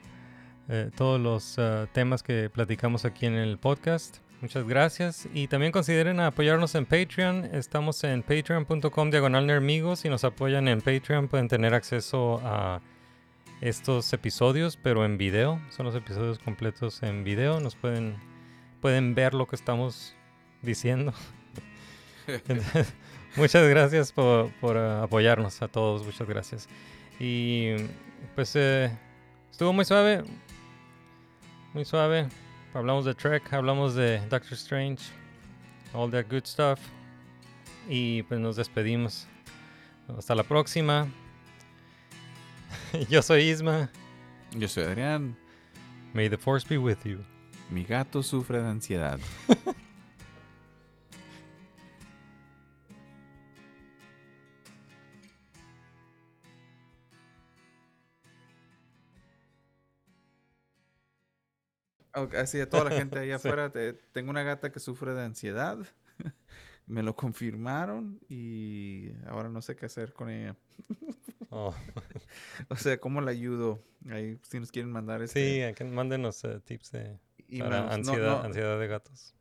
Speaker 6: eh, todos los uh, temas que platicamos aquí en el podcast. Muchas gracias. Y también consideren apoyarnos en Patreon. Estamos en patreon.com diagonal. Si nos apoyan en Patreon pueden tener acceso a estos episodios, pero en video. Son los episodios completos en video. Nos pueden, pueden ver lo que estamos diciendo. muchas gracias por, por uh, apoyarnos a todos. Muchas gracias. Y pues eh, estuvo muy suave. Muy suave. Hablamos de Trek, hablamos de Doctor Strange. All that good stuff. Y pues nos despedimos. Hasta la próxima. Yo soy Isma.
Speaker 7: Yo soy Adrián.
Speaker 6: May the force be with you.
Speaker 7: Mi gato sufre de ansiedad. Así a toda la gente allá afuera, te, tengo una gata que sufre de ansiedad. Me lo confirmaron y ahora no sé qué hacer con ella. Oh. o sea, ¿cómo la ayudo? Ahí si nos quieren mandar este...
Speaker 6: Sí, mándenos uh, tips de para ansiedad, no, no, ansiedad de gatos.